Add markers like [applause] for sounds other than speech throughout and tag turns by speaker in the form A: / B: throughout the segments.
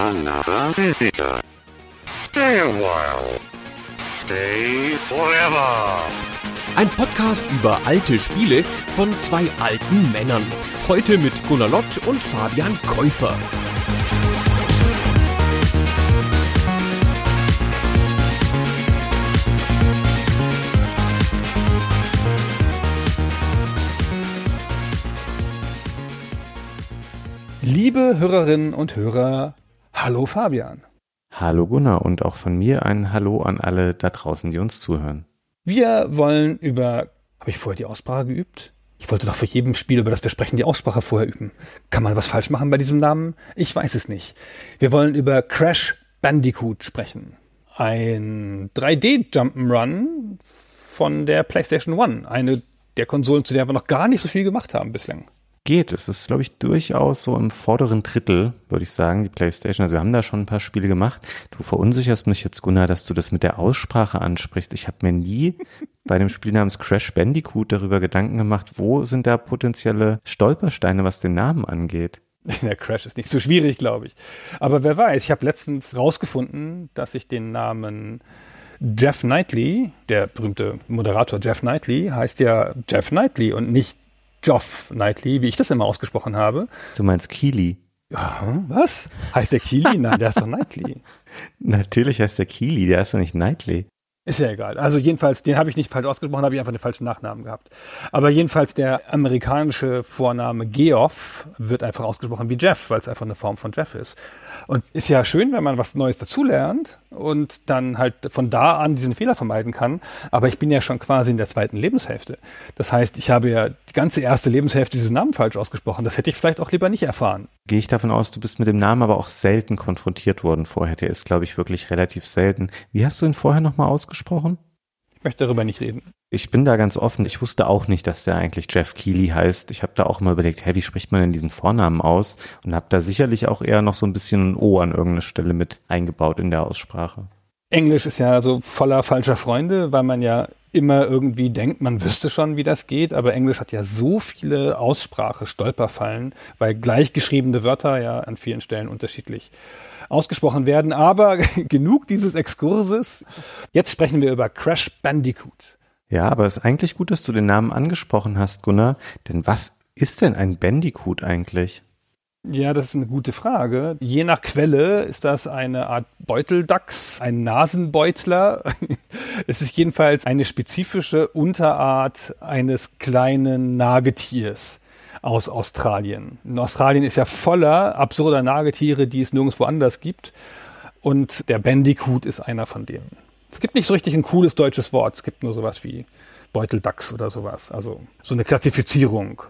A: Another visitor. Stay a while. Stay forever.
B: Ein Podcast über alte Spiele von zwei alten Männern. Heute mit Gunnar Lott und Fabian Käufer.
C: Liebe Hörerinnen und Hörer, hallo Fabian.
D: Hallo Gunnar und auch von mir ein Hallo an alle da draußen, die uns zuhören.
C: Wir wollen über. Habe ich vorher die Aussprache geübt? Ich wollte doch für jedem Spiel, über das wir sprechen, die Aussprache vorher üben. Kann man was falsch machen bei diesem Namen? Ich weiß es nicht. Wir wollen über Crash Bandicoot sprechen. Ein 3D-Jump'n'Run von der PlayStation One. Eine der Konsolen, zu der wir noch gar nicht so viel gemacht haben bislang
D: geht. Es ist, glaube ich, durchaus so im vorderen Drittel, würde ich sagen, die PlayStation. Also wir haben da schon ein paar Spiele gemacht. Du verunsicherst mich jetzt, Gunnar, dass du das mit der Aussprache ansprichst. Ich habe mir nie [laughs] bei dem Spiel namens Crash Bandicoot darüber Gedanken gemacht, wo sind da potenzielle Stolpersteine, was den Namen angeht. [laughs]
C: Der Crash ist nicht so schwierig, glaube ich. Aber wer weiß, ich habe letztens rausgefunden, dass ich den Namen Jeff Knightley, der berühmte Moderator Jeff Knightley, heißt ja Jeff Knightley und nicht Geoff Knightley, wie ich das immer ausgesprochen habe.
D: Du meinst Keely?
C: Was? Heißt der Keely? Nein, der ist doch Knightley. [laughs]
D: Natürlich heißt der Keely, der ist doch nicht Knightley.
C: Ist ja egal. Also jedenfalls, den habe ich nicht falsch ausgesprochen, habe ich einfach den falschen Nachnamen gehabt. Aber jedenfalls der amerikanische Vorname Geoff wird einfach ausgesprochen wie Jeff, weil es einfach eine Form von Jeff ist. Und ist ja schön, wenn man was Neues dazulernt und dann halt von da an diesen Fehler vermeiden kann. Aber ich bin ja schon quasi in der zweiten Lebenshälfte. Das heißt, ich habe ja die ganze erste Lebenshälfte diesen Namen falsch ausgesprochen. Das hätte ich vielleicht auch lieber nicht erfahren.
D: Gehe ich davon aus, du bist mit dem Namen aber auch selten konfrontiert worden vorher. Der ist, glaube ich, wirklich relativ selten. Wie hast du ihn vorher nochmal ausgesprochen? Ausgesprochen?
C: Ich möchte darüber nicht reden.
D: Ich bin da ganz offen. Ich wusste auch nicht, dass der eigentlich Jeff Keighley heißt. Ich habe da auch mal überlegt, hä, wie spricht man denn diesen Vornamen aus? Und habe da sicherlich auch eher noch so ein bisschen ein O an irgendeiner Stelle mit eingebaut in der Aussprache.
C: Englisch ist ja so voller falscher Freunde, weil man ja immer irgendwie denkt, man wüsste schon, wie das geht, aber Englisch hat ja so viele Aussprache-Stolperfallen, weil gleichgeschriebene Wörter ja an vielen Stellen unterschiedlich ausgesprochen werden. Aber [laughs] genug dieses Exkurses. Jetzt sprechen wir über Crash Bandicoot.
D: Ja, aber es ist eigentlich gut, dass du den Namen angesprochen hast, Gunnar. Denn was ist denn ein Bandicoot eigentlich?
C: Ja, das ist eine gute Frage. Je nach Quelle ist das eine Art Beuteldachs, ein Nasenbeutler. [laughs] es ist jedenfalls eine spezifische Unterart eines kleinen Nagetiers aus Australien. In Australien ist ja voller absurder Nagetiere, die es nirgendwo anders gibt. Und der Bandicoot ist einer von denen. Es gibt nicht so richtig ein cooles deutsches Wort. Es gibt nur sowas wie Beuteldachs oder sowas. Also so eine Klassifizierung.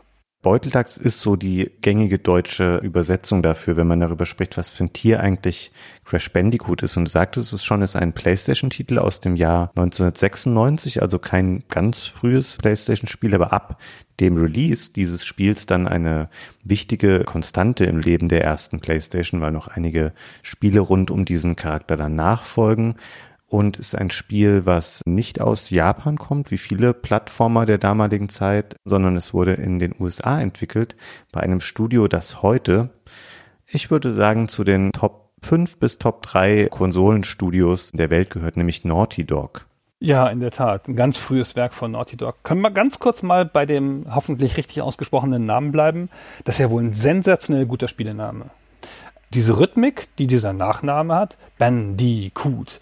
D: Beuteldachs ist so die gängige deutsche Übersetzung dafür, wenn man darüber spricht, was für ein Tier eigentlich Crash Bandicoot ist. Und du sagtest es schon, ist ein PlayStation-Titel aus dem Jahr 1996, also kein ganz frühes PlayStation-Spiel, aber ab dem Release dieses Spiels dann eine wichtige Konstante im Leben der ersten PlayStation, weil noch einige Spiele rund um diesen Charakter dann nachfolgen und ist ein Spiel, was nicht aus Japan kommt, wie viele Plattformer der damaligen Zeit, sondern es wurde in den USA entwickelt bei einem Studio, das heute, ich würde sagen, zu den Top 5 bis Top 3 Konsolenstudios der Welt gehört, nämlich Naughty Dog.
C: Ja, in der Tat. Ein ganz frühes Werk von Naughty Dog. Können wir ganz kurz mal bei dem hoffentlich richtig ausgesprochenen Namen bleiben? Das ist ja wohl ein sensationell guter Spielename. Diese Rhythmik, die dieser Nachname hat, Bandicoot,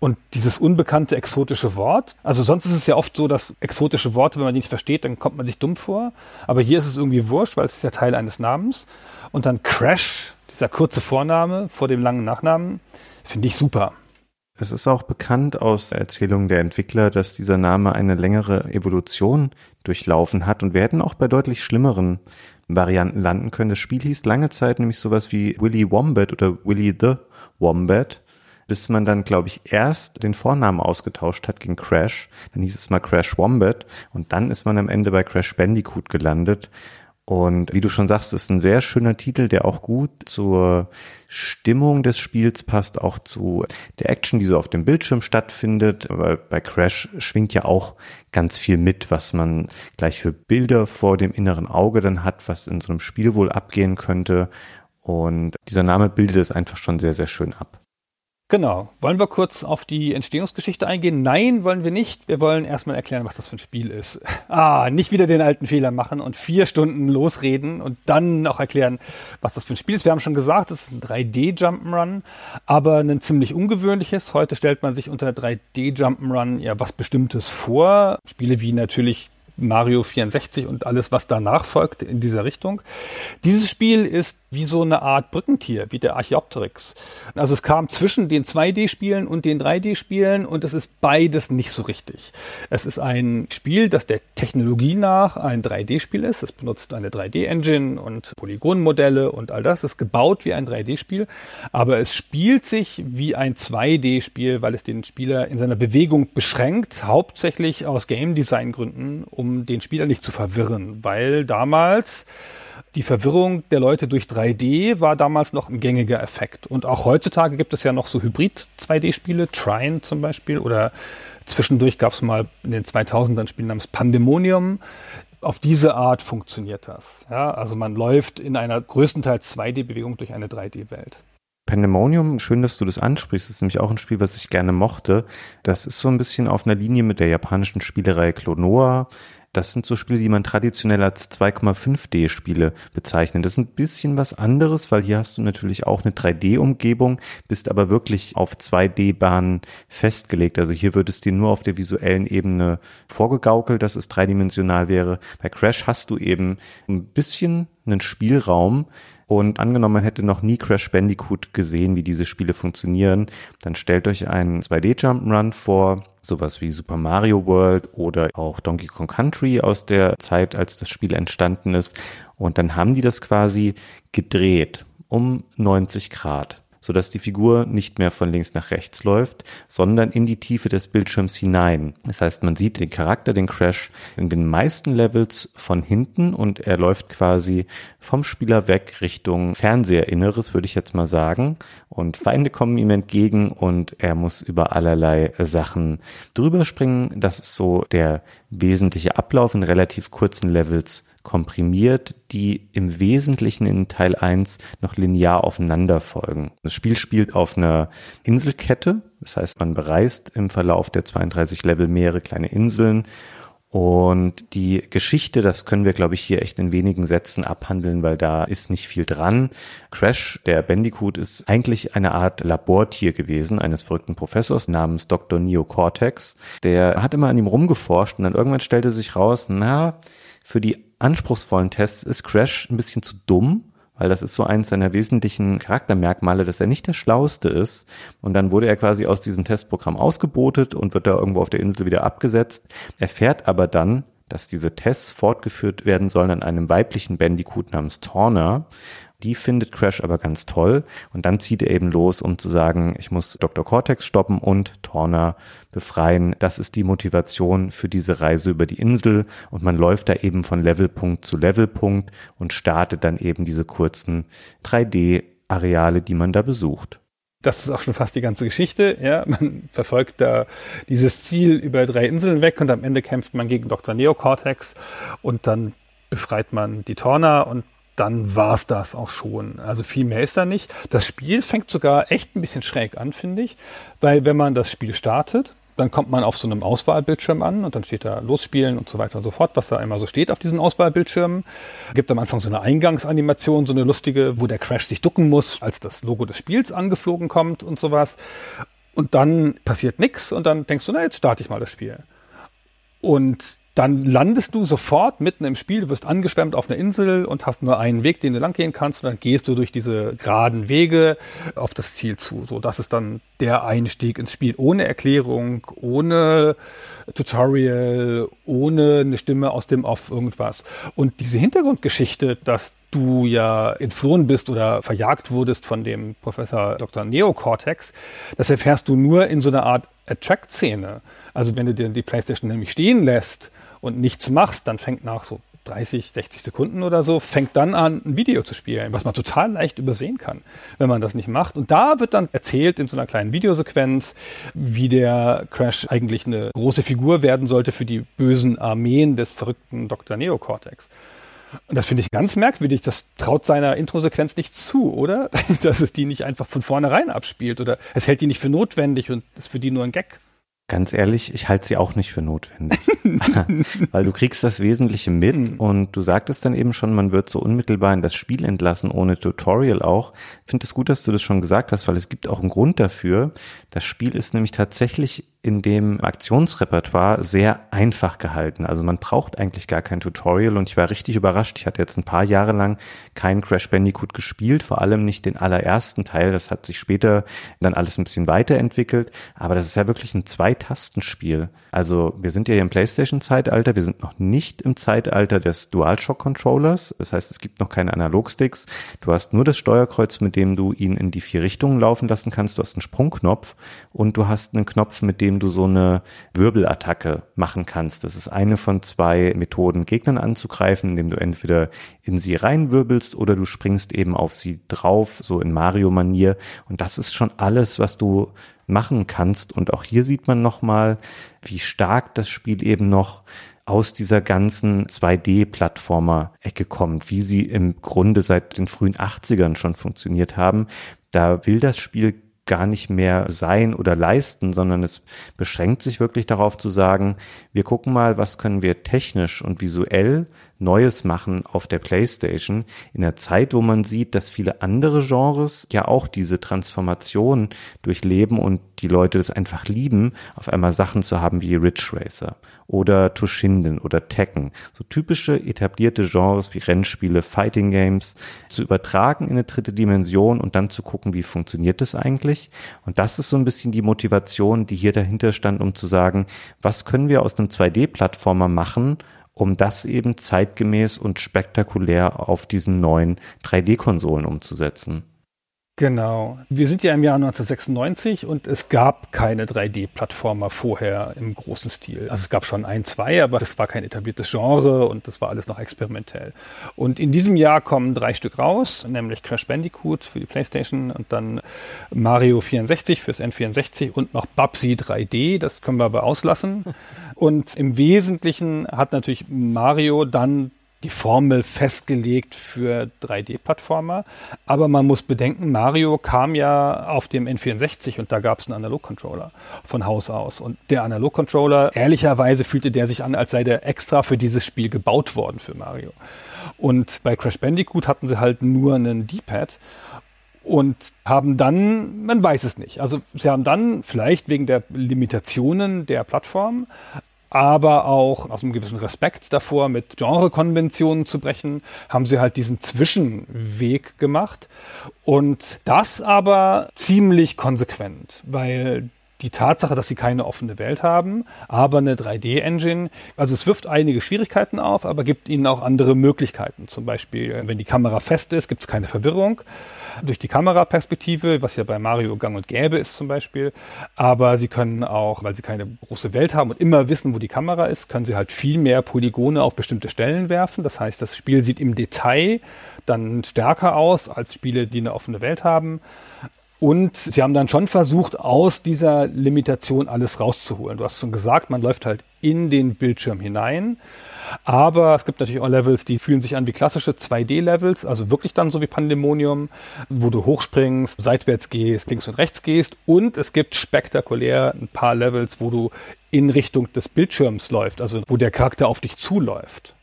C: und dieses unbekannte exotische Wort, also sonst ist es ja oft so, dass exotische Worte, wenn man die nicht versteht, dann kommt man sich dumm vor. Aber hier ist es irgendwie wurscht, weil es ist ja Teil eines Namens. Und dann Crash, dieser kurze Vorname vor dem langen Nachnamen, finde ich super.
D: Es ist auch bekannt aus Erzählungen der Entwickler, dass dieser Name eine längere Evolution durchlaufen hat und wir hätten auch bei deutlich schlimmeren Varianten landen können. Das Spiel hieß lange Zeit nämlich sowas wie Willy Wombat oder Willy the Wombat bis man dann, glaube ich, erst den Vornamen ausgetauscht hat gegen Crash. Dann hieß es mal Crash Wombat und dann ist man am Ende bei Crash Bandicoot gelandet. Und wie du schon sagst, ist ein sehr schöner Titel, der auch gut zur Stimmung des Spiels passt, auch zu der Action, die so auf dem Bildschirm stattfindet. Weil bei Crash schwingt ja auch ganz viel mit, was man gleich für Bilder vor dem inneren Auge dann hat, was in so einem Spiel wohl abgehen könnte. Und dieser Name bildet es einfach schon sehr, sehr schön ab.
C: Genau. Wollen wir kurz auf die Entstehungsgeschichte eingehen? Nein, wollen wir nicht. Wir wollen erstmal erklären, was das für ein Spiel ist. [laughs] Ah, nicht wieder den alten Fehler machen und vier Stunden losreden und dann noch erklären, was das für ein Spiel ist. Wir haben schon gesagt, es ist ein 3D-Jump'n'Run, aber ein ziemlich ungewöhnliches. Heute stellt man sich unter 3D-Jump'n'Run ja was Bestimmtes vor. Spiele wie natürlich Mario 64 und alles, was danach folgt in dieser Richtung. Dieses Spiel ist wie so eine Art Brückentier, wie der Archaeopteryx. Also es kam zwischen den 2D-Spielen und den 3D-Spielen und es ist beides nicht so richtig. Es ist ein Spiel, das der Technologie nach ein 3D-Spiel ist. Es benutzt eine 3D-Engine und Polygonmodelle und all das. Es ist gebaut wie ein 3D-Spiel, aber es spielt sich wie ein 2D-Spiel, weil es den Spieler in seiner Bewegung beschränkt, hauptsächlich aus Game Design Gründen, um um den Spieler nicht zu verwirren, weil damals die Verwirrung der Leute durch 3D war damals noch ein gängiger Effekt. Und auch heutzutage gibt es ja noch so Hybrid-2D-Spiele, Trine zum Beispiel, oder zwischendurch gab es mal in den 2000ern ein Spiel namens Pandemonium. Auf diese Art funktioniert das. Ja, also man läuft in einer größtenteils 2D-Bewegung durch eine 3D-Welt.
D: Pandemonium, schön, dass du das ansprichst. Das ist nämlich auch ein Spiel, was ich gerne mochte. Das ist so ein bisschen auf einer Linie mit der japanischen Spielerei Klonoa. Das sind so Spiele, die man traditionell als 2,5D-Spiele bezeichnet. Das ist ein bisschen was anderes, weil hier hast du natürlich auch eine 3D-Umgebung, bist aber wirklich auf 2D-Bahnen festgelegt. Also hier wird es dir nur auf der visuellen Ebene vorgegaukelt, dass es dreidimensional wäre. Bei Crash hast du eben ein bisschen einen Spielraum, und angenommen, man hätte noch nie Crash Bandicoot gesehen, wie diese Spiele funktionieren, dann stellt euch einen 2D Jump'n'Run vor, sowas wie Super Mario World oder auch Donkey Kong Country aus der Zeit, als das Spiel entstanden ist. Und dann haben die das quasi gedreht um 90 Grad sodass die Figur nicht mehr von links nach rechts läuft, sondern in die Tiefe des Bildschirms hinein. Das heißt, man sieht den Charakter, den Crash in den meisten Levels von hinten und er läuft quasi vom Spieler weg Richtung Fernsehinneres, würde ich jetzt mal sagen. Und Feinde kommen ihm entgegen und er muss über allerlei Sachen drüber springen. Das ist so der wesentliche Ablauf in relativ kurzen Levels komprimiert, die im Wesentlichen in Teil 1 noch linear aufeinander folgen. Das Spiel spielt auf einer Inselkette, das heißt, man bereist im Verlauf der 32 Level mehrere kleine Inseln und die Geschichte, das können wir, glaube ich, hier echt in wenigen Sätzen abhandeln, weil da ist nicht viel dran. Crash, der Bandicoot, ist eigentlich eine Art Labortier gewesen, eines verrückten Professors namens Dr. Neo Cortex. Der hat immer an ihm rumgeforscht und dann irgendwann stellte sich raus, na, für die anspruchsvollen Tests ist Crash ein bisschen zu dumm, weil das ist so eins seiner wesentlichen Charaktermerkmale, dass er nicht der Schlauste ist. Und dann wurde er quasi aus diesem Testprogramm ausgebotet und wird da irgendwo auf der Insel wieder abgesetzt. Er fährt aber dann dass diese Tests fortgeführt werden sollen an einem weiblichen Bandicoot namens Torner, die findet Crash aber ganz toll und dann zieht er eben los, um zu sagen, ich muss Dr. Cortex stoppen und Torna befreien. Das ist die Motivation für diese Reise über die Insel und man läuft da eben von Levelpunkt zu Levelpunkt und startet dann eben diese kurzen 3D-Areale, die man da besucht.
C: Das ist auch schon fast die ganze Geschichte. Ja, man verfolgt da dieses Ziel über drei Inseln weg und am Ende kämpft man gegen Dr. Neocortex und dann befreit man die Torna und dann war's das auch schon. Also viel mehr ist da nicht. Das Spiel fängt sogar echt ein bisschen schräg an, finde ich, weil wenn man das Spiel startet, dann kommt man auf so einem Auswahlbildschirm an und dann steht da Losspielen und so weiter und so fort, was da immer so steht auf diesen Auswahlbildschirmen. Gibt am Anfang so eine Eingangsanimation, so eine lustige, wo der Crash sich ducken muss, als das Logo des Spiels angeflogen kommt und sowas. Und dann passiert nichts und dann denkst du, na, jetzt starte ich mal das Spiel. Und dann landest du sofort mitten im Spiel, du wirst angeschwemmt auf einer Insel und hast nur einen Weg, den du langgehen kannst und dann gehst du durch diese geraden Wege auf das Ziel zu. So, das ist dann der Einstieg ins Spiel. Ohne Erklärung, ohne Tutorial, ohne eine Stimme aus dem Off, irgendwas. Und diese Hintergrundgeschichte, dass du ja entflohen bist oder verjagt wurdest von dem Professor Dr. Neocortex, das erfährst du nur in so einer Art Attract-Szene. Also wenn du dir die Playstation nämlich stehen lässt und nichts machst, dann fängt nach so 30, 60 Sekunden oder so, fängt dann an, ein Video zu spielen, was man total leicht übersehen kann, wenn man das nicht macht. Und da wird dann erzählt in so einer kleinen Videosequenz, wie der Crash eigentlich eine große Figur werden sollte für die bösen Armeen des verrückten Dr. Neocortex. Und das finde ich ganz merkwürdig. Das traut seiner Introsequenz nicht zu, oder? [laughs] Dass es die nicht einfach von vornherein abspielt oder es hält die nicht für notwendig und ist für die nur ein Gag.
D: Ganz ehrlich, ich halte sie auch nicht für notwendig. [laughs] [laughs] Weil du kriegst das Wesentliche mit mhm. und du sagtest dann eben schon, man wird so unmittelbar in das Spiel entlassen, ohne Tutorial auch. Ich finde es gut, dass du das schon gesagt hast, weil es gibt auch einen Grund dafür. Das Spiel ist nämlich tatsächlich in dem Aktionsrepertoire sehr einfach gehalten. Also man braucht eigentlich gar kein Tutorial und ich war richtig überrascht. Ich hatte jetzt ein paar Jahre lang kein Crash Bandicoot gespielt, vor allem nicht den allerersten Teil. Das hat sich später dann alles ein bisschen weiterentwickelt, aber das ist ja wirklich ein Zwei-Tastenspiel. Also wir sind ja hier im PlayStation-Zeitalter, wir sind noch nicht im Zeitalter des DualShock-Controllers. Das heißt, es gibt noch keine Analogsticks. Du hast nur das Steuerkreuz, mit dem du ihn in die vier Richtungen laufen lassen kannst. Du hast einen Sprungknopf und du hast einen Knopf, mit dem du so eine Wirbelattacke machen kannst. Das ist eine von zwei Methoden, Gegnern anzugreifen, indem du entweder in sie reinwirbelst oder du springst eben auf sie drauf, so in Mario-Manier. Und das ist schon alles, was du machen kannst. Und auch hier sieht man nochmal, wie stark das Spiel eben noch aus dieser ganzen 2D-Plattformer-Ecke kommt, wie sie im Grunde seit den frühen 80ern schon funktioniert haben. Da will das Spiel gar nicht mehr sein oder leisten, sondern es beschränkt sich wirklich darauf zu sagen, wir gucken mal, was können wir technisch und visuell Neues machen auf der PlayStation in der Zeit, wo man sieht, dass viele andere Genres ja auch diese Transformation durchleben und die Leute das einfach lieben, auf einmal Sachen zu haben wie Ridge Racer oder Toshinden oder Tekken, so typische etablierte Genres wie Rennspiele, Fighting Games zu übertragen in eine dritte Dimension und dann zu gucken, wie funktioniert das eigentlich? Und das ist so ein bisschen die Motivation, die hier dahinter stand, um zu sagen, was können wir aus einem 2D-Plattformer machen, um das eben zeitgemäß und spektakulär auf diesen neuen 3D-Konsolen umzusetzen.
C: Genau. Wir sind ja im Jahr 1996 und es gab keine 3D-Plattformer vorher im großen Stil. Also es gab schon ein, zwei, aber das war kein etabliertes Genre und das war alles noch experimentell. Und in diesem Jahr kommen drei Stück raus, nämlich Crash Bandicoot für die PlayStation und dann Mario 64 fürs N64 und noch Babsy 3D, das können wir aber auslassen. [laughs] Und im Wesentlichen hat natürlich Mario dann die Formel festgelegt für 3D-Plattformer. Aber man muss bedenken, Mario kam ja auf dem N64 und da gab es einen Analog-Controller von Haus aus. Und der Analog-Controller, ehrlicherweise fühlte der sich an, als sei der extra für dieses Spiel gebaut worden für Mario. Und bei Crash Bandicoot hatten sie halt nur einen D-Pad und haben dann, man weiß es nicht, also sie haben dann vielleicht wegen der Limitationen der Plattform aber auch aus einem gewissen Respekt davor, mit Genrekonventionen zu brechen, haben sie halt diesen Zwischenweg gemacht. Und das aber ziemlich konsequent, weil die Tatsache, dass sie keine offene Welt haben, aber eine 3D-Engine, also es wirft einige Schwierigkeiten auf, aber gibt ihnen auch andere Möglichkeiten. Zum Beispiel, wenn die Kamera fest ist, gibt es keine Verwirrung durch die Kameraperspektive, was ja bei Mario gang und gäbe ist zum Beispiel. Aber sie können auch, weil sie keine große Welt haben und immer wissen, wo die Kamera ist, können sie halt viel mehr Polygone auf bestimmte Stellen werfen. Das heißt, das Spiel sieht im Detail dann stärker aus als Spiele, die eine offene Welt haben. Und sie haben dann schon versucht, aus dieser Limitation alles rauszuholen. Du hast schon gesagt, man läuft halt in den Bildschirm hinein. Aber es gibt natürlich auch Levels, die fühlen sich an wie klassische 2D-Levels, also wirklich dann so wie Pandemonium, wo du hochspringst, seitwärts gehst, links und rechts gehst. Und es gibt spektakulär ein paar Levels, wo du in Richtung des Bildschirms läufst, also wo der Charakter auf dich zuläuft.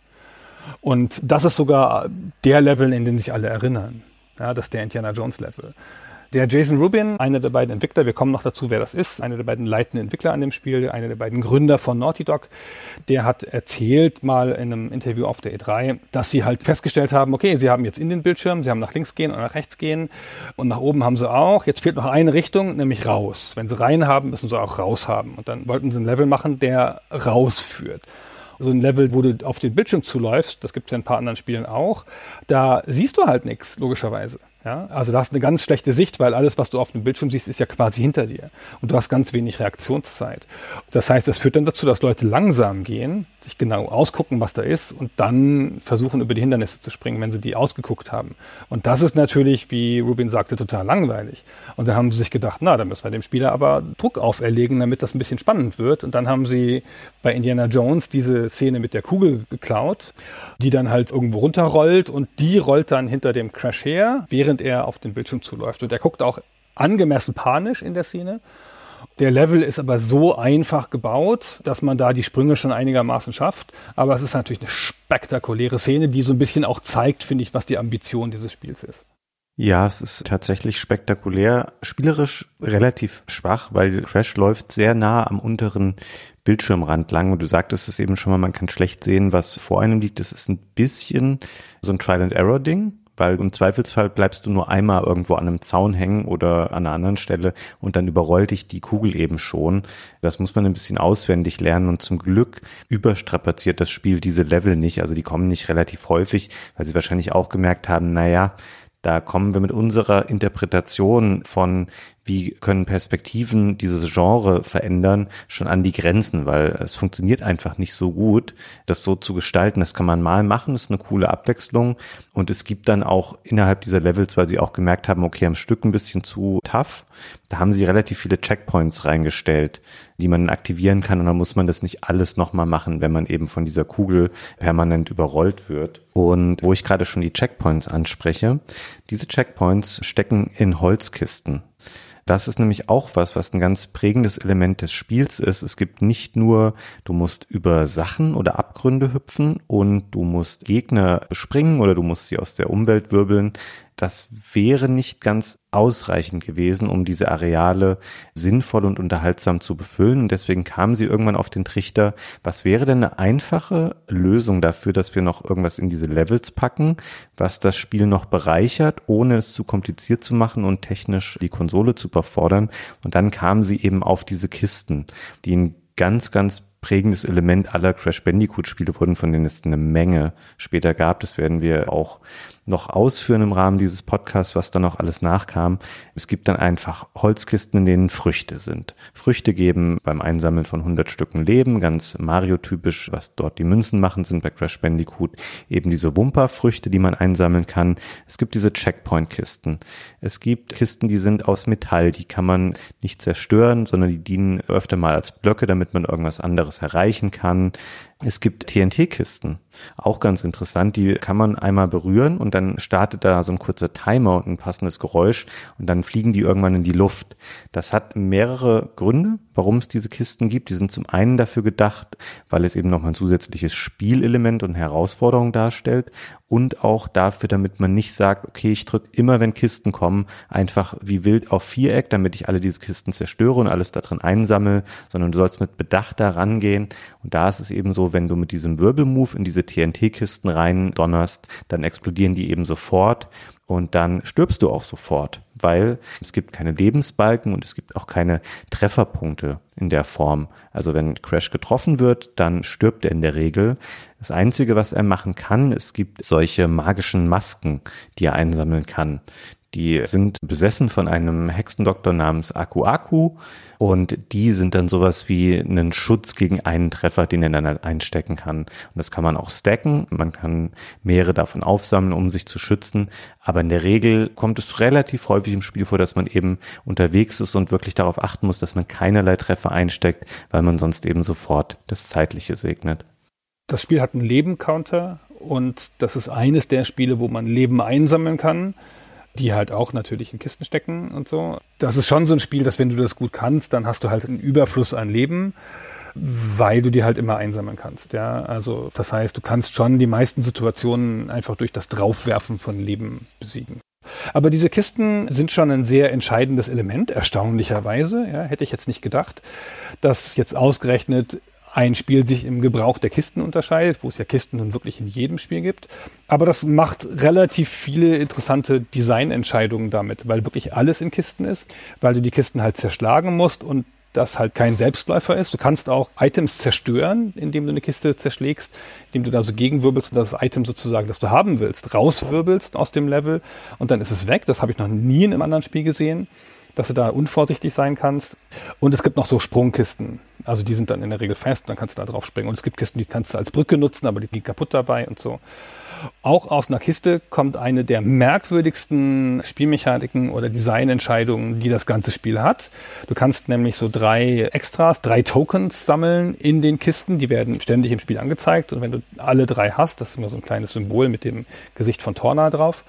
C: Und das ist sogar der Level, in den sich alle erinnern. Ja, das ist der Indiana Jones Level. Der Jason Rubin, einer der beiden Entwickler, wir kommen noch dazu, wer das ist, einer der beiden leitenden Entwickler an dem Spiel, einer der beiden Gründer von Naughty Dog, der hat erzählt mal in einem Interview auf der E3, dass sie halt festgestellt haben, okay, sie haben jetzt in den Bildschirm, sie haben nach links gehen und nach rechts gehen und nach oben haben sie auch. Jetzt fehlt noch eine Richtung, nämlich raus. Wenn sie rein haben, müssen sie auch raus haben. Und dann wollten sie ein Level machen, der rausführt so ein Level, wo du auf den Bildschirm zuläufst, das gibt es ja in ein paar anderen Spielen auch, da siehst du halt nichts, logischerweise. Ja, also du hast eine ganz schlechte Sicht, weil alles, was du auf dem Bildschirm siehst, ist ja quasi hinter dir. Und du hast ganz wenig Reaktionszeit. Das heißt, das führt dann dazu, dass Leute langsam gehen, sich genau ausgucken, was da ist und dann versuchen, über die Hindernisse zu springen, wenn sie die ausgeguckt haben. Und das ist natürlich, wie Rubin sagte, total langweilig. Und da haben sie sich gedacht, na, dann müssen wir dem Spieler aber Druck auferlegen, damit das ein bisschen spannend wird. Und dann haben sie bei Indiana Jones diese Szene mit der Kugel geklaut, die dann halt irgendwo runterrollt und die rollt dann hinter dem Crash her, während er auf den Bildschirm zuläuft. Und er guckt auch angemessen panisch in der Szene. Der Level ist aber so einfach gebaut, dass man da die Sprünge schon einigermaßen schafft. Aber es ist natürlich eine spektakuläre Szene, die so ein bisschen auch zeigt, finde ich, was die Ambition dieses Spiels ist.
D: Ja, es ist tatsächlich spektakulär. Spielerisch relativ schwach, weil Crash läuft sehr nah am unteren Bildschirmrand lang. Und du sagtest es eben schon mal, man kann schlecht sehen, was vor einem liegt. Das ist ein bisschen so ein Trial-and-Error-Ding weil im Zweifelsfall bleibst du nur einmal irgendwo an einem Zaun hängen oder an einer anderen Stelle und dann überrollt dich die Kugel eben schon. Das muss man ein bisschen auswendig lernen und zum Glück überstrapaziert das Spiel diese Level nicht. Also die kommen nicht relativ häufig, weil sie wahrscheinlich auch gemerkt haben, naja, da kommen wir mit unserer Interpretation von, wie können Perspektiven dieses Genre verändern, schon an die Grenzen, weil es funktioniert einfach nicht so gut, das so zu gestalten. Das kann man mal machen, das ist eine coole Abwechslung. Und es gibt dann auch innerhalb dieser Levels, weil sie auch gemerkt haben, okay, am Stück ein bisschen zu tough, da haben sie relativ viele Checkpoints reingestellt, die man aktivieren kann und dann muss man das nicht alles nochmal machen, wenn man eben von dieser Kugel permanent überrollt wird. Und wo ich gerade schon die Checkpoints anspreche, diese Checkpoints stecken in Holzkisten. Das ist nämlich auch was, was ein ganz prägendes Element des Spiels ist. Es gibt nicht nur, du musst über Sachen oder Abgründe hüpfen und du musst Gegner springen oder du musst sie aus der Umwelt wirbeln das wäre nicht ganz ausreichend gewesen, um diese Areale sinnvoll und unterhaltsam zu befüllen. Und deswegen kamen sie irgendwann auf den Trichter, was wäre denn eine einfache Lösung dafür, dass wir noch irgendwas in diese Levels packen, was das Spiel noch bereichert, ohne es zu kompliziert zu machen und technisch die Konsole zu überfordern. Und dann kamen sie eben auf diese Kisten, die ein ganz, ganz prägendes Element aller Crash Bandicoot Spiele wurden, von denen es eine Menge später gab. Das werden wir auch noch ausführen im Rahmen dieses Podcasts, was da noch alles nachkam. Es gibt dann einfach Holzkisten, in denen Früchte sind. Früchte geben beim Einsammeln von 100 Stücken Leben, ganz Mario-typisch, was dort die Münzen machen, sind bei Crash Bandicoot eben diese Wumperfrüchte, die man einsammeln kann. Es gibt diese Checkpoint-Kisten. Es gibt Kisten, die sind aus Metall, die kann man nicht zerstören, sondern die dienen öfter mal als Blöcke, damit man irgendwas anderes erreichen kann. Es gibt TNT-Kisten, auch ganz interessant. Die kann man einmal berühren und dann startet da so ein kurzer Timer und ein passendes Geräusch und dann fliegen die irgendwann in die Luft. Das hat mehrere Gründe, warum es diese Kisten gibt. Die sind zum einen dafür gedacht, weil es eben noch ein zusätzliches Spielelement und Herausforderung darstellt und auch dafür, damit man nicht sagt, okay, ich drücke immer, wenn Kisten kommen, einfach wie wild auf Viereck, damit ich alle diese Kisten zerstöre und alles da drin einsammle, sondern du sollst mit Bedacht da rangehen. Und da ist es eben so, wenn du mit diesem Wirbelmove in diese TNT-Kisten rein donnerst, dann explodieren die eben sofort und dann stirbst du auch sofort, weil es gibt keine Lebensbalken und es gibt auch keine Trefferpunkte in der Form. Also wenn Crash getroffen wird, dann stirbt er in der Regel. Das Einzige, was er machen kann, es gibt solche magischen Masken, die er einsammeln kann. Die sind besessen von einem Hexendoktor namens Aku Aku und die sind dann sowas wie einen Schutz gegen einen Treffer, den er dann halt einstecken kann. Und das kann man auch stacken. Man kann mehrere davon aufsammeln, um sich zu schützen. Aber in der Regel kommt es relativ häufig im Spiel vor, dass man eben unterwegs ist und wirklich darauf achten muss, dass man keinerlei Treffer einsteckt, weil man sonst eben sofort das Zeitliche segnet.
C: Das Spiel hat einen Leben-Counter und das ist eines der Spiele, wo man Leben einsammeln kann die halt auch natürlich in Kisten stecken und so. Das ist schon so ein Spiel, dass wenn du das gut kannst, dann hast du halt einen Überfluss an Leben, weil du die halt immer einsammeln kannst. Ja, also das heißt, du kannst schon die meisten Situationen einfach durch das Draufwerfen von Leben besiegen. Aber diese Kisten sind schon ein sehr entscheidendes Element, erstaunlicherweise. Ja, hätte ich jetzt nicht gedacht, dass jetzt ausgerechnet ein Spiel sich im Gebrauch der Kisten unterscheidet, wo es ja Kisten nun wirklich in jedem Spiel gibt. Aber das macht relativ viele interessante Designentscheidungen damit, weil wirklich alles in Kisten ist, weil du die Kisten halt zerschlagen musst und das halt kein Selbstläufer ist. Du kannst auch Items zerstören, indem du eine Kiste zerschlägst, indem du da so gegenwirbelst und das Item sozusagen, das du haben willst, rauswirbelst aus dem Level und dann ist es weg. Das habe ich noch nie in einem anderen Spiel gesehen. Dass du da unvorsichtig sein kannst. Und es gibt noch so Sprungkisten. Also die sind dann in der Regel fest, dann kannst du da drauf springen. Und es gibt Kisten, die kannst du als Brücke nutzen, aber die gehen kaputt dabei und so. Auch aus einer Kiste kommt eine der merkwürdigsten Spielmechaniken oder Designentscheidungen, die das ganze Spiel hat. Du kannst nämlich so drei Extras, drei Tokens sammeln in den Kisten. Die werden ständig im Spiel angezeigt. Und wenn du alle drei hast, das ist immer so ein kleines Symbol mit dem Gesicht von Torna drauf.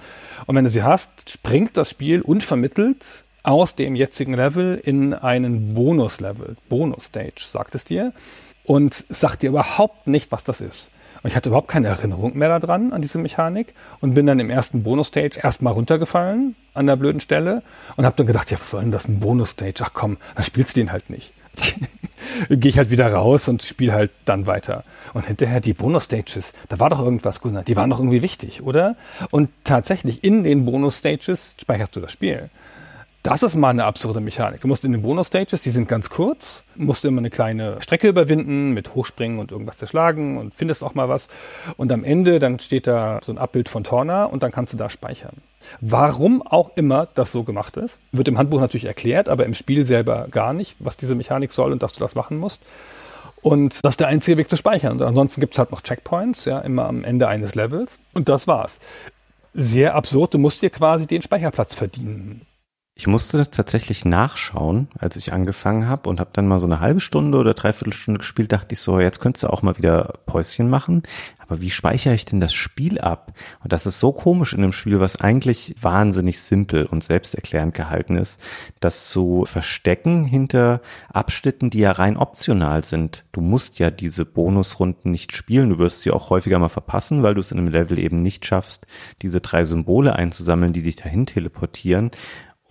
C: Und wenn du sie hast, springt das Spiel unvermittelt aus dem jetzigen Level in einen Bonus-Level. Bonus-Stage, sagt es dir. Und sagt dir überhaupt nicht, was das ist. Und ich hatte überhaupt keine Erinnerung mehr daran, an diese Mechanik und bin dann im ersten Bonus-Stage erstmal runtergefallen an der blöden Stelle und habe dann gedacht, ja, was soll denn das, ein Bonus-Stage? Ach komm, dann spielst du den halt nicht. [laughs] Gehe ich halt wieder raus und spiele halt dann weiter. Und hinterher die Bonus-Stages, da war doch irgendwas, Gunnar, die waren doch irgendwie wichtig, oder? Und tatsächlich in den Bonus-Stages speicherst du das Spiel. Das ist mal eine absurde Mechanik. Du musst in den Bonus-Stages, die sind ganz kurz, musst immer eine kleine Strecke überwinden mit Hochspringen und irgendwas zerschlagen und findest auch mal was. Und am Ende, dann steht da so ein Abbild von Torna und dann kannst du da speichern. Warum auch immer das so gemacht ist, wird im Handbuch natürlich erklärt, aber im Spiel selber gar nicht, was diese Mechanik soll und dass du das machen musst. Und das ist der einzige Weg zu speichern. Und ansonsten gibt's halt noch Checkpoints, ja, immer am Ende eines Levels. Und das war's. Sehr absurd, du musst dir quasi den Speicherplatz verdienen.
D: Ich musste das tatsächlich nachschauen, als ich angefangen habe und habe dann mal so eine halbe Stunde oder dreiviertel Stunde gespielt, dachte ich so, jetzt könntest du auch mal wieder Päuschen machen. Aber wie speichere ich denn das Spiel ab? Und das ist so komisch in einem Spiel, was eigentlich wahnsinnig simpel und selbsterklärend gehalten ist, das zu verstecken hinter Abschnitten, die ja rein optional sind. Du musst ja diese Bonusrunden nicht spielen. Du wirst sie auch häufiger mal verpassen, weil du es in einem Level eben nicht schaffst, diese drei Symbole einzusammeln, die dich dahin teleportieren.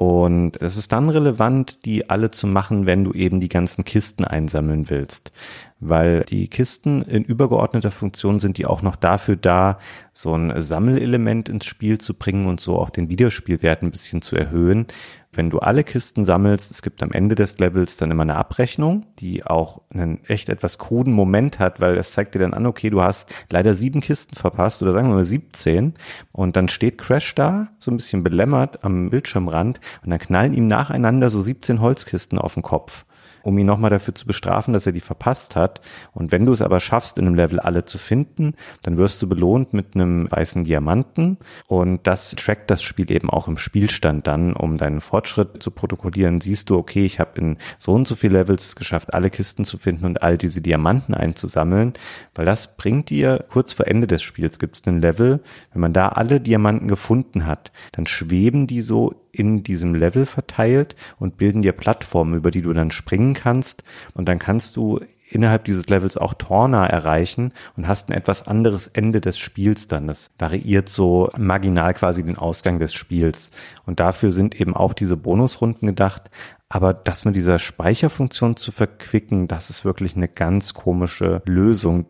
D: Und es ist dann relevant, die alle zu machen, wenn du eben die ganzen Kisten einsammeln willst. Weil die Kisten in übergeordneter Funktion sind die auch noch dafür da, so ein Sammelelement ins Spiel zu bringen und so auch den Wiederspielwert ein bisschen zu erhöhen wenn du alle Kisten sammelst, es gibt am Ende des Levels dann immer eine Abrechnung, die auch einen echt etwas kruden Moment hat, weil es zeigt dir dann an, okay, du hast leider sieben Kisten verpasst oder sagen wir mal 17 und dann steht Crash da, so ein bisschen belämmert am Bildschirmrand und dann knallen ihm nacheinander so 17 Holzkisten auf den Kopf um ihn nochmal dafür zu bestrafen, dass er die verpasst hat. Und wenn du es aber schaffst, in einem Level alle zu finden, dann wirst du belohnt mit einem weißen Diamanten. Und das trackt das Spiel eben auch im Spielstand dann, um deinen Fortschritt zu protokollieren. Siehst du, okay, ich habe in so und so viel Levels es geschafft, alle Kisten zu finden und all diese Diamanten einzusammeln, weil das bringt dir kurz vor Ende des Spiels gibt es einen Level, wenn man da alle Diamanten gefunden hat, dann schweben die so in diesem Level verteilt und bilden dir Plattformen, über die du dann springen kannst. Und dann kannst du innerhalb dieses Levels auch Torna erreichen und hast ein etwas anderes Ende des Spiels dann. Das variiert so marginal quasi den Ausgang des Spiels. Und dafür sind eben auch diese Bonusrunden gedacht. Aber das mit dieser Speicherfunktion zu verquicken, das ist wirklich eine ganz komische Lösung.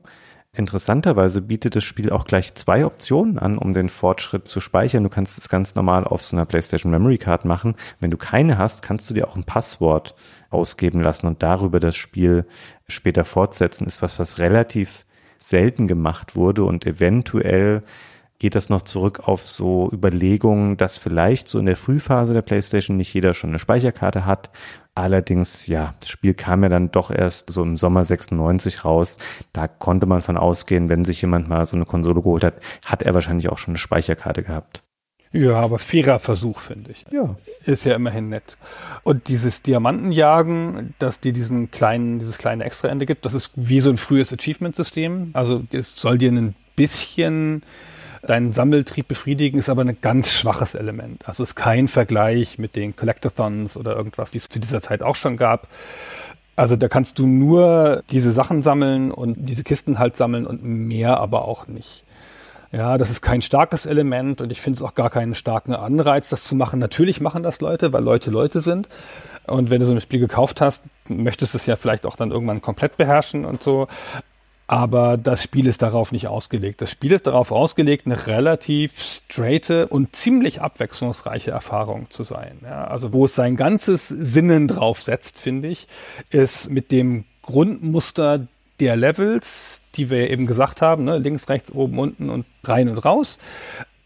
D: Interessanterweise bietet das Spiel auch gleich zwei Optionen an, um den Fortschritt zu speichern. Du kannst es ganz normal auf so einer PlayStation Memory Card machen. Wenn du keine hast, kannst du dir auch ein Passwort ausgeben lassen und darüber das Spiel später fortsetzen. Ist was, was relativ selten gemacht wurde und eventuell geht das noch zurück auf so Überlegungen, dass vielleicht so in der Frühphase der PlayStation nicht jeder schon eine Speicherkarte hat Allerdings, ja, das Spiel kam ja dann doch erst so im Sommer 96 raus. Da konnte man von ausgehen, wenn sich jemand mal so eine Konsole geholt hat, hat er wahrscheinlich auch schon eine Speicherkarte gehabt.
C: Ja, aber fairer Versuch, finde ich.
D: Ja.
C: Ist ja immerhin nett. Und dieses Diamantenjagen, das dir diesen kleinen, dieses kleine Extraende gibt, das ist wie so ein frühes Achievement-System. Also es soll dir ein bisschen deinen Sammeltrieb befriedigen, ist aber ein ganz schwaches Element. Also ist kein Vergleich mit den Collectathons oder irgendwas, die es zu dieser Zeit auch schon gab. Also da kannst du nur diese Sachen sammeln und diese Kisten halt sammeln und mehr aber auch nicht. Ja, das ist kein starkes Element und ich finde es auch gar keinen starken Anreiz, das zu machen. Natürlich machen das Leute, weil Leute Leute sind. Und wenn du so ein Spiel gekauft hast, möchtest du es ja vielleicht auch dann irgendwann komplett beherrschen und so. Aber das Spiel ist darauf nicht ausgelegt. Das Spiel ist darauf ausgelegt, eine relativ straighte und ziemlich abwechslungsreiche Erfahrung zu sein. Ja, also wo es sein ganzes Sinnen drauf setzt, finde ich, ist mit dem Grundmuster der Levels, die wir eben gesagt haben, ne? links, rechts, oben, unten und rein und raus.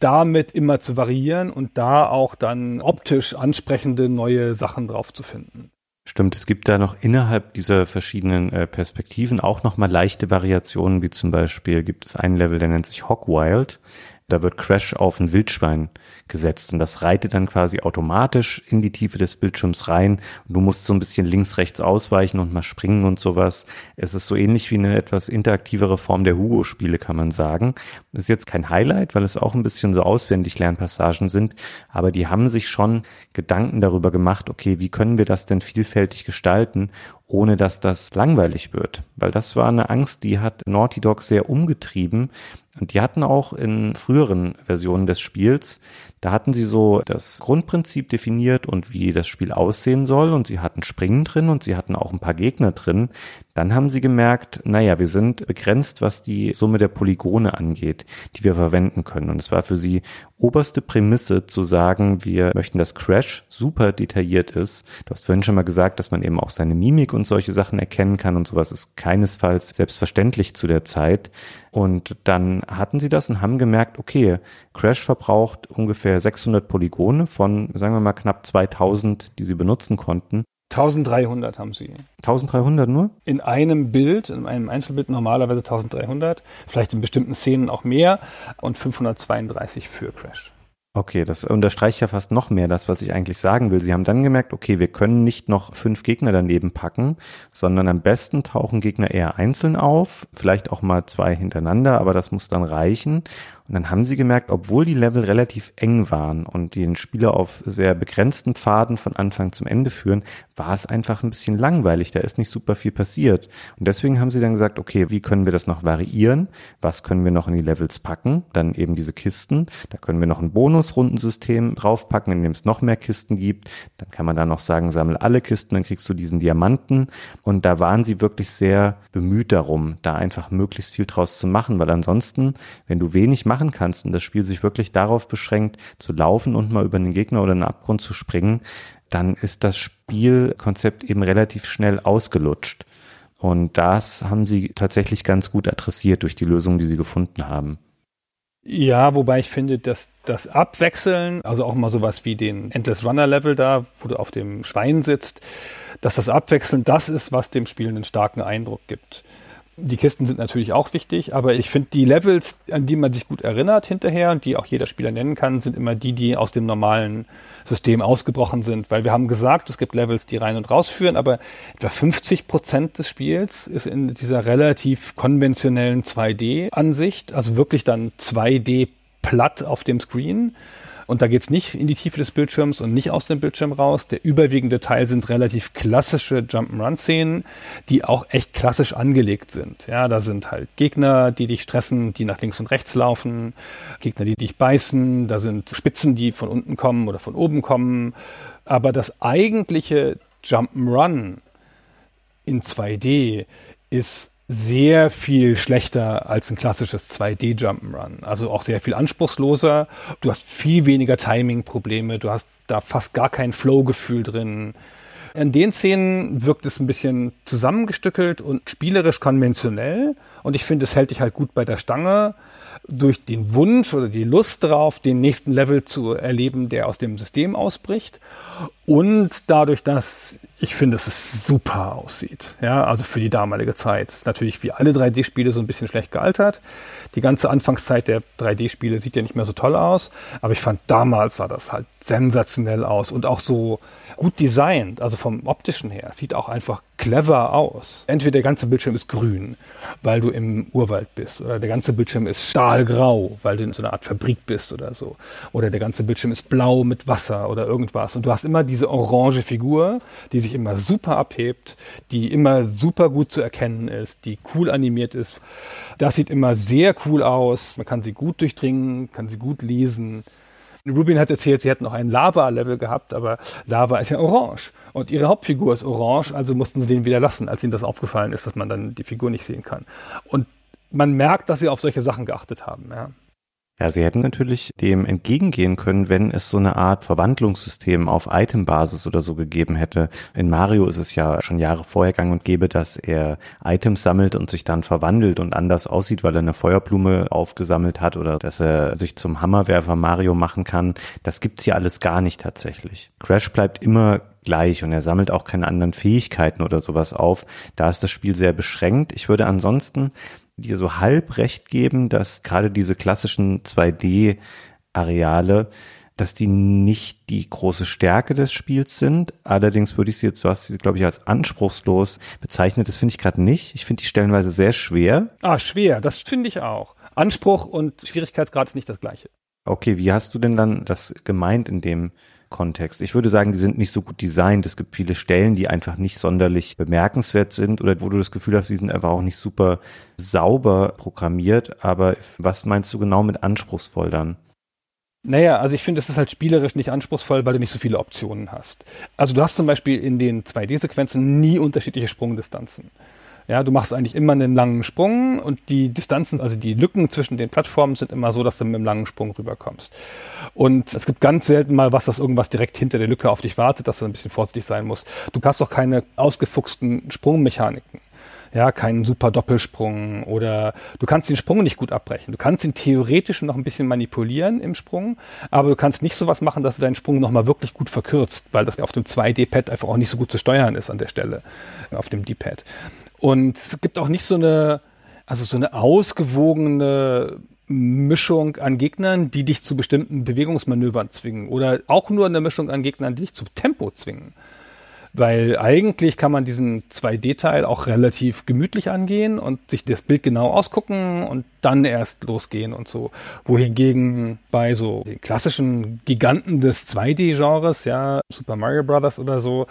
C: damit immer zu variieren und da auch dann optisch ansprechende neue Sachen drauf zu finden.
D: Stimmt, es gibt da noch innerhalb dieser verschiedenen äh, Perspektiven auch nochmal leichte Variationen, wie zum Beispiel gibt es ein Level, der nennt sich Hogwild. Da wird Crash auf ein Wildschwein gesetzt und das reitet dann quasi automatisch in die Tiefe des Bildschirms rein und du musst so ein bisschen links, rechts ausweichen und mal springen und sowas. Es ist so ähnlich wie eine etwas interaktivere Form der Hugo-Spiele, kann man sagen. Ist jetzt kein Highlight, weil es auch ein bisschen so auswendig Lernpassagen sind, aber die haben sich schon Gedanken darüber gemacht, okay, wie können wir das denn vielfältig gestalten ohne dass das langweilig wird. Weil das war eine Angst, die hat Naughty Dog sehr umgetrieben. Und die hatten auch in früheren Versionen des Spiels da hatten sie so das Grundprinzip definiert und wie das Spiel aussehen soll und sie hatten Springen drin und sie hatten auch ein paar Gegner drin. Dann haben sie gemerkt, naja, wir sind begrenzt, was die Summe der Polygone angeht, die wir verwenden können. Und es war für sie oberste Prämisse zu sagen, wir möchten, dass Crash super detailliert ist. Du hast vorhin schon mal gesagt, dass man eben auch seine Mimik und solche Sachen erkennen kann und sowas ist keinesfalls selbstverständlich zu der Zeit. Und dann hatten sie das und haben gemerkt, okay, Crash verbraucht ungefähr 600 Polygone von, sagen wir mal, knapp 2000, die sie benutzen konnten.
C: 1300 haben sie.
D: 1300 nur?
C: In einem Bild, in einem Einzelbild normalerweise 1300, vielleicht in bestimmten Szenen auch mehr und 532 für Crash.
D: Okay, das unterstreicht ja fast noch mehr das, was ich eigentlich sagen will. Sie haben dann gemerkt, okay, wir können nicht noch fünf Gegner daneben packen, sondern am besten tauchen Gegner eher einzeln auf, vielleicht auch mal zwei hintereinander, aber das muss dann reichen. Und dann haben sie gemerkt, obwohl die Level relativ eng waren und den Spieler auf sehr begrenzten Pfaden von Anfang zum Ende führen, war es einfach ein bisschen langweilig. Da ist nicht super viel passiert. Und deswegen haben sie dann gesagt, okay, wie können wir das noch variieren? Was können wir noch in die Levels packen? Dann eben diese Kisten. Da können wir noch ein Bonusrundensystem draufpacken, in dem es noch mehr Kisten gibt. Dann kann man da noch sagen, sammle alle Kisten, dann kriegst du diesen Diamanten. Und da waren sie wirklich sehr bemüht darum, da einfach möglichst viel draus zu machen, weil ansonsten, wenn du wenig machst, machen kannst und das Spiel sich wirklich darauf beschränkt, zu laufen und mal über einen Gegner oder einen Abgrund zu springen, dann ist das Spielkonzept eben relativ schnell ausgelutscht. Und das haben sie tatsächlich ganz gut adressiert durch die Lösung, die sie gefunden haben.
C: Ja, wobei ich finde, dass das Abwechseln, also auch mal sowas wie den Endless Runner Level da, wo du auf dem Schwein sitzt, dass das Abwechseln das ist, was dem Spiel einen starken Eindruck gibt. Die Kisten sind natürlich auch wichtig, aber ich finde, die Levels, an die man sich gut erinnert hinterher und die auch jeder Spieler nennen kann, sind immer die, die aus dem normalen System ausgebrochen sind. Weil wir haben gesagt, es gibt Levels, die rein und rausführen, aber etwa 50 Prozent des Spiels ist in dieser relativ konventionellen 2D-Ansicht, also wirklich dann 2D platt auf dem Screen. Und da geht's nicht in die Tiefe des Bildschirms und nicht aus dem Bildschirm raus. Der überwiegende Teil sind relativ klassische Jump'n'Run-Szenen, die auch echt klassisch angelegt sind. Ja, da sind halt Gegner, die dich stressen, die nach links und rechts laufen, Gegner, die dich beißen, da sind Spitzen, die von unten kommen oder von oben kommen. Aber das eigentliche Jump'n'Run in 2D ist sehr viel schlechter als ein klassisches 2D Jump'n'Run. Also auch sehr viel anspruchsloser. Du hast viel weniger Timing-Probleme. Du hast da fast gar kein Flow-Gefühl drin. In den Szenen wirkt es ein bisschen zusammengestückelt und spielerisch konventionell. Und ich finde, es hält dich halt gut bei der Stange durch den Wunsch oder die Lust darauf, den nächsten Level zu erleben, der aus dem System ausbricht. Und dadurch, dass ich finde, dass es super aussieht. Ja, also für die damalige Zeit. Natürlich wie alle 3D-Spiele so ein bisschen schlecht gealtert. Die ganze Anfangszeit der 3D-Spiele sieht ja nicht mehr so toll aus. Aber ich fand damals sah das halt sensationell aus und auch so gut designt, also vom optischen her. Sieht auch einfach clever aus. Entweder der ganze Bildschirm ist grün, weil du im Urwald bist, oder der ganze Bildschirm ist stahlgrau, weil du in so einer Art Fabrik bist oder so. Oder der ganze Bildschirm ist blau mit Wasser oder irgendwas. Und du hast immer diese orange Figur, die sich immer super abhebt, die immer super gut zu erkennen ist, die cool animiert ist. Das sieht immer sehr cool aus. Man kann sie gut durchdringen, kann sie gut lesen. Rubin hat erzählt, sie hätten noch ein Lava-Level gehabt, aber Lava ist ja orange. Und ihre Hauptfigur ist orange, also mussten sie den wieder lassen, als ihnen das aufgefallen ist, dass man dann die Figur nicht sehen kann. Und man merkt, dass sie auf solche Sachen geachtet haben. Ja.
D: Ja, sie hätten natürlich dem entgegengehen können, wenn es so eine Art Verwandlungssystem auf Itembasis oder so gegeben hätte. In Mario ist es ja schon Jahre vorher gang und gäbe, dass er Items sammelt und sich dann verwandelt und anders aussieht, weil er eine Feuerblume aufgesammelt hat oder dass er sich zum Hammerwerfer Mario machen kann. Das gibt's hier alles gar nicht tatsächlich. Crash bleibt immer gleich und er sammelt auch keine anderen Fähigkeiten oder sowas auf. Da ist das Spiel sehr beschränkt. Ich würde ansonsten dir so halb recht geben, dass gerade diese klassischen 2D-Areale, dass die nicht die große Stärke des Spiels sind. Allerdings würde ich sie jetzt, du hast sie, glaube ich, als anspruchslos bezeichnet. Das finde ich gerade nicht. Ich finde die stellenweise sehr schwer.
C: Ah, schwer, das finde ich auch. Anspruch und Schwierigkeitsgrad ist nicht das gleiche.
D: Okay, wie hast du denn dann das gemeint in dem Kontext. Ich würde sagen, die sind nicht so gut designt. Es gibt viele Stellen, die einfach nicht sonderlich bemerkenswert sind oder wo du das Gefühl hast, sie sind einfach auch nicht super sauber programmiert. Aber was meinst du genau mit anspruchsvoll dann?
C: Naja, also ich finde, es ist halt spielerisch nicht anspruchsvoll, weil du nicht so viele Optionen hast. Also du hast zum Beispiel in den 2D-Sequenzen nie unterschiedliche Sprungdistanzen. Ja, du machst eigentlich immer einen langen Sprung und die Distanzen, also die Lücken zwischen den Plattformen sind immer so, dass du mit einem langen Sprung rüberkommst. Und es gibt ganz selten mal was, dass irgendwas direkt hinter der Lücke auf dich wartet, dass du ein bisschen vorsichtig sein musst. Du hast doch keine ausgefuchsten Sprungmechaniken ja, keinen super Doppelsprung oder du kannst den Sprung nicht gut abbrechen. Du kannst ihn theoretisch noch ein bisschen manipulieren im Sprung, aber du kannst nicht sowas machen, dass du deinen Sprung nochmal wirklich gut verkürzt, weil das auf dem 2D-Pad einfach auch nicht so gut zu steuern ist an der Stelle, auf dem D-Pad. Und es gibt auch nicht so eine, also so eine ausgewogene Mischung an Gegnern, die dich zu bestimmten Bewegungsmanövern zwingen oder auch nur eine Mischung an Gegnern, die dich zum Tempo zwingen. Weil eigentlich kann man diesen 2D-Teil auch relativ gemütlich angehen und sich das Bild genau ausgucken und dann erst losgehen und so. Wohingegen bei so den klassischen Giganten des 2D-Genres, ja, Super Mario Brothers oder so,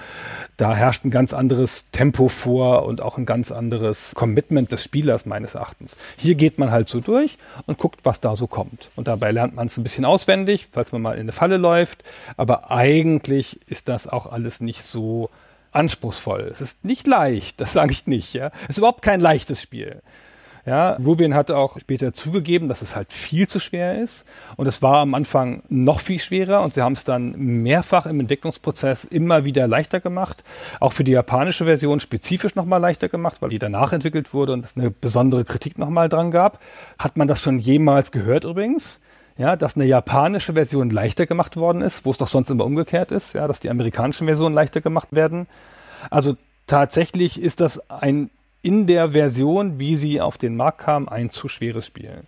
C: da herrscht ein ganz anderes Tempo vor und auch ein ganz anderes Commitment des Spielers meines Erachtens. Hier geht man halt so durch und guckt, was da so kommt. Und dabei lernt man es ein bisschen auswendig, falls man mal in eine Falle läuft. Aber eigentlich ist das auch alles nicht so anspruchsvoll. Es ist nicht leicht, das sage ich nicht. Ja, es ist überhaupt kein leichtes Spiel. Ja, Rubin hat auch später zugegeben, dass es halt viel zu schwer ist. Und es war am Anfang noch viel schwerer und sie haben es dann mehrfach im Entwicklungsprozess immer wieder leichter gemacht. Auch für die japanische Version spezifisch nochmal leichter gemacht, weil die danach entwickelt wurde und es eine besondere Kritik nochmal dran gab. Hat man das schon jemals gehört übrigens? Ja, dass eine japanische Version leichter gemacht worden ist, wo es doch sonst immer umgekehrt ist, ja, dass die amerikanischen Versionen leichter gemacht werden. Also tatsächlich ist das ein in der Version, wie sie auf den Markt kam, ein zu schweres Spiel.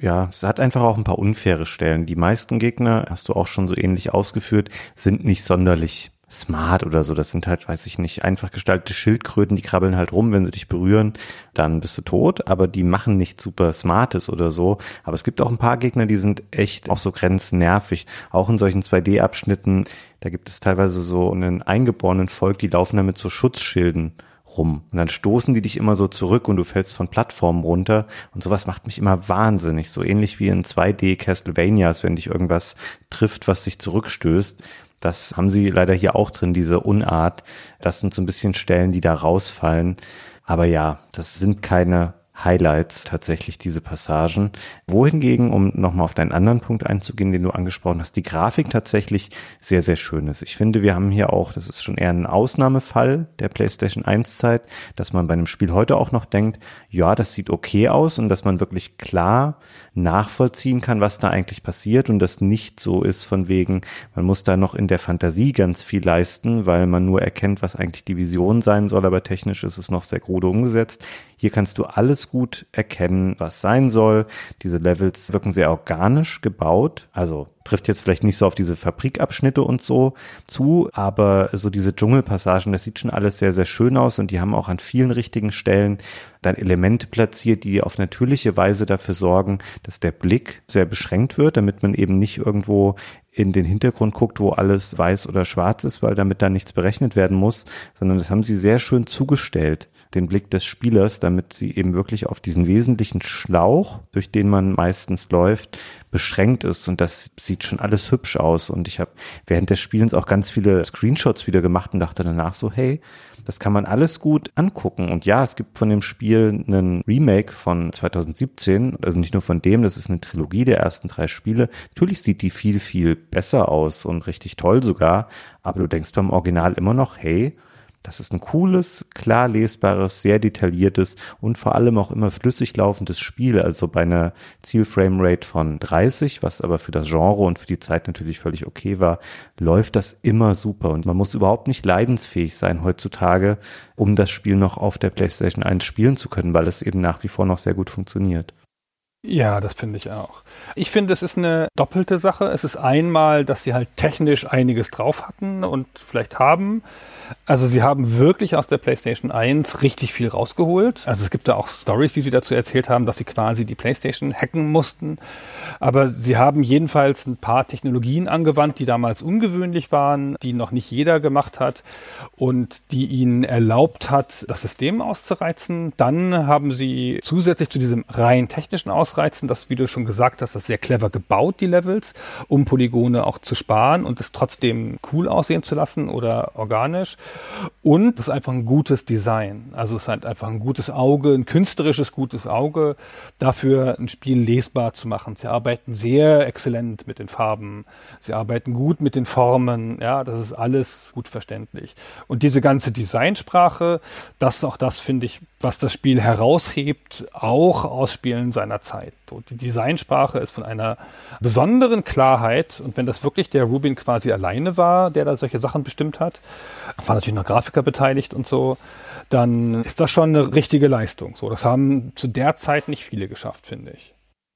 D: Ja, es hat einfach auch ein paar unfaire Stellen. Die meisten Gegner, hast du auch schon so ähnlich ausgeführt, sind nicht sonderlich smart oder so. Das sind halt, weiß ich nicht, einfach gestaltete Schildkröten, die krabbeln halt rum, wenn sie dich berühren, dann bist du tot, aber die machen nicht super smartes oder so. Aber es gibt auch ein paar Gegner, die sind echt auch so grenznervig. Auch in solchen 2D-Abschnitten, da gibt es teilweise so einen eingeborenen Volk, die laufen damit so Schutzschilden rum. Und dann stoßen die dich immer so zurück und du fällst von Plattformen runter. Und sowas macht mich immer wahnsinnig. So ähnlich wie in 2D Castlevanias, wenn dich irgendwas trifft, was dich zurückstößt. Das haben sie leider hier auch drin, diese Unart. Das sind so ein bisschen Stellen, die da rausfallen. Aber ja, das sind keine Highlights tatsächlich diese Passagen. Wohingegen, um nochmal auf deinen anderen Punkt einzugehen, den du angesprochen hast, die Grafik tatsächlich sehr, sehr schön ist. Ich finde, wir haben hier auch, das ist schon eher ein Ausnahmefall der PlayStation 1 Zeit, dass man bei einem Spiel heute auch noch denkt, ja, das sieht okay aus und dass man wirklich klar nachvollziehen kann, was da eigentlich passiert und das nicht so ist von wegen, man muss da noch in der Fantasie ganz viel leisten, weil man nur erkennt, was eigentlich die Vision sein soll, aber technisch ist es noch sehr krude umgesetzt. Hier kannst du alles gut erkennen, was sein soll. Diese Levels wirken sehr organisch gebaut, also trifft jetzt vielleicht nicht so auf diese Fabrikabschnitte und so zu, aber so diese Dschungelpassagen, das sieht schon alles sehr, sehr schön aus und die haben auch an vielen richtigen Stellen dann Elemente platziert, die auf natürliche Weise dafür sorgen, dass der Blick sehr beschränkt wird, damit man eben nicht irgendwo in den Hintergrund guckt, wo alles weiß oder schwarz ist, weil damit dann nichts berechnet werden muss, sondern das haben sie sehr schön zugestellt den Blick des Spielers, damit sie eben wirklich auf diesen wesentlichen Schlauch, durch den man meistens läuft, beschränkt ist und das sieht schon alles hübsch aus und ich habe während des Spielens auch ganz viele Screenshots wieder gemacht und dachte danach so, hey, das kann man alles gut angucken. Und ja, es gibt von dem Spiel einen Remake von 2017, also nicht nur von dem, das ist eine Trilogie der ersten drei Spiele. Natürlich sieht die viel, viel besser aus und richtig toll sogar, aber du denkst beim Original immer noch, hey, das ist ein cooles, klar lesbares, sehr detailliertes und vor allem auch immer flüssig laufendes Spiel. Also bei einer Zielframerate von 30, was aber für das Genre und für die Zeit natürlich völlig okay war, läuft das immer super. Und man muss überhaupt nicht leidensfähig sein heutzutage, um das Spiel noch auf der PlayStation 1 spielen zu können, weil es eben nach wie vor noch sehr gut funktioniert.
C: Ja, das finde ich auch. Ich finde, es ist eine doppelte Sache. Es ist einmal, dass sie halt technisch einiges drauf hatten und vielleicht haben. Also sie haben wirklich aus der PlayStation 1 richtig viel rausgeholt. Also es gibt da auch Stories, die sie dazu erzählt haben, dass sie quasi die PlayStation hacken mussten. Aber sie haben jedenfalls ein paar Technologien angewandt, die damals ungewöhnlich waren, die noch nicht jeder gemacht hat und die ihnen erlaubt hat, das System auszureizen. Dann haben sie zusätzlich zu diesem rein technischen Ausreizen, das, wie du schon gesagt hast, das sehr clever gebaut, die Levels, um Polygone auch zu sparen und es trotzdem cool aussehen zu lassen oder organisch. Und es ist einfach ein gutes Design. Also es ist halt einfach ein gutes Auge, ein künstlerisches gutes Auge, dafür ein Spiel lesbar zu machen. Sie arbeiten sehr exzellent mit den Farben. Sie arbeiten gut mit den Formen. Ja, das ist alles gut verständlich. Und diese ganze Designsprache, das ist auch das, finde ich, was das Spiel heraushebt, auch aus Spielen seiner Zeit. So, die Designsprache ist von einer besonderen Klarheit. Und wenn das wirklich der Rubin quasi alleine war, der da solche Sachen bestimmt hat, es waren natürlich noch Grafiker beteiligt und so, dann ist das schon eine richtige Leistung. So, das haben zu der Zeit nicht viele geschafft, finde ich.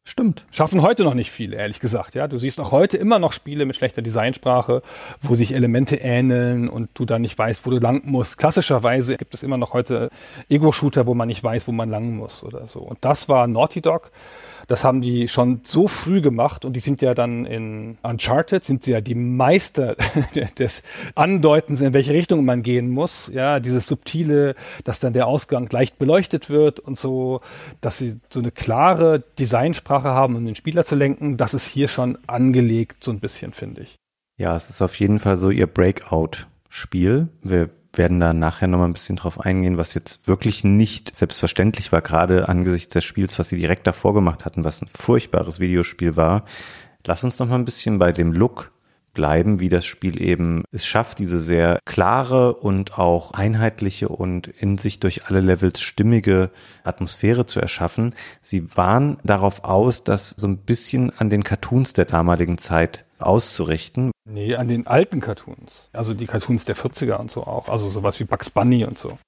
D: Stimmt.
C: Schaffen heute noch nicht viele, ehrlich gesagt. Ja, du siehst auch heute immer noch Spiele mit schlechter Designsprache, wo sich Elemente ähneln und du dann nicht weißt, wo du lang musst. Klassischerweise gibt es immer noch heute Ego-Shooter, wo man nicht weiß, wo man lang muss oder so. Und das war Naughty Dog. Das haben die schon so früh gemacht und die sind ja dann in Uncharted, sind sie ja die Meister [laughs] des Andeutens, in welche Richtung man gehen muss. Ja, dieses subtile, dass dann der Ausgang leicht beleuchtet wird und so, dass sie so eine klare Designsprache haben, um den Spieler zu lenken. Das ist hier schon angelegt, so ein bisschen, finde ich.
D: Ja, es ist auf jeden Fall so ihr Breakout-Spiel. Wir werden da nachher nochmal ein bisschen drauf eingehen, was jetzt wirklich nicht selbstverständlich war, gerade angesichts des Spiels, was sie direkt davor gemacht hatten, was ein furchtbares Videospiel war. Lass uns noch mal ein bisschen bei dem Look bleiben, wie das Spiel eben es schafft, diese sehr klare und auch einheitliche und in sich durch alle Levels stimmige Atmosphäre zu erschaffen. Sie waren darauf aus, das so ein bisschen an den Cartoons der damaligen Zeit auszurichten.
C: Nee, an den alten Cartoons. Also die Cartoons der 40er und so auch. Also sowas wie Bugs Bunny und so.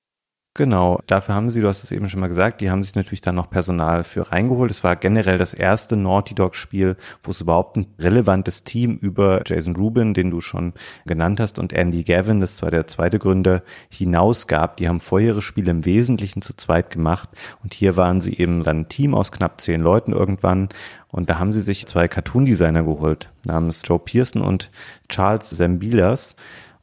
D: Genau, dafür haben sie, du hast es eben schon mal gesagt, die haben sich natürlich dann noch Personal für reingeholt. Es war generell das erste Naughty Dog Spiel, wo es überhaupt ein relevantes Team über Jason Rubin, den du schon genannt hast, und Andy Gavin, das war der zweite Gründer, hinaus gab. Die haben vorher ihre Spiele im Wesentlichen zu zweit gemacht und hier waren sie eben dann ein Team aus knapp zehn Leuten irgendwann und da haben sie sich zwei Cartoon-Designer geholt, namens Joe Pearson und Charles Zambilas.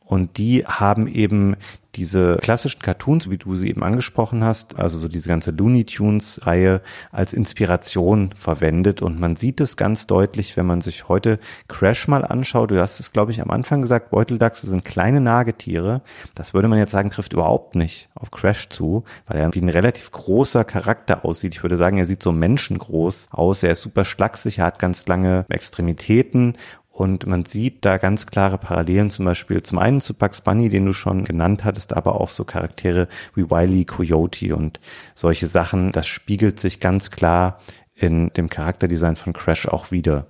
D: Und die haben eben diese klassischen Cartoons, wie du sie eben angesprochen hast, also so diese ganze Looney Tunes Reihe als Inspiration verwendet und man sieht es ganz deutlich, wenn man sich heute Crash mal anschaut. Du hast es, glaube ich, am Anfang gesagt, Beuteldachse sind kleine Nagetiere. Das würde man jetzt sagen, trifft überhaupt nicht auf Crash zu, weil er wie ein relativ großer Charakter aussieht. Ich würde sagen, er sieht so menschengroß aus. Er ist super schlaksig, er hat ganz lange Extremitäten und man sieht da ganz klare Parallelen zum Beispiel zum einen zu Bugs Bunny, den du schon genannt hattest, aber auch so Charaktere wie Wiley Coyote und solche Sachen. Das spiegelt sich ganz klar in dem Charakterdesign von Crash auch wieder.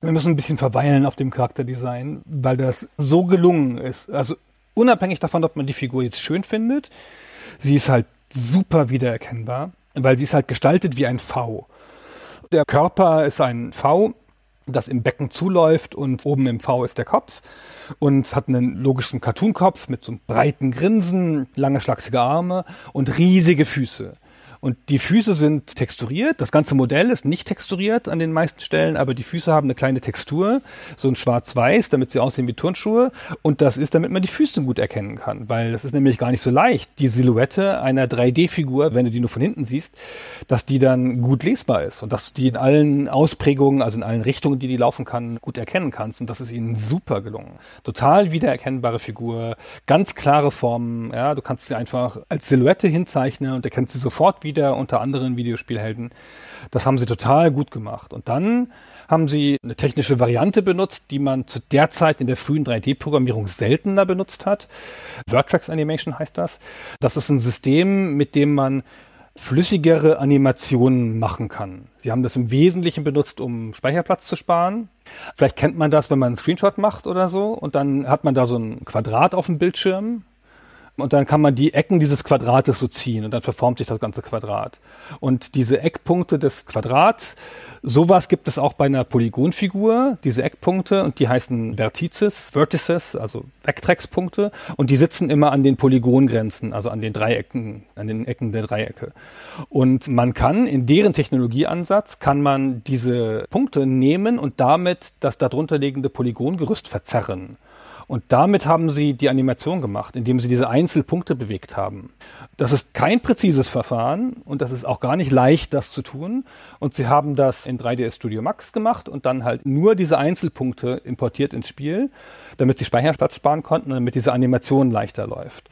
C: Wir müssen ein bisschen verweilen auf dem Charakterdesign, weil das so gelungen ist. Also unabhängig davon, ob man die Figur jetzt schön findet, sie ist halt super wiedererkennbar, weil sie ist halt gestaltet wie ein V. Der Körper ist ein V das im Becken zuläuft und oben im V ist der Kopf und hat einen logischen Cartoon-Kopf mit so einem breiten Grinsen, lange schlachsige Arme und riesige Füße. Und die Füße sind texturiert. Das ganze Modell ist nicht texturiert an den meisten Stellen, aber die Füße haben eine kleine Textur, so ein schwarz-weiß, damit sie aussehen wie Turnschuhe. Und das ist, damit man die Füße gut erkennen kann, weil das ist nämlich gar nicht so leicht, die Silhouette einer 3D-Figur, wenn du die nur von hinten siehst, dass die dann gut lesbar ist und dass du die in allen Ausprägungen, also in allen Richtungen, die die laufen kann, gut erkennen kannst. Und das ist ihnen super gelungen. Total wiedererkennbare Figur, ganz klare Formen. Ja, du kannst sie einfach als Silhouette hinzeichnen und erkennst sie sofort wieder unter anderen Videospielhelden. Das haben sie total gut gemacht. Und dann haben sie eine technische Variante benutzt, die man zu der Zeit in der frühen 3D-Programmierung seltener benutzt hat. Vertex Animation heißt das. Das ist ein System, mit dem man flüssigere Animationen machen kann. Sie haben das im Wesentlichen benutzt, um Speicherplatz zu sparen. Vielleicht kennt man das, wenn man einen Screenshot macht oder so und dann hat man da so ein Quadrat auf dem Bildschirm und dann kann man die Ecken dieses Quadrates so ziehen und dann verformt sich das ganze Quadrat. Und diese Eckpunkte des Quadrats, sowas gibt es auch bei einer Polygonfigur, diese Eckpunkte und die heißen Vertices, Vertices, also Vectrex-Punkte und die sitzen immer an den Polygongrenzen, also an den Dreiecken, an den Ecken der Dreiecke. Und man kann in deren Technologieansatz kann man diese Punkte nehmen und damit das darunter liegende Polygongerüst verzerren. Und damit haben sie die Animation gemacht, indem sie diese Einzelpunkte bewegt haben. Das ist kein präzises Verfahren und das ist auch gar nicht leicht, das zu tun. Und sie haben das in 3ds Studio Max gemacht und dann halt nur diese Einzelpunkte importiert ins Spiel, damit sie Speicherplatz sparen konnten und damit diese Animation leichter läuft.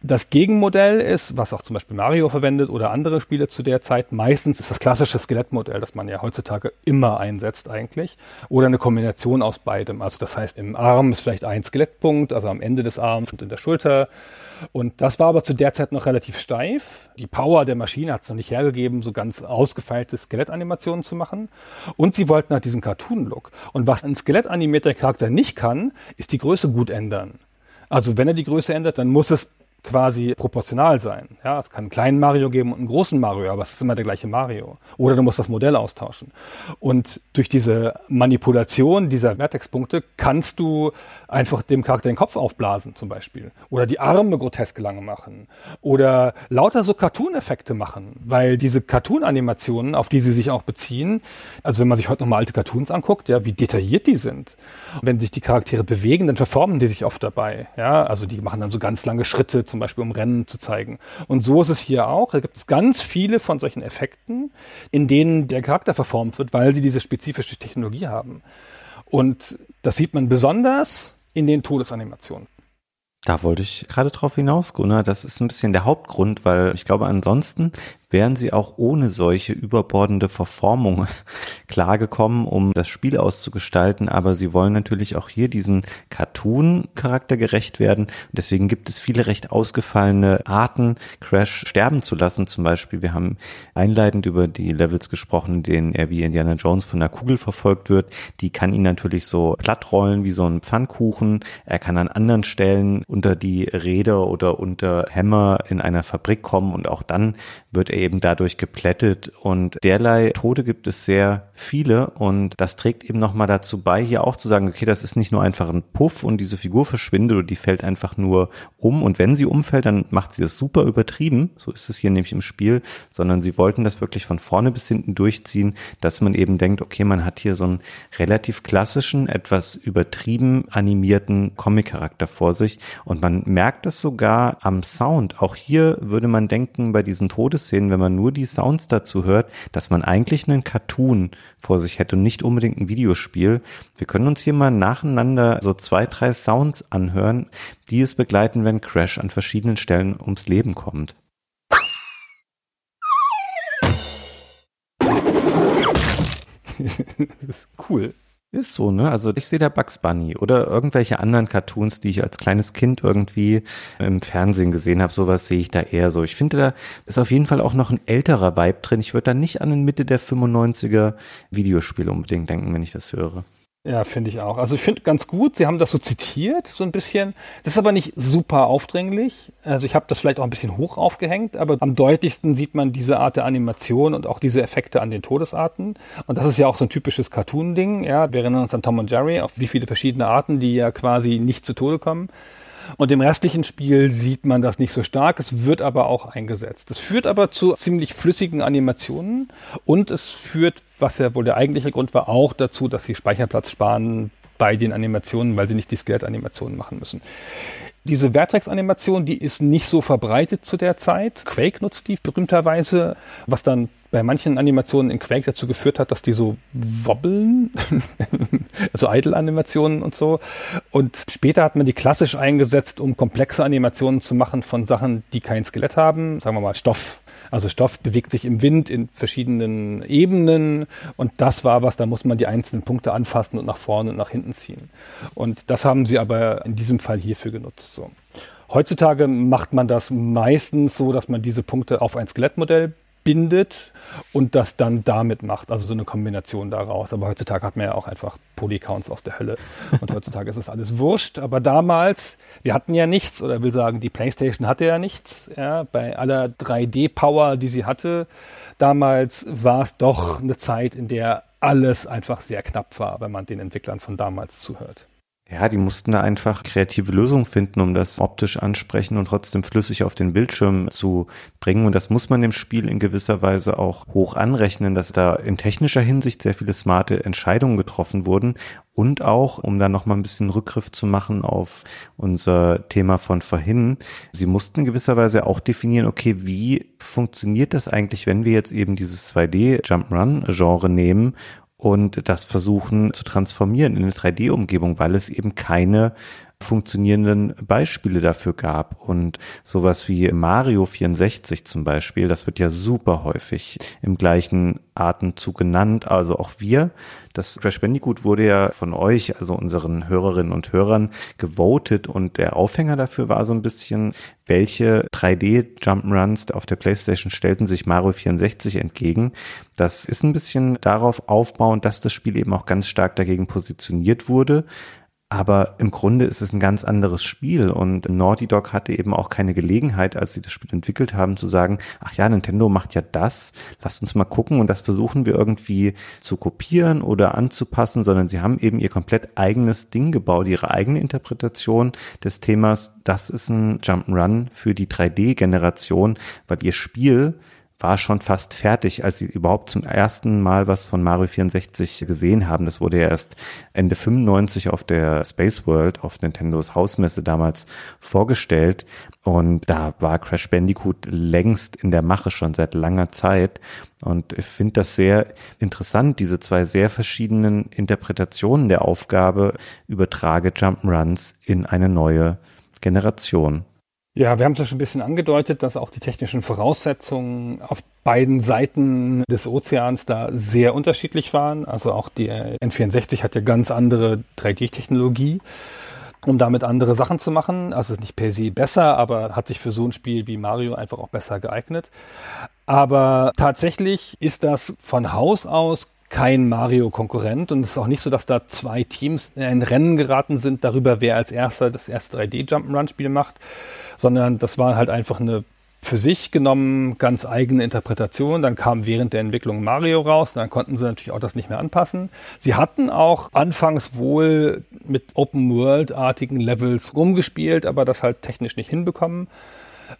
C: Das Gegenmodell ist, was auch zum Beispiel Mario verwendet oder andere Spiele zu der Zeit, meistens ist das klassische Skelettmodell, das man ja heutzutage immer einsetzt eigentlich, oder eine Kombination aus beidem. Also das heißt, im Arm ist vielleicht ein Skelettpunkt, also am Ende des Arms und in der Schulter. Und das war aber zu der Zeit noch relativ steif. Die Power der Maschine hat es noch nicht hergegeben, so ganz ausgefeilte Skelettanimationen zu machen. Und sie wollten halt diesen Cartoon-Look. Und was ein skelettanimierter Charakter nicht kann, ist die Größe gut ändern. Also wenn er die Größe ändert, dann muss es quasi proportional sein. Ja, es kann einen kleinen Mario geben und einen großen Mario, aber es ist immer der gleiche Mario. Oder du musst das Modell austauschen. Und durch diese Manipulation dieser Vertexpunkte kannst du einfach dem Charakter den Kopf aufblasen, zum Beispiel. Oder die Arme grotesk lange machen. Oder lauter so Cartoon-Effekte machen. Weil diese Cartoon-Animationen, auf die sie sich auch beziehen, also wenn man sich heute nochmal alte Cartoons anguckt, ja, wie detailliert die sind. wenn sich die Charaktere bewegen, dann verformen die sich oft dabei. Ja, also die machen dann so ganz lange Schritte, zum Beispiel um Rennen zu zeigen. Und so ist es hier auch. Da gibt es ganz viele von solchen Effekten, in denen der Charakter verformt wird, weil sie diese spezifische Technologie haben. Und das sieht man besonders in den Todesanimationen.
D: Da wollte ich gerade drauf hinaus, Gunnar. Das ist ein bisschen der Hauptgrund, weil ich glaube, ansonsten wären sie auch ohne solche überbordende Verformung [laughs] klargekommen, um das Spiel auszugestalten. Aber sie wollen natürlich auch hier diesen Cartoon-Charakter gerecht werden. Und deswegen gibt es viele recht ausgefallene Arten, Crash sterben zu lassen. Zum Beispiel, wir haben einleitend über die Levels gesprochen, in denen er wie Indiana Jones von einer Kugel verfolgt wird. Die kann ihn natürlich so plattrollen wie so ein Pfannkuchen. Er kann an anderen Stellen unter die Räder oder unter Hämmer in einer Fabrik kommen und auch dann wird er eben dadurch geplättet. Und derlei Tode gibt es sehr viele. Und das trägt eben nochmal dazu bei, hier auch zu sagen, okay, das ist nicht nur einfach ein Puff und diese Figur verschwindet oder die fällt einfach nur um. Und wenn sie umfällt, dann macht sie das super übertrieben, so ist es hier nämlich im Spiel, sondern sie wollten das wirklich von vorne bis hinten durchziehen, dass man eben denkt, okay, man hat hier so einen relativ klassischen, etwas übertrieben animierten Comic-Charakter vor sich. Und man merkt das sogar am Sound. Auch hier würde man denken, bei diesen Todesszenen, wenn man nur die Sounds dazu hört, dass man eigentlich einen Cartoon vor sich hätte und nicht unbedingt ein Videospiel. Wir können uns hier mal nacheinander so zwei, drei Sounds anhören, die es begleiten, wenn Crash an verschiedenen Stellen ums Leben kommt. [laughs]
C: das ist cool.
D: Ist so, ne? Also ich sehe da Bugs Bunny oder irgendwelche anderen Cartoons, die ich als kleines Kind irgendwie im Fernsehen gesehen habe. Sowas sehe ich da eher so. Ich finde, da ist auf jeden Fall auch noch ein älterer Vibe drin. Ich würde da nicht an den Mitte der 95er Videospiele unbedingt denken, wenn ich das höre.
C: Ja, finde ich auch. Also ich finde ganz gut, sie haben das so zitiert, so ein bisschen. Das ist aber nicht super aufdringlich. Also ich habe das vielleicht auch ein bisschen hoch aufgehängt, aber am deutlichsten sieht man diese Art der Animation und auch diese Effekte an den Todesarten. Und das ist ja auch so ein typisches Cartoon-Ding. Ja, wir erinnern uns an Tom und Jerry, auf wie viele verschiedene Arten, die ja quasi nicht zu Tode kommen. Und im restlichen Spiel sieht man das nicht so stark. Es wird aber auch eingesetzt. Es führt aber zu ziemlich flüssigen Animationen und es führt, was ja wohl der eigentliche Grund war, auch dazu, dass sie Speicherplatz sparen bei den Animationen, weil sie nicht die Skeletanimationen machen müssen. Diese Vertex-Animation, die ist nicht so verbreitet zu der Zeit. Quake nutzt die berühmterweise, was dann bei manchen Animationen in Quake dazu geführt hat, dass die so wobbeln, [laughs] also Idle-Animationen und so. Und später hat man die klassisch eingesetzt, um komplexe Animationen zu machen von Sachen, die kein Skelett haben, sagen wir mal Stoff also Stoff bewegt sich im Wind in verschiedenen Ebenen und das war was, da muss man die einzelnen Punkte anfassen und nach vorne und nach hinten ziehen. Und das haben sie aber in diesem Fall hierfür genutzt. So. Heutzutage macht man das meistens so, dass man diese Punkte auf ein Skelettmodell bindet und das dann damit macht. Also so eine Kombination daraus. Aber heutzutage hat man ja auch einfach Polycounts aus der Hölle. Und heutzutage [laughs] ist es alles wurscht. Aber damals, wir hatten ja nichts, oder will sagen, die PlayStation hatte ja nichts. Ja, bei aller 3D-Power, die sie hatte, damals war es doch eine Zeit, in der alles einfach sehr knapp war, wenn man den Entwicklern von damals zuhört.
D: Ja, die mussten da einfach kreative Lösungen finden, um das optisch ansprechen und trotzdem flüssig auf den Bildschirm zu bringen. Und das muss man dem Spiel in gewisser Weise auch hoch anrechnen, dass da in technischer Hinsicht sehr viele smarte Entscheidungen getroffen wurden. Und auch, um da nochmal ein bisschen Rückgriff zu machen auf unser Thema von vorhin, sie mussten in gewisser Weise auch definieren, okay, wie funktioniert das eigentlich, wenn wir jetzt eben dieses 2D Jump'n'Run-Genre nehmen und das versuchen zu transformieren in eine 3D-Umgebung, weil es eben keine funktionierenden Beispiele dafür gab. Und sowas wie Mario 64 zum Beispiel, das wird ja super häufig im gleichen Atemzug genannt. Also auch wir, das Crash Bandicoot wurde ja von euch, also unseren Hörerinnen und Hörern, gewotet und der Aufhänger dafür war so ein bisschen, welche 3D Jump'n'Runs auf der Playstation stellten sich Mario 64 entgegen. Das ist ein bisschen darauf aufbauend, dass das Spiel eben auch ganz stark dagegen positioniert wurde. Aber im Grunde ist es ein ganz anderes Spiel. Und Naughty Dog hatte eben auch keine Gelegenheit, als sie das Spiel entwickelt haben, zu sagen, ach ja, Nintendo macht ja das, lasst uns mal gucken. Und das versuchen wir irgendwie zu kopieren oder anzupassen, sondern sie haben eben ihr komplett eigenes Ding gebaut, ihre eigene Interpretation des Themas. Das ist ein Jump'n'Run für die 3D-Generation, weil ihr Spiel war schon fast fertig, als sie überhaupt zum ersten Mal was von Mario 64 gesehen haben. Das wurde ja erst Ende 95 auf der Space World, auf Nintendos Hausmesse damals vorgestellt. Und da war Crash Bandicoot längst in der Mache schon seit langer Zeit. Und ich finde das sehr interessant, diese zwei sehr verschiedenen Interpretationen der Aufgabe, übertrage Jump'n'Runs in eine neue Generation.
C: Ja, wir haben es ja schon ein bisschen angedeutet, dass auch die technischen Voraussetzungen auf beiden Seiten des Ozeans da sehr unterschiedlich waren. Also auch die N64 hat ja ganz andere 3D-Technologie um damit andere Sachen zu machen. Also nicht per se besser, aber hat sich für so ein Spiel wie Mario einfach auch besser geeignet. Aber tatsächlich ist das von Haus aus kein Mario-Konkurrent und es ist auch nicht so, dass da zwei Teams in ein Rennen geraten sind darüber, wer als erster das erste 3D-Jump'n'Run-Spiel macht, sondern das war halt einfach eine für sich genommen ganz eigene Interpretation. Dann kam während der Entwicklung Mario raus, dann konnten sie natürlich auch das nicht mehr anpassen. Sie hatten auch anfangs wohl mit Open-World-artigen Levels rumgespielt, aber das halt technisch nicht hinbekommen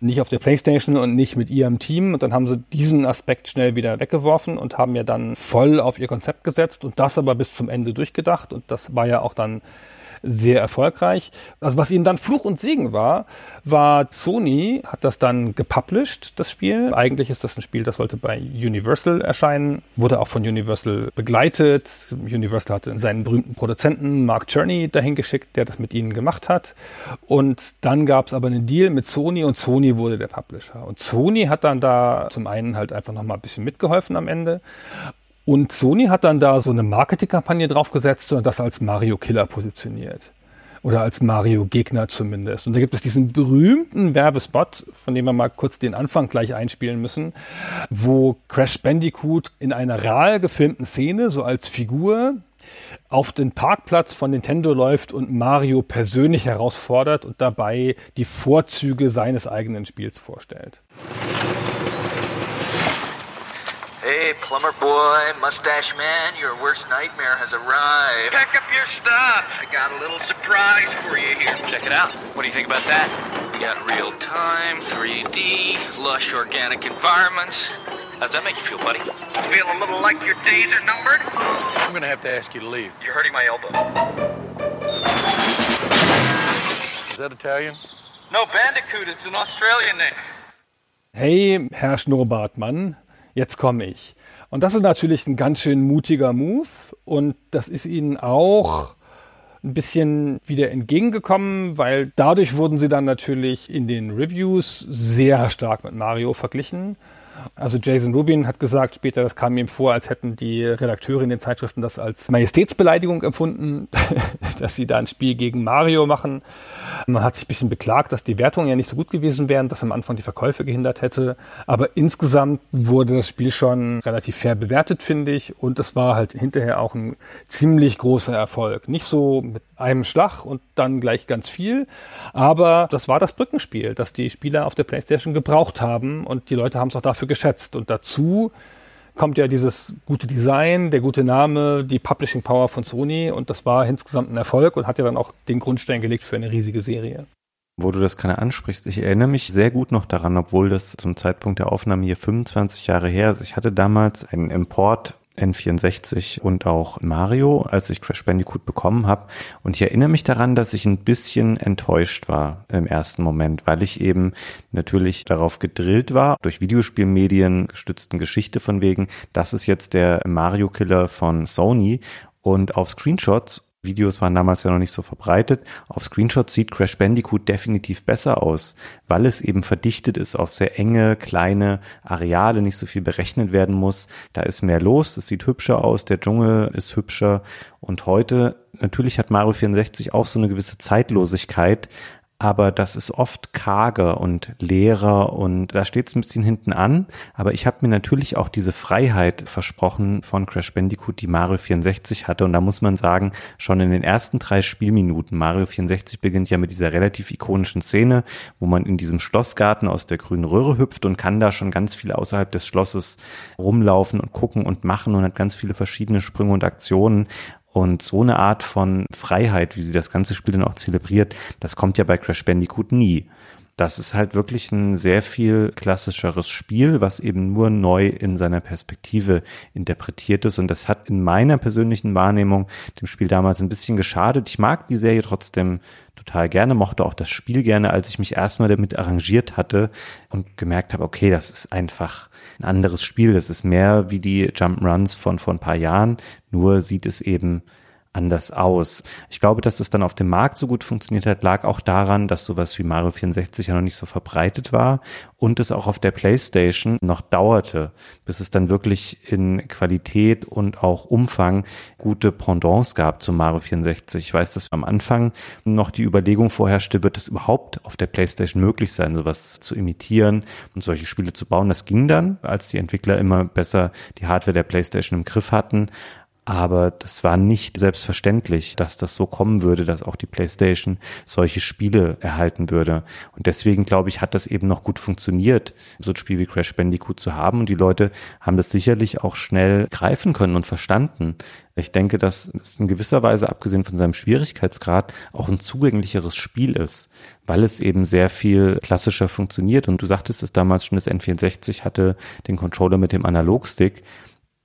C: nicht auf der Playstation und nicht mit ihrem Team. Und dann haben sie diesen Aspekt schnell wieder weggeworfen und haben ja dann voll auf ihr Konzept gesetzt und das aber bis zum Ende durchgedacht. Und das war ja auch dann sehr erfolgreich. Also was ihnen dann Fluch und Segen war, war Sony hat das dann gepublished, das Spiel. Eigentlich ist das ein Spiel, das sollte bei Universal erscheinen, wurde auch von Universal begleitet. Universal hatte seinen berühmten Produzenten Mark Cherney dahin geschickt, der das mit ihnen gemacht hat. Und dann gab es aber einen Deal mit Sony und Sony wurde der Publisher. Und Sony hat dann da zum einen halt einfach nochmal ein bisschen mitgeholfen am Ende und Sony hat dann da so eine Marketingkampagne draufgesetzt und das als Mario Killer positioniert. Oder als Mario Gegner zumindest. Und da gibt es diesen berühmten Werbespot, von dem wir mal kurz den Anfang gleich einspielen müssen, wo Crash Bandicoot in einer real gefilmten Szene, so als Figur, auf den Parkplatz von Nintendo läuft und Mario persönlich herausfordert und dabei die Vorzüge seines eigenen Spiels vorstellt.
E: Hey, plumber boy, mustache man, your worst nightmare has arrived.
F: Pack up your stuff. I got a little surprise for you here.
E: Check it out. What do you think about that? We got real time, 3D, lush organic environments. How's that make you feel, buddy?
F: Feel a little like your days are numbered?
G: I'm gonna have to ask you to leave.
F: You're hurting my elbow.
G: Is that Italian?
F: No, Bandicoot. It's an Australian name.
C: Hey, Herr Schnurrbartmann, jetzt komme ich. Und das ist natürlich ein ganz schön mutiger Move und das ist Ihnen auch ein bisschen wieder entgegengekommen, weil dadurch wurden Sie dann natürlich in den Reviews sehr stark mit Mario verglichen. Also Jason Rubin hat gesagt später, das kam ihm vor, als hätten die Redakteure in den Zeitschriften das als Majestätsbeleidigung empfunden, [laughs] dass sie da ein Spiel gegen Mario machen. Man hat sich ein bisschen beklagt, dass die Wertungen ja nicht so gut gewesen wären, dass am Anfang die Verkäufe gehindert hätte. Aber insgesamt wurde das Spiel schon relativ fair bewertet, finde ich. Und es war halt hinterher auch ein ziemlich großer Erfolg. Nicht so mit einem Schlag und dann gleich ganz viel. Aber das war das Brückenspiel, das die Spieler auf der PlayStation gebraucht haben und die Leute haben es auch dafür geschätzt. Und dazu kommt ja dieses gute Design, der gute Name, die Publishing Power von Sony und das war insgesamt ein Erfolg und hat ja dann auch den Grundstein gelegt für eine riesige Serie.
D: Wo du das gerade ansprichst, ich erinnere mich sehr gut noch daran, obwohl das zum Zeitpunkt der Aufnahme hier 25 Jahre her ist. Ich hatte damals einen Import N64 und auch Mario, als ich Crash Bandicoot bekommen habe. Und ich erinnere mich daran, dass ich ein bisschen enttäuscht war im ersten Moment, weil ich eben natürlich darauf gedrillt war, durch Videospielmedien gestützten Geschichte von wegen, das ist jetzt der Mario Killer von Sony. Und auf Screenshots Videos waren damals ja noch nicht so verbreitet. Auf Screenshots sieht Crash Bandicoot definitiv besser aus, weil es eben verdichtet ist auf sehr enge, kleine Areale, nicht so viel berechnet werden muss. Da ist mehr los, es sieht hübscher aus, der Dschungel ist hübscher. Und heute, natürlich hat Mario 64 auch so eine gewisse Zeitlosigkeit, aber das ist oft karger und leerer und da steht es ein bisschen hinten an. Aber ich habe mir natürlich auch diese Freiheit versprochen von Crash Bandicoot, die Mario 64 hatte. Und da muss man sagen, schon in den ersten drei Spielminuten, Mario 64 beginnt ja mit dieser relativ ikonischen Szene, wo man in diesem Schlossgarten aus der grünen Röhre hüpft und kann da schon ganz viel außerhalb des Schlosses rumlaufen und gucken und machen und hat ganz viele verschiedene Sprünge und Aktionen. Und so eine Art von Freiheit, wie sie das ganze Spiel dann auch zelebriert, das kommt ja bei Crash Bandicoot nie. Das ist halt wirklich ein sehr viel klassischeres Spiel, was eben nur neu in seiner Perspektive interpretiert ist. Und das hat in meiner persönlichen Wahrnehmung dem Spiel damals ein bisschen geschadet. Ich mag die Serie trotzdem total gerne, mochte auch das Spiel gerne, als ich mich erstmal damit arrangiert hatte und gemerkt habe, okay, das ist einfach ein anderes Spiel. Das ist mehr wie die Jump'n'Runs von vor ein paar Jahren, nur sieht es eben anders aus. Ich glaube, dass es dann auf dem Markt so gut funktioniert hat, lag auch daran, dass sowas wie Mario 64 ja noch nicht so verbreitet war und es auch auf der PlayStation noch dauerte, bis es dann wirklich in Qualität und auch Umfang gute Pendants gab zu Mario 64. Ich weiß, dass am Anfang noch die Überlegung vorherrschte, wird es überhaupt auf der PlayStation möglich sein, sowas zu imitieren und solche Spiele zu bauen. Das ging dann, als die Entwickler immer besser die Hardware der PlayStation im Griff hatten. Aber das war nicht selbstverständlich, dass das so kommen würde, dass auch die PlayStation solche Spiele erhalten würde. Und deswegen glaube ich, hat das eben noch gut funktioniert, so ein Spiel wie Crash Bandicoot zu haben. Und die Leute haben das sicherlich auch schnell greifen können und verstanden. Ich denke, dass es in gewisser Weise, abgesehen von seinem Schwierigkeitsgrad, auch ein zugänglicheres Spiel ist, weil es eben sehr viel klassischer funktioniert. Und du sagtest es damals schon, das N64 hatte den Controller mit dem Analogstick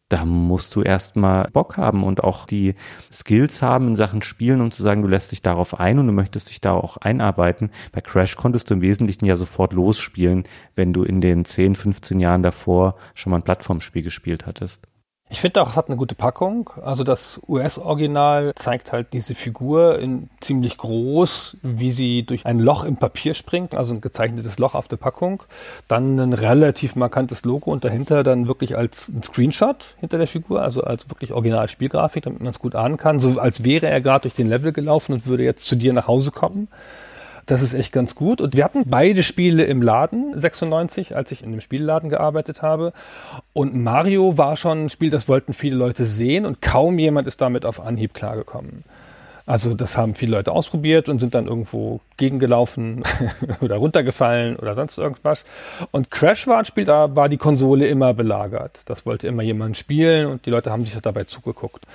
D: da musst du erstmal Bock haben und auch die Skills haben in Sachen Spielen, um zu sagen, du lässt dich darauf ein und du möchtest dich da auch einarbeiten. Bei Crash konntest du im Wesentlichen ja sofort losspielen, wenn du in den 10, 15 Jahren davor schon mal ein Plattformspiel gespielt hattest.
C: Ich finde auch, es hat eine gute Packung. Also das US-Original zeigt halt diese Figur in ziemlich groß, wie sie durch ein Loch im Papier springt, also ein gezeichnetes Loch auf der Packung. Dann ein relativ markantes Logo und dahinter dann wirklich als ein Screenshot hinter der Figur, also als wirklich Original-Spielgrafik, damit man es gut ahnen kann, so als wäre er gerade durch den Level gelaufen und würde jetzt zu dir nach Hause kommen. Das ist echt ganz gut. Und wir hatten beide Spiele im Laden, 96, als ich in dem Spielladen gearbeitet habe. Und Mario war schon ein Spiel, das wollten viele Leute sehen und kaum jemand ist damit auf Anhieb klargekommen. Also das haben viele Leute ausprobiert und sind dann irgendwo gegengelaufen [laughs] oder runtergefallen oder sonst irgendwas. Und Crash war ein Spiel, da war die Konsole immer belagert. Das wollte immer jemand spielen und die Leute haben sich dabei zugeguckt.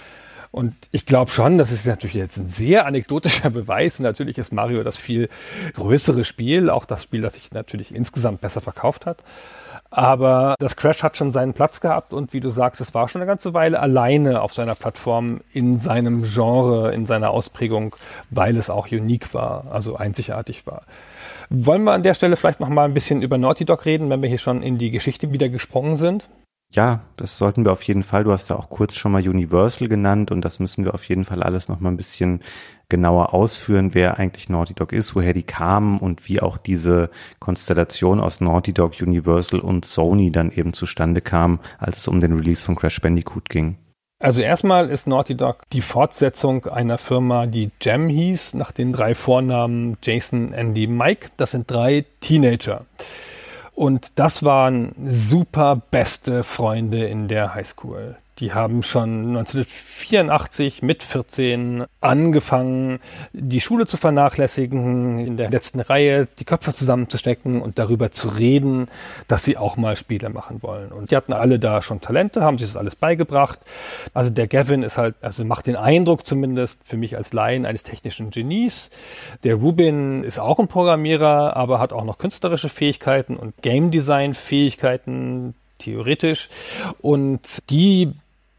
C: Und ich glaube schon, das ist natürlich jetzt ein sehr anekdotischer [laughs] Beweis. Natürlich ist Mario das viel größere Spiel, auch das Spiel, das sich natürlich insgesamt besser verkauft hat. Aber das Crash hat schon seinen Platz gehabt und wie du sagst, es war schon eine ganze Weile alleine auf seiner Plattform in seinem Genre, in seiner Ausprägung, weil es auch unique war, also einzigartig war. Wollen wir an der Stelle vielleicht noch mal ein bisschen über Naughty Dog reden, wenn wir hier schon in die Geschichte wieder gesprungen sind?
D: Ja, das sollten wir auf jeden Fall. Du hast ja auch kurz schon mal Universal genannt und das müssen wir auf jeden Fall alles noch mal ein bisschen genauer ausführen, wer eigentlich Naughty Dog ist, woher die kamen und wie auch diese Konstellation aus Naughty Dog, Universal und Sony dann eben zustande kam, als es um den Release von Crash Bandicoot ging.
C: Also erstmal ist Naughty Dog die Fortsetzung einer Firma, die Jam hieß, nach den drei Vornamen Jason, Andy, Mike. Das sind drei Teenager. Und das waren super beste Freunde in der Highschool. Die haben schon 1984 mit 14 angefangen, die Schule zu vernachlässigen, in der letzten Reihe die Köpfe zusammenzustecken und darüber zu reden, dass sie auch mal Spiele machen wollen. Und die hatten alle da schon Talente, haben sich das alles beigebracht. Also der Gavin ist halt, also macht den Eindruck zumindest für mich als Laien eines technischen Genies. Der Rubin ist auch ein Programmierer, aber hat auch noch künstlerische Fähigkeiten und Game Design Fähigkeiten, theoretisch. Und die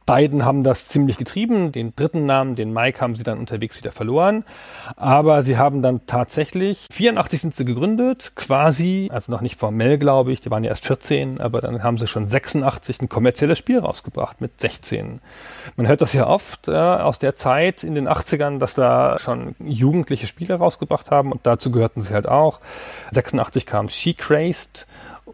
C: beiden haben das ziemlich getrieben. Den dritten Namen, den Mike, haben sie dann unterwegs wieder verloren. Aber sie haben dann tatsächlich, 84 sind sie gegründet, quasi, also noch nicht formell, glaube ich, die waren ja erst 14, aber dann haben sie schon 86 ein kommerzielles Spiel rausgebracht mit 16. Man hört das ja oft äh, aus der Zeit in den 80ern, dass da schon jugendliche Spiele rausgebracht haben und dazu gehörten sie halt auch. 86 kam She Crazed,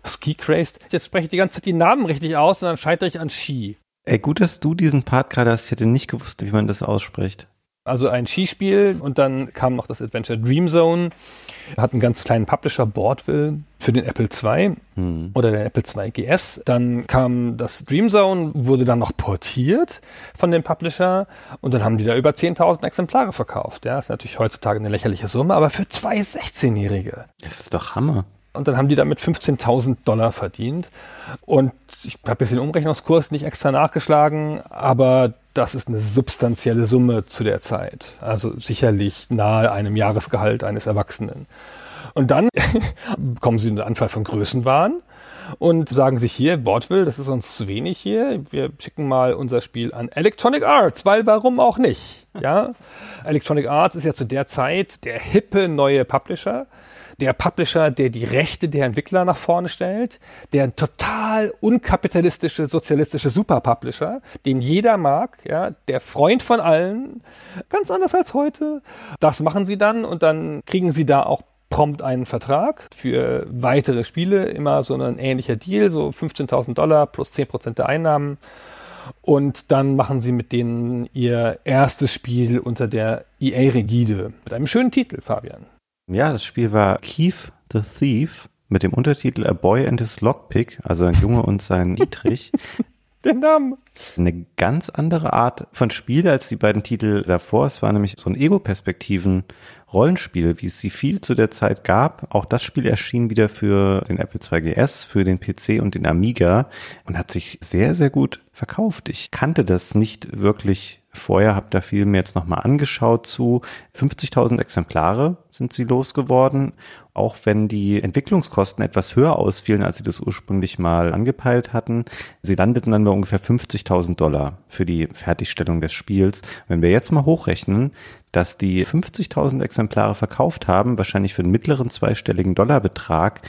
C: Ski Crazed. Jetzt spreche ich die ganze Zeit die Namen richtig aus und dann scheitere ich an Ski.
D: Ey, gut, dass du diesen Part gerade hast. Ich hätte nicht gewusst, wie man das ausspricht.
C: Also ein Skispiel und dann kam noch das Adventure Dream Zone. Hat einen ganz kleinen Publisher, Boardville, für den Apple II hm. oder den Apple II GS. Dann kam das Dream Zone, wurde dann noch portiert von dem Publisher und dann haben die da über 10.000 Exemplare verkauft. Ja, ist natürlich heutzutage eine lächerliche Summe, aber für zwei 16-Jährige.
D: Das ist doch Hammer.
C: Und dann haben die damit 15.000 Dollar verdient. Und ich habe jetzt den Umrechnungskurs nicht extra nachgeschlagen, aber das ist eine substanzielle Summe zu der Zeit. Also sicherlich nahe einem Jahresgehalt eines Erwachsenen. Und dann [laughs] kommen sie in den Anfall von Größenwahn und sagen sich hier, Bordville, das ist uns zu wenig hier. Wir schicken mal unser Spiel an Electronic Arts, weil warum auch nicht? Ja, [laughs] Electronic Arts ist ja zu der Zeit der hippe neue Publisher der Publisher, der die Rechte der Entwickler nach vorne stellt, der total unkapitalistische, sozialistische Superpublisher, den jeder mag, ja, der Freund von allen, ganz anders als heute. Das machen sie dann und dann kriegen sie da auch prompt einen Vertrag für weitere Spiele, immer so ein ähnlicher Deal, so 15.000 Dollar plus 10% der Einnahmen. Und dann machen sie mit denen ihr erstes Spiel unter der EA-Rigide. Mit einem schönen Titel, Fabian.
D: Ja, das Spiel war Keith the Thief mit dem Untertitel A Boy and His Lockpick, also ein Junge und sein [laughs] Dietrich.
C: Den Namen.
D: Eine ganz andere Art von Spiel als die beiden Titel davor. Es war nämlich so ein Ego-Perspektiven Rollenspiel, wie es sie viel zu der Zeit gab. Auch das Spiel erschien wieder für den Apple II GS, für den PC und den Amiga und hat sich sehr, sehr gut verkauft. Ich kannte das nicht wirklich vorher, habe da viel mir jetzt nochmal angeschaut zu. 50.000 Exemplare sind sie losgeworden, auch wenn die Entwicklungskosten etwas höher ausfielen, als sie das ursprünglich mal angepeilt hatten. Sie landeten dann bei ungefähr 50.000 Dollar für die Fertigstellung des Spiels. Wenn wir jetzt mal hochrechnen, dass die 50.000 Exemplare verkauft haben, wahrscheinlich für einen mittleren zweistelligen Dollarbetrag,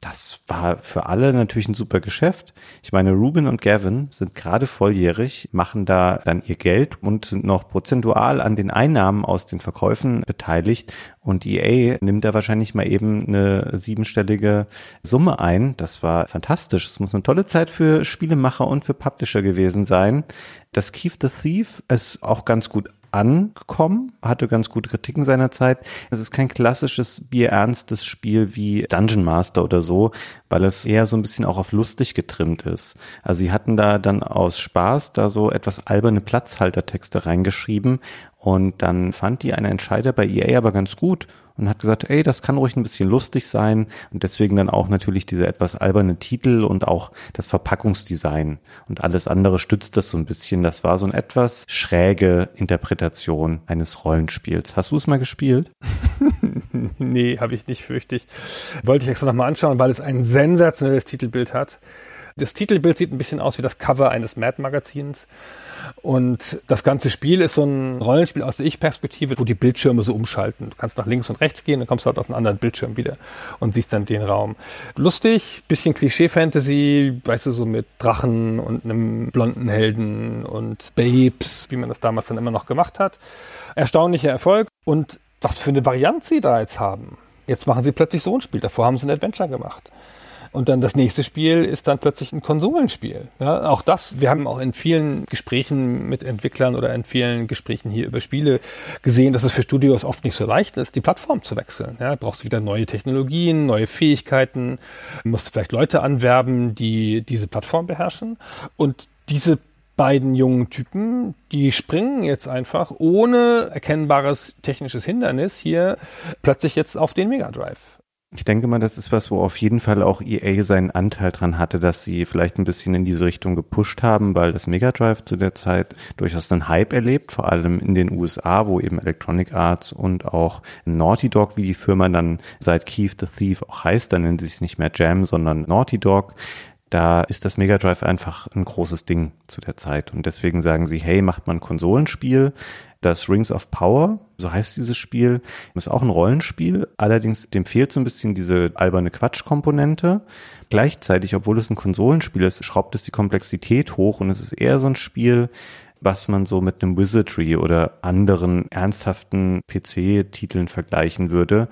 D: das war für alle natürlich ein super Geschäft. Ich meine, Ruben und Gavin sind gerade volljährig, machen da dann ihr Geld und sind noch prozentual an den Einnahmen aus den Verkäufen beteiligt. Und EA nimmt da wahrscheinlich mal eben eine siebenstellige Summe ein. Das war fantastisch. Es muss eine tolle Zeit für Spielemacher und für Publisher gewesen sein. Das Keith the Thief ist auch ganz gut angekommen, hatte ganz gute Kritiken seinerzeit. Es ist kein klassisches bierernstes Spiel wie Dungeon Master oder so, weil es eher so ein bisschen auch auf lustig getrimmt ist. Also sie hatten da dann aus Spaß da so etwas alberne Platzhaltertexte reingeschrieben Und dann fand die eine Entscheider bei EA aber ganz gut und hat gesagt, ey, das kann ruhig ein bisschen lustig sein und deswegen dann auch natürlich diese etwas alberne Titel und auch das Verpackungsdesign und alles andere stützt das so ein bisschen. Das war so eine etwas schräge Interpretation eines Rollenspiels. Hast du es mal gespielt? [laughs]
C: nee, habe ich nicht, fürchte ich. Wollte ich extra nochmal anschauen, weil es ein sensationelles Titelbild hat. Das Titelbild sieht ein bisschen aus wie das Cover eines Mad-Magazins. Und das ganze Spiel ist so ein Rollenspiel aus der Ich-Perspektive, wo die Bildschirme so umschalten. Du kannst nach links und rechts gehen, dann kommst du halt auf einen anderen Bildschirm wieder und siehst dann den Raum. Lustig, bisschen Klischee-Fantasy, weißt du, so mit Drachen und einem blonden Helden und Babes, wie man das damals dann immer noch gemacht hat. Erstaunlicher Erfolg. Und was für eine Variante sie da jetzt haben. Jetzt machen sie plötzlich so ein Spiel. Davor haben sie ein Adventure gemacht. Und dann das nächste Spiel ist dann plötzlich ein Konsolenspiel. Ja, auch das, wir haben auch in vielen Gesprächen mit Entwicklern oder in vielen Gesprächen hier über Spiele gesehen, dass es für Studios oft nicht so leicht ist, die Plattform zu wechseln. Ja, brauchst wieder neue Technologien, neue Fähigkeiten, musst vielleicht Leute anwerben, die diese Plattform beherrschen. Und diese beiden jungen Typen, die springen jetzt einfach ohne erkennbares technisches Hindernis hier plötzlich jetzt auf den Mega Drive.
D: Ich denke mal, das ist was, wo auf jeden Fall auch EA seinen Anteil dran hatte, dass sie vielleicht ein bisschen in diese Richtung gepusht haben, weil das Mega Drive zu der Zeit durchaus einen Hype erlebt, vor allem in den USA, wo eben Electronic Arts und auch Naughty Dog, wie die Firma dann seit Keith the Thief auch heißt, dann nennen sie sich nicht mehr Jam, sondern Naughty Dog, da ist das Mega Drive einfach ein großes Ding zu der Zeit. Und deswegen sagen sie, hey, macht man Konsolenspiel, das Rings of Power, so heißt dieses Spiel, ist auch ein Rollenspiel. Allerdings dem fehlt so ein bisschen diese alberne Quatschkomponente. Gleichzeitig, obwohl es ein Konsolenspiel ist, schraubt es die Komplexität hoch und es ist eher so ein Spiel, was man so mit einem Wizardry oder anderen ernsthaften PC-Titeln vergleichen würde.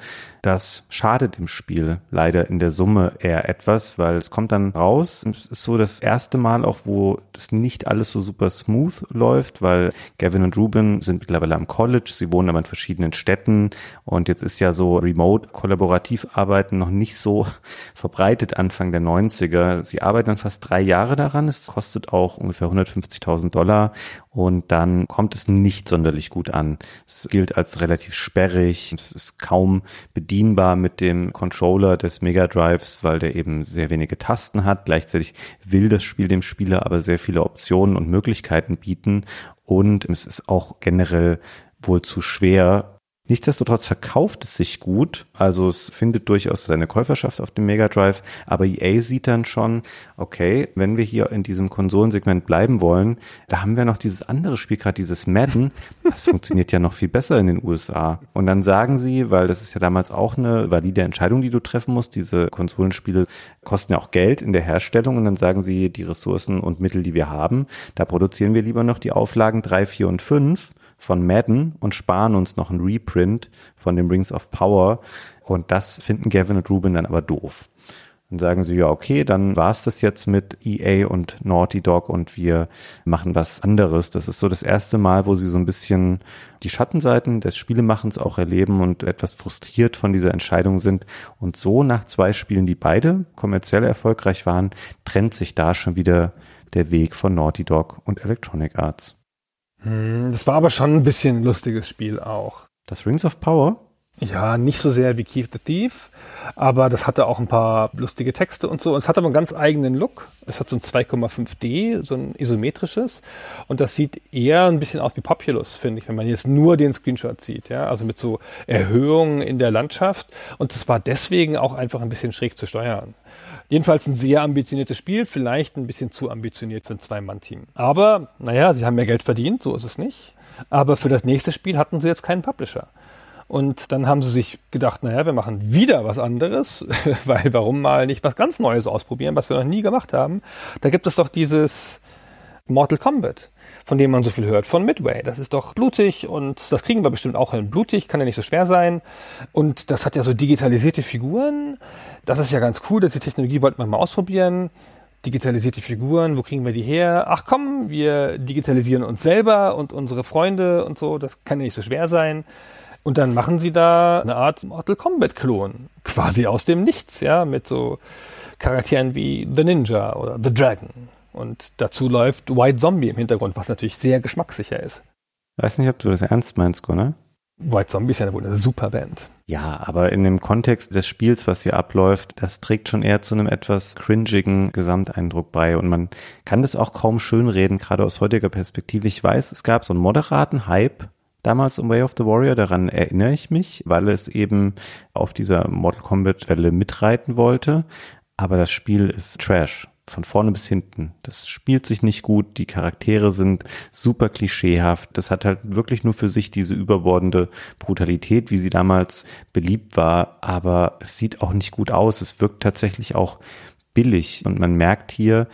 D: Das schadet dem Spiel leider in der Summe eher etwas, weil es kommt dann raus. Es ist so das erste Mal auch, wo das nicht alles so super smooth läuft, weil Gavin und Ruben sind mittlerweile am College. Sie wohnen aber in verschiedenen Städten und jetzt ist ja so remote kollaborativ arbeiten noch nicht so [laughs] verbreitet Anfang der 90er. Sie arbeiten dann fast drei Jahre daran. Es kostet auch ungefähr 150.000 Dollar und dann kommt es nicht sonderlich gut an. Es gilt als relativ sperrig. Es ist kaum bedienbar mit dem Controller des Mega Drives, weil der eben sehr wenige Tasten hat. Gleichzeitig will das Spiel dem Spieler aber sehr viele Optionen und Möglichkeiten bieten und es ist auch generell wohl zu schwer, Nichtsdestotrotz verkauft es sich gut, also es findet durchaus seine Käuferschaft auf dem Mega Drive, aber EA sieht dann schon, okay, wenn wir hier in diesem Konsolensegment bleiben wollen, da haben wir noch dieses andere Spiel, gerade dieses Madden, das funktioniert ja noch viel besser in den USA. Und dann sagen sie, weil das ist ja damals auch eine valide Entscheidung, die du treffen musst, diese Konsolenspiele kosten ja auch Geld in der Herstellung. Und dann sagen sie, die Ressourcen und Mittel, die wir haben, da produzieren wir lieber noch die Auflagen drei, vier und fünf von Madden und sparen uns noch ein Reprint von dem Rings of Power. Und das finden Gavin und Ruben dann aber doof. Dann sagen sie, ja, okay, dann war's das jetzt mit EA und Naughty Dog und wir machen was anderes. Das ist so das erste Mal, wo sie so ein bisschen die Schattenseiten des Spielemachens auch erleben und etwas frustriert von dieser Entscheidung sind. Und so nach zwei Spielen, die beide kommerziell erfolgreich waren, trennt sich da schon wieder der Weg von Naughty Dog und Electronic Arts.
C: Hm, das war aber schon ein bisschen lustiges Spiel auch.
D: Das Rings of Power?
C: Ja, nicht so sehr wie Keith the Thief, aber das hatte auch ein paar lustige Texte und so. Und es hat aber einen ganz eigenen Look. Es hat so ein 2,5D, so ein isometrisches. Und das sieht eher ein bisschen aus wie Populous, finde ich, wenn man jetzt nur den Screenshot sieht. Ja, also mit so Erhöhungen in der Landschaft. Und das war deswegen auch einfach ein bisschen schräg zu steuern. Jedenfalls ein sehr ambitioniertes Spiel, vielleicht ein bisschen zu ambitioniert für ein Zwei-Mann-Team. Aber, naja, sie haben mehr Geld verdient, so ist es nicht. Aber für das nächste Spiel hatten sie jetzt keinen Publisher. Und dann haben sie sich gedacht, naja, wir machen wieder was anderes, [laughs] weil warum mal nicht was ganz Neues ausprobieren, was wir noch nie gemacht haben. Da gibt es doch dieses Mortal Kombat, von dem man so viel hört, von Midway. Das ist doch blutig und das kriegen wir bestimmt auch hin. Blutig kann ja nicht so schwer sein. Und das hat ja so digitalisierte Figuren. Das ist ja ganz cool, dass die Technologie wollten wir mal ausprobieren. Digitalisierte Figuren, wo kriegen wir die her? Ach komm, wir digitalisieren uns selber und unsere Freunde und so. Das kann ja nicht so schwer sein. Und dann machen sie da eine Art Mortal Kombat-Klon. Quasi aus dem Nichts, ja, mit so Charakteren wie The Ninja oder The Dragon. Und dazu läuft White Zombie im Hintergrund, was natürlich sehr geschmackssicher ist.
D: Weiß nicht, ob du das ernst meinst, Gunnar.
C: White Zombie ist ja wohl eine super Band.
D: Ja, aber in dem Kontext des Spiels, was hier abläuft, das trägt schon eher zu einem etwas cringigen Gesamteindruck bei und man kann das auch kaum schönreden, gerade aus heutiger Perspektive. Ich weiß, es gab so einen moderaten Hype damals um Way of the Warrior, daran erinnere ich mich, weil es eben auf dieser Mortal Kombat Welle mitreiten wollte, aber das Spiel ist Trash von vorne bis hinten. Das spielt sich nicht gut, die Charaktere sind super klischeehaft. Das hat halt wirklich nur für sich diese überbordende Brutalität, wie sie damals beliebt war, aber es sieht auch nicht gut aus. Es wirkt tatsächlich auch billig und man merkt hier,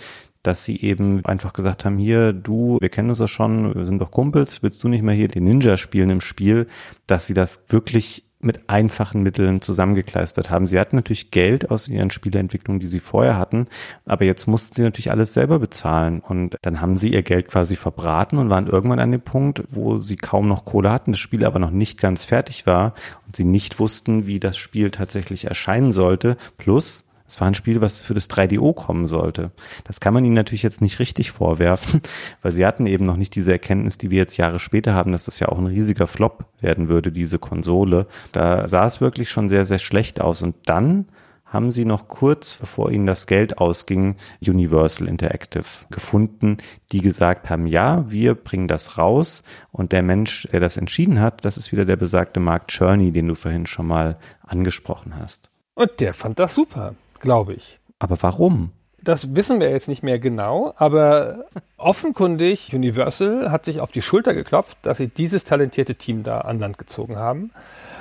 D: dass sie eben einfach gesagt haben, hier, du, wir kennen uns ja schon, wir sind doch Kumpels, willst du nicht mehr hier den Ninja spielen im Spiel, dass sie das wirklich mit einfachen Mitteln zusammengekleistert haben. Sie hatten natürlich Geld aus ihren Spieleentwicklungen, die sie vorher hatten, aber jetzt mussten sie natürlich alles selber bezahlen und dann haben sie ihr Geld quasi verbraten und waren irgendwann an dem Punkt, wo sie kaum noch Kohle hatten, das Spiel aber noch nicht ganz fertig war und sie nicht wussten, wie das Spiel tatsächlich erscheinen sollte. Plus, es war ein Spiel, was für das 3DO kommen sollte. Das kann man ihnen natürlich jetzt nicht richtig vorwerfen, [laughs] weil sie hatten eben noch nicht diese Erkenntnis, die wir jetzt Jahre später haben, dass das ja auch ein riesiger Flop werden würde, diese Konsole. Da sah es wirklich schon sehr, sehr schlecht aus. Und dann haben sie noch kurz, bevor ihnen das Geld ausging, Universal Interactive gefunden, die gesagt haben, ja, wir bringen das raus. Und der Mensch, der das entschieden hat, das ist wieder der besagte Mark Cherney, den du vorhin schon mal angesprochen hast.
C: Und der fand das super glaube ich.
D: Aber warum?
C: Das wissen wir jetzt nicht mehr genau, aber offenkundig Universal hat sich auf die Schulter geklopft, dass sie dieses talentierte Team da an Land gezogen haben,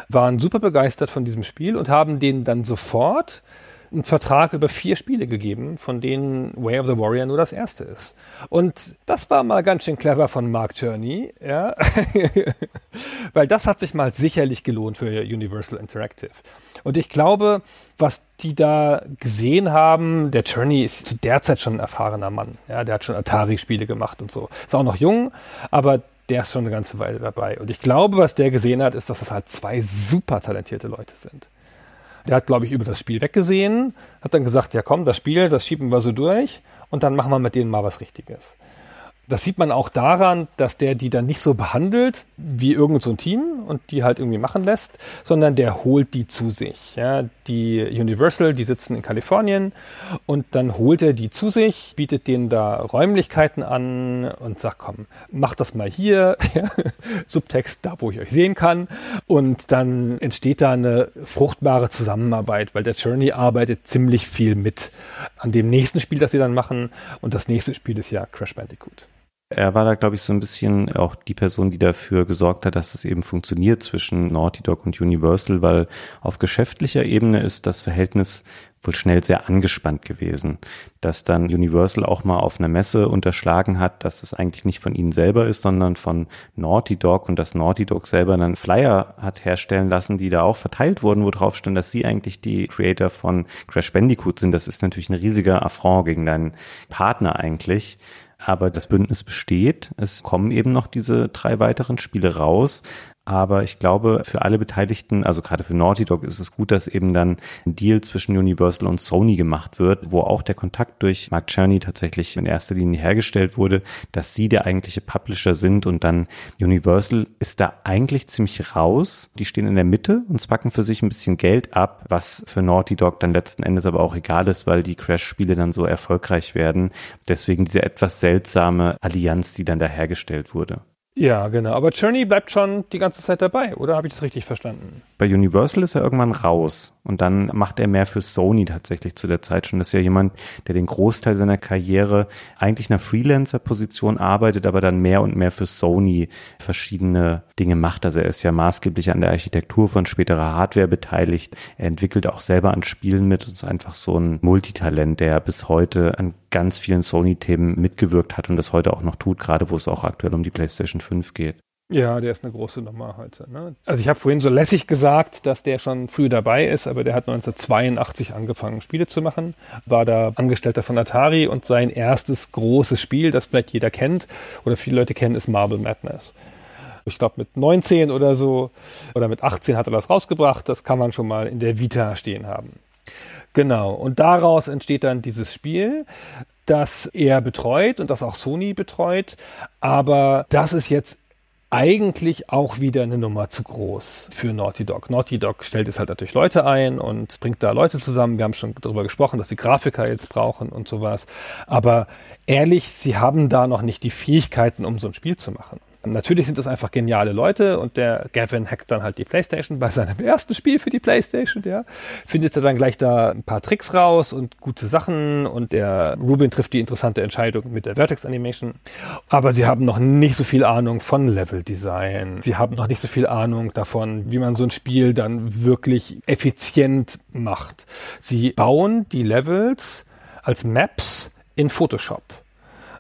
C: waren super begeistert von diesem Spiel und haben denen dann sofort einen Vertrag über vier Spiele gegeben, von denen Way of the Warrior nur das erste ist. Und das war mal ganz schön clever von Mark Journey, ja. [laughs] Weil das hat sich mal sicherlich gelohnt für Universal Interactive. Und ich glaube, was die da gesehen haben, der Journey ist zu der Zeit schon ein erfahrener Mann. Ja, der hat schon Atari-Spiele gemacht und so. Ist auch noch jung, aber der ist schon eine ganze Weile dabei. Und ich glaube, was der gesehen hat, ist, dass das halt zwei super talentierte Leute sind. Der hat, glaube ich, über das Spiel weggesehen, hat dann gesagt, ja komm, das Spiel, das schieben wir so durch und dann machen wir mit denen mal was Richtiges. Das sieht man auch daran, dass der die dann nicht so behandelt wie irgend so ein Team und die halt irgendwie machen lässt, sondern der holt die zu sich. Ja, die Universal, die sitzen in Kalifornien und dann holt er die zu sich, bietet denen da Räumlichkeiten an und sagt, komm, mach das mal hier, [laughs] Subtext da, wo ich euch sehen kann und dann entsteht da eine fruchtbare Zusammenarbeit, weil der Journey arbeitet ziemlich viel mit an dem nächsten Spiel, das sie dann machen und das nächste Spiel ist ja Crash Bandicoot.
D: Er war da, glaube ich, so ein bisschen auch die Person, die dafür gesorgt hat, dass es eben funktioniert zwischen Naughty Dog und Universal, weil auf geschäftlicher Ebene ist das Verhältnis wohl schnell sehr angespannt gewesen, dass dann Universal auch mal auf einer Messe unterschlagen hat, dass es eigentlich nicht von ihnen selber ist, sondern von Naughty Dog und dass Naughty Dog selber einen Flyer hat herstellen lassen, die da auch verteilt wurden, wo drauf stand, dass sie eigentlich die Creator von Crash Bandicoot sind. Das ist natürlich ein riesiger Affront gegen deinen Partner eigentlich. Aber das Bündnis besteht. Es kommen eben noch diese drei weiteren Spiele raus. Aber ich glaube, für alle Beteiligten, also gerade für Naughty Dog, ist es gut, dass eben dann ein Deal zwischen Universal und Sony gemacht wird, wo auch der Kontakt durch Mark Czerny tatsächlich in erster Linie hergestellt wurde, dass sie der eigentliche Publisher sind und dann Universal ist da eigentlich ziemlich raus. Die stehen in der Mitte und zwacken für sich ein bisschen Geld ab, was für Naughty Dog dann letzten Endes aber auch egal ist, weil die Crash-Spiele dann so erfolgreich werden. Deswegen diese etwas seltsame Allianz, die dann da hergestellt wurde.
C: Ja, genau. Aber Journey bleibt schon die ganze Zeit dabei, oder habe ich das richtig verstanden?
D: Bei Universal ist er irgendwann raus und dann macht er mehr für Sony tatsächlich zu der Zeit schon. Das ist ja jemand, der den Großteil seiner Karriere eigentlich in einer Freelancer-Position arbeitet, aber dann mehr und mehr für Sony verschiedene Dinge macht. Also er ist ja maßgeblich an der Architektur von späterer Hardware beteiligt. Er entwickelt auch selber an Spielen mit. Das ist einfach so ein Multitalent, der bis heute an ganz vielen Sony-Themen mitgewirkt hat und das heute auch noch tut, gerade wo es auch aktuell um die PlayStation 5 geht.
C: Ja, der ist eine große Nummer heute. Ne? Also ich habe vorhin so lässig gesagt, dass der schon früh dabei ist, aber der hat 1982 angefangen, Spiele zu machen, war da Angestellter von Atari und sein erstes großes Spiel, das vielleicht jeder kennt oder viele Leute kennen, ist Marble Madness. Ich glaube mit 19 oder so oder mit 18 hat er das rausgebracht, das kann man schon mal in der Vita stehen haben. Genau, und daraus entsteht dann dieses Spiel, das er betreut und das auch Sony betreut. Aber das ist jetzt eigentlich auch wieder eine Nummer zu groß für Naughty Dog. Naughty Dog stellt jetzt halt natürlich Leute ein und bringt da Leute zusammen. Wir haben schon darüber gesprochen, dass sie Grafiker jetzt brauchen und sowas. Aber ehrlich, sie haben da noch nicht die Fähigkeiten, um so ein Spiel zu machen. Natürlich sind das einfach geniale Leute und der Gavin hackt dann halt die Playstation bei seinem [laughs] ersten Spiel für die Playstation, ja. Findet er dann gleich da ein paar Tricks raus und gute Sachen und der Ruben trifft die interessante Entscheidung mit der Vertex Animation. Aber sie haben noch nicht so viel Ahnung von Level Design. Sie haben noch nicht so viel Ahnung davon, wie man so ein Spiel dann wirklich effizient macht. Sie bauen die Levels als Maps in Photoshop.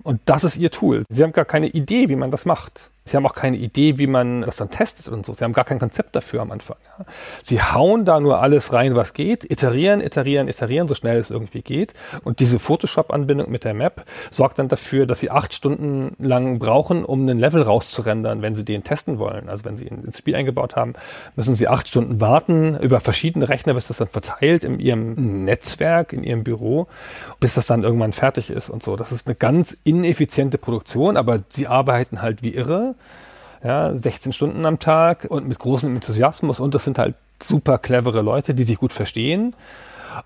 C: Und das ist ihr Tool. Sie haben gar keine Idee, wie man das macht. Sie haben auch keine Idee, wie man das dann testet und so. Sie haben gar kein Konzept dafür am Anfang. Sie hauen da nur alles rein, was geht, iterieren, iterieren, iterieren, so schnell es irgendwie geht. Und diese Photoshop-Anbindung mit der Map sorgt dann dafür, dass sie acht Stunden lang brauchen, um einen Level rauszurendern, wenn sie den testen wollen. Also wenn sie ihn ins Spiel eingebaut haben, müssen sie acht Stunden warten über verschiedene Rechner, bis das dann verteilt in ihrem Netzwerk, in ihrem Büro, bis das dann irgendwann fertig ist und so. Das ist eine ganz ineffiziente Produktion, aber sie arbeiten halt wie irre ja, 16 Stunden am Tag und mit großem Enthusiasmus und das sind halt super clevere Leute, die sich gut verstehen.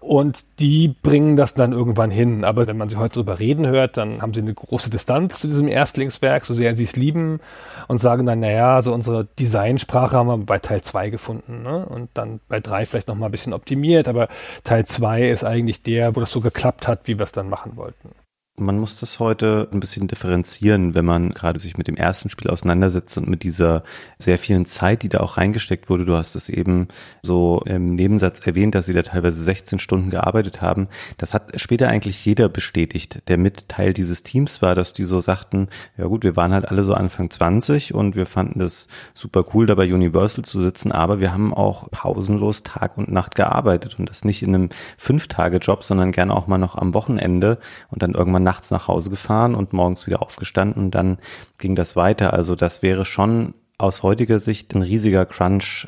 C: Und die bringen das dann irgendwann hin. Aber wenn man sie heute drüber reden hört, dann haben sie eine große Distanz zu diesem Erstlingswerk, so sehr sie es lieben und sagen dann, naja, so unsere Designsprache haben wir bei Teil 2 gefunden. Ne? Und dann bei 3 vielleicht noch mal ein bisschen optimiert. Aber Teil 2 ist eigentlich der, wo das so geklappt hat, wie wir es dann machen wollten.
D: Man muss das heute ein bisschen differenzieren, wenn man gerade sich mit dem ersten Spiel auseinandersetzt und mit dieser sehr vielen Zeit, die da auch reingesteckt wurde. Du hast es eben so im Nebensatz erwähnt, dass sie da teilweise 16 Stunden gearbeitet haben. Das hat später eigentlich jeder bestätigt, der mit Teil dieses Teams war, dass die so sagten, ja gut, wir waren halt alle so Anfang 20 und wir fanden das super cool, da bei Universal zu sitzen, aber wir haben auch pausenlos Tag und Nacht gearbeitet und das nicht in einem Fünf-Tage-Job, sondern gerne auch mal noch am Wochenende und dann irgendwann nachts nach Hause gefahren und morgens wieder aufgestanden dann ging das weiter. Also das wäre schon aus heutiger Sicht ein riesiger Crunch,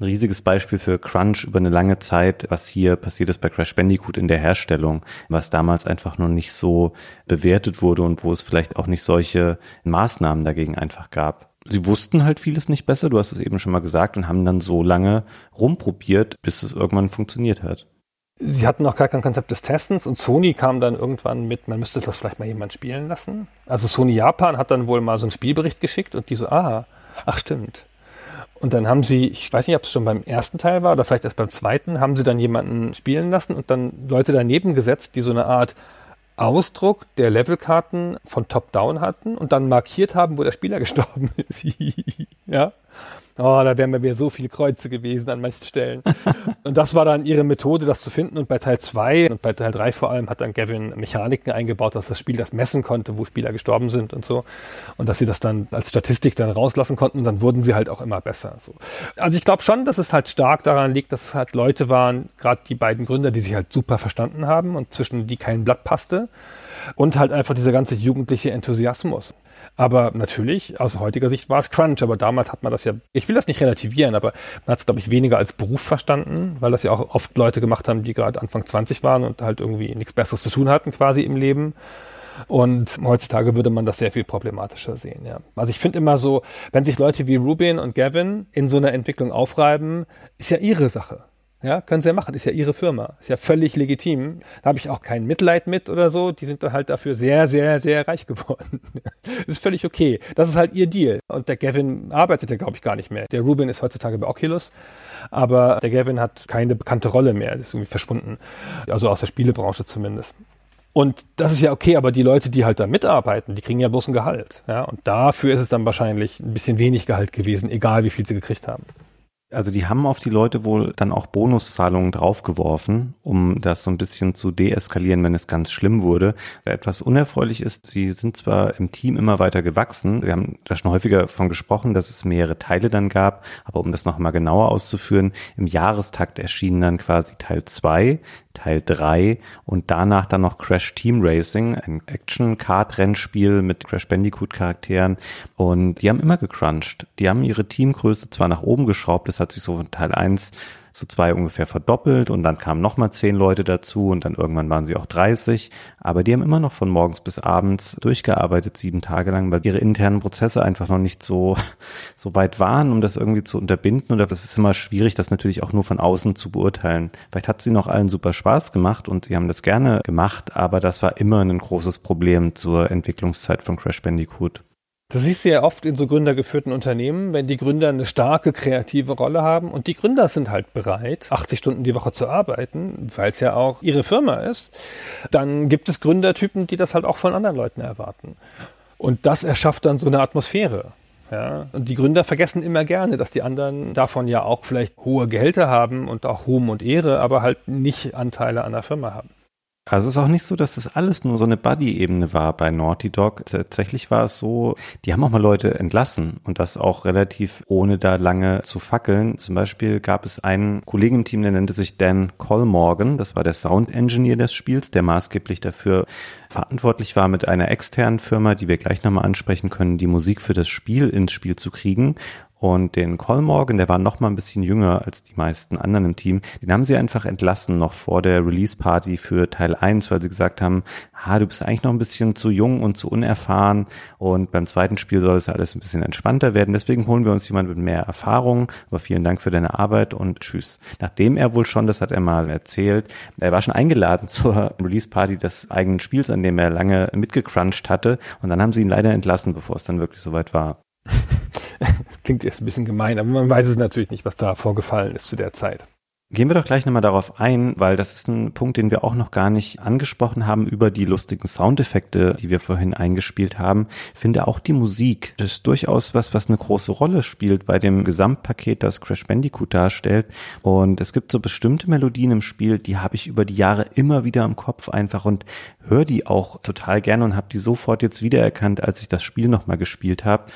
D: ein riesiges Beispiel für Crunch über eine lange Zeit, was hier passiert ist bei Crash Bandicoot in der Herstellung, was damals einfach noch nicht so bewertet wurde und wo es vielleicht auch nicht solche Maßnahmen dagegen einfach gab. Sie wussten halt vieles nicht besser, du hast es eben schon mal gesagt, und haben dann so lange rumprobiert, bis es irgendwann funktioniert hat.
C: Sie hatten noch gar kein Konzept des Testens und Sony kam dann irgendwann mit, man müsste das vielleicht mal jemand spielen lassen. Also Sony Japan hat dann wohl mal so einen Spielbericht geschickt und die so, ah, ach stimmt. Und dann haben sie, ich weiß nicht, ob es schon beim ersten Teil war oder vielleicht erst beim zweiten, haben sie dann jemanden spielen lassen und dann Leute daneben gesetzt, die so eine Art Ausdruck der Levelkarten von Top-Down hatten und dann markiert haben, wo der Spieler [laughs] gestorben ist. [laughs] ja. Oh, da wären bei mir so viele Kreuze gewesen an manchen Stellen. [laughs] und das war dann ihre Methode, das zu finden. Und bei Teil 2 und bei Teil 3 vor allem hat dann Gavin Mechaniken eingebaut, dass das Spiel das messen konnte, wo Spieler gestorben sind und so. Und dass sie das dann als Statistik dann rauslassen konnten. Und dann wurden sie halt auch immer besser. So. Also ich glaube schon, dass es halt stark daran liegt, dass es halt Leute waren, gerade die beiden Gründer, die sich halt super verstanden haben und zwischen die kein Blatt passte. Und halt einfach dieser ganze jugendliche Enthusiasmus. Aber natürlich, aus heutiger Sicht war es Crunch, aber damals hat man das ja, ich will das nicht relativieren, aber man hat es, glaube ich, weniger als Beruf verstanden, weil das ja auch oft Leute gemacht haben, die gerade Anfang 20 waren und halt irgendwie nichts Besseres zu tun hatten quasi im Leben. Und heutzutage würde man das sehr viel problematischer sehen, ja. Also ich finde immer so, wenn sich Leute wie Rubin und Gavin in so einer Entwicklung aufreiben, ist ja ihre Sache. Ja, können sie ja machen, ist ja ihre Firma, ist ja völlig legitim. Da habe ich auch kein Mitleid mit oder so. Die sind dann halt dafür sehr, sehr, sehr reich geworden. [laughs] ist völlig okay. Das ist halt ihr Deal. Und der Gavin arbeitet ja, glaube ich, gar nicht mehr. Der Ruben ist heutzutage bei Oculus, aber der Gavin hat keine bekannte Rolle mehr. ist irgendwie verschwunden. Also aus der Spielebranche zumindest. Und das ist ja okay, aber die Leute, die halt da mitarbeiten, die kriegen ja bloß ein Gehalt. Ja, und dafür ist es dann wahrscheinlich ein bisschen wenig Gehalt gewesen, egal wie viel sie gekriegt haben
D: also die haben auf die Leute wohl dann auch Bonuszahlungen draufgeworfen, um das so ein bisschen zu deeskalieren, wenn es ganz schlimm wurde. Etwas unerfreulich ist, sie sind zwar im Team immer weiter gewachsen, wir haben da schon häufiger davon gesprochen, dass es mehrere Teile dann gab, aber um das nochmal genauer auszuführen, im Jahrestakt erschienen dann quasi Teil zwei, Teil 3 und danach dann noch Crash Team Racing, ein Action-Kart-Rennspiel mit Crash Bandicoot-Charakteren und die haben immer gecrunched. Die haben ihre Teamgröße zwar nach oben geschraubt, das hat sich so von Teil 1 zu zwei ungefähr verdoppelt und dann kamen nochmal zehn Leute dazu und dann irgendwann waren sie auch 30. Aber die haben immer noch von morgens bis abends durchgearbeitet, sieben Tage lang, weil ihre internen Prozesse einfach noch nicht so, [laughs] so weit waren, um das irgendwie zu unterbinden. Und das ist immer schwierig, das natürlich auch nur von außen zu beurteilen. Vielleicht hat sie noch allen super Spaß gemacht und sie haben das gerne gemacht, aber das war immer ein großes Problem zur Entwicklungszeit von Crash Bandicoot.
C: Das siehst du ja oft in so gründergeführten Unternehmen, wenn die Gründer eine starke kreative Rolle haben und die Gründer sind halt bereit, 80 Stunden die Woche zu arbeiten, weil es ja auch ihre Firma ist, dann gibt es Gründertypen, die das halt auch von anderen Leuten erwarten. Und das erschafft dann so eine Atmosphäre. Ja, und die Gründer vergessen immer gerne, dass die anderen davon ja auch vielleicht hohe Gehälter haben und auch Ruhm und Ehre, aber halt nicht Anteile an der Firma haben.
D: Also es ist auch nicht so, dass das alles nur so eine Buddy-Ebene war bei Naughty Dog. Tatsächlich war es so, die haben auch mal Leute entlassen und das auch relativ ohne da lange zu fackeln. Zum Beispiel gab es einen Kollegen im Team, der nannte sich Dan Colmorgan. Das war der Sound-Engineer des Spiels, der maßgeblich dafür verantwortlich war, mit einer externen Firma, die wir gleich nochmal ansprechen können, die Musik für das Spiel ins Spiel zu kriegen. Und den Colmorgan, der war noch mal ein bisschen jünger als die meisten anderen im Team, den haben sie einfach entlassen noch vor der Release-Party für Teil 1, weil sie gesagt haben, ha, du bist eigentlich noch ein bisschen zu jung und zu unerfahren und beim zweiten Spiel soll es alles ein bisschen entspannter werden. Deswegen holen wir uns jemanden mit mehr Erfahrung. Aber vielen Dank für deine Arbeit und tschüss. Nachdem er wohl schon, das hat er mal erzählt, er war schon eingeladen [laughs] zur Release-Party des eigenen Spiels, an dem er lange mitgecrunched hatte und dann haben sie ihn leider entlassen, bevor es dann wirklich soweit war. [laughs] [laughs]
C: das klingt jetzt ein bisschen gemein, aber man weiß es natürlich nicht, was da vorgefallen ist zu der Zeit.
D: Gehen wir doch gleich nochmal darauf ein, weil das ist ein Punkt, den wir auch noch gar nicht angesprochen haben über die lustigen Soundeffekte, die wir vorhin eingespielt haben. Ich finde auch die Musik, das ist durchaus was, was eine große Rolle spielt bei dem Gesamtpaket, das Crash Bandicoot darstellt. Und es gibt so bestimmte Melodien im Spiel, die habe ich über die Jahre immer wieder im Kopf einfach und höre die auch total gerne und habe die sofort jetzt wiedererkannt, als ich das Spiel nochmal gespielt habe.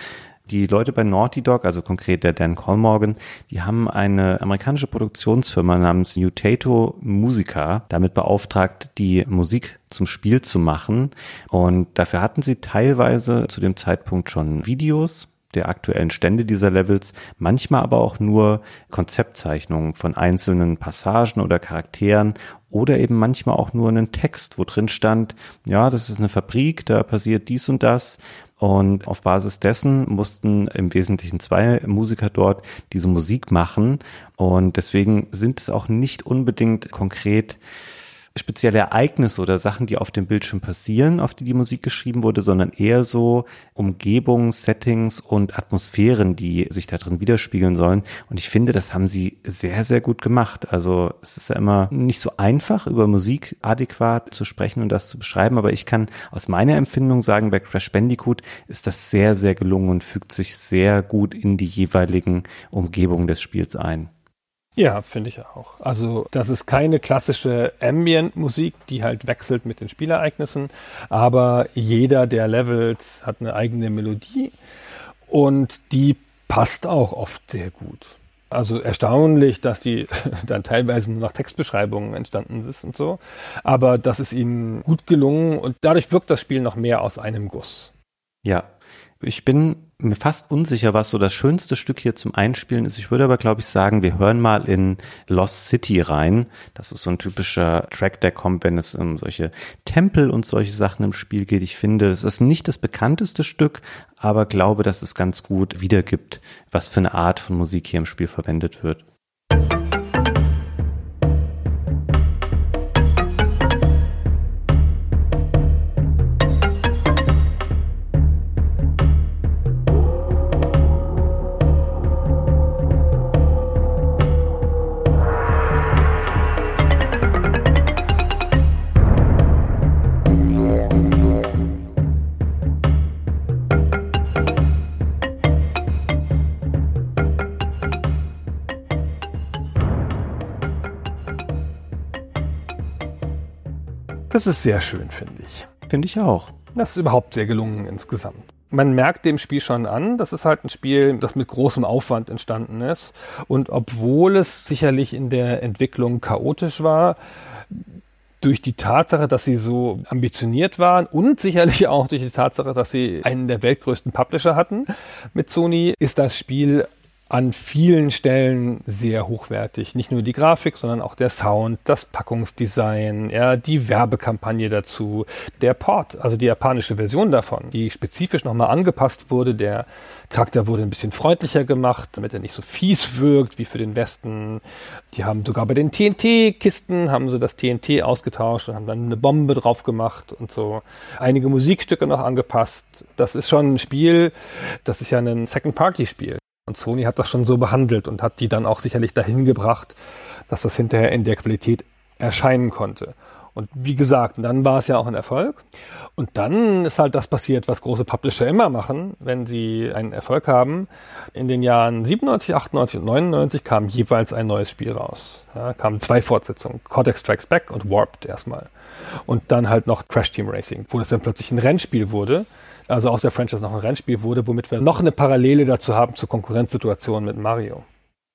D: Die Leute bei Naughty Dog, also konkret der Dan Colmorgan, die haben eine amerikanische Produktionsfirma namens Nutato Musica damit beauftragt, die Musik zum Spiel zu machen. Und dafür hatten sie teilweise zu dem Zeitpunkt schon Videos der aktuellen Stände dieser Levels, manchmal aber auch nur Konzeptzeichnungen von einzelnen Passagen oder Charakteren oder eben manchmal auch nur einen Text, wo drin stand, ja, das ist eine Fabrik, da passiert dies und das und auf Basis dessen mussten im Wesentlichen zwei Musiker dort diese Musik machen. Und deswegen sind es auch nicht unbedingt konkret spezielle Ereignisse oder Sachen, die auf dem Bildschirm passieren, auf die die Musik geschrieben wurde, sondern eher so Umgebungen, Settings und Atmosphären, die sich da drin widerspiegeln sollen. Und ich finde, das haben sie sehr, sehr gut gemacht. Also es ist ja immer nicht so einfach, über Musik adäquat zu sprechen und das zu beschreiben, aber ich kann aus meiner Empfindung sagen, bei Crash Bandicoot ist das sehr, sehr gelungen und fügt sich sehr gut in die jeweiligen Umgebungen des Spiels ein.
C: Ja, finde ich auch. Also das ist keine klassische Ambient-Musik, die halt wechselt mit den Spielereignissen, aber jeder der Levels hat eine eigene Melodie und die passt auch oft sehr gut. Also erstaunlich, dass die [laughs] dann teilweise nur nach Textbeschreibungen entstanden ist und so. Aber das ist ihnen gut gelungen und dadurch wirkt das Spiel noch mehr aus einem Guss.
D: Ja, ich bin mir fast unsicher, was so das schönste Stück hier zum Einspielen ist. Ich würde aber, glaube ich, sagen, wir hören mal in Lost City rein. Das ist so ein typischer Track, der kommt, wenn es um solche Tempel und solche Sachen im Spiel geht. Ich finde, es ist nicht das bekannteste Stück, aber glaube, dass es ganz gut wiedergibt, was für eine Art von Musik hier im Spiel verwendet wird.
C: Das ist sehr schön, finde ich.
D: Finde ich auch.
C: Das ist überhaupt sehr gelungen insgesamt. Man merkt dem Spiel schon an, das ist halt ein Spiel, das mit großem Aufwand entstanden ist. Und obwohl es sicherlich in der Entwicklung chaotisch war, durch die Tatsache, dass sie so ambitioniert waren und sicherlich auch durch die Tatsache, dass sie einen der weltgrößten Publisher hatten mit Sony, ist das Spiel an vielen Stellen sehr hochwertig. Nicht nur die Grafik, sondern auch der Sound, das Packungsdesign, ja, die Werbekampagne dazu, der Port, also die japanische Version davon, die spezifisch nochmal angepasst wurde. Der Charakter wurde ein bisschen freundlicher gemacht, damit er nicht so fies wirkt wie für den Westen. Die haben sogar bei den TNT-Kisten haben sie das TNT ausgetauscht und haben dann eine Bombe drauf gemacht und so. Einige Musikstücke noch angepasst. Das ist schon ein Spiel, das ist ja ein Second-Party-Spiel. Und Sony hat das schon so behandelt und hat die dann auch sicherlich dahin gebracht, dass das hinterher in der Qualität erscheinen konnte. Und wie gesagt, dann war es ja auch ein Erfolg. Und dann ist halt das passiert, was große Publisher immer machen, wenn sie einen Erfolg haben. In den Jahren 97, 98 und 99 kam jeweils ein neues Spiel raus. Ja, kamen zwei Fortsetzungen, Cortex Strikes Back und Warped erstmal. Und dann halt noch Crash Team Racing, wo das dann plötzlich ein Rennspiel wurde also aus der Franchise noch ein Rennspiel wurde, womit wir noch eine Parallele dazu haben zur Konkurrenzsituation mit Mario.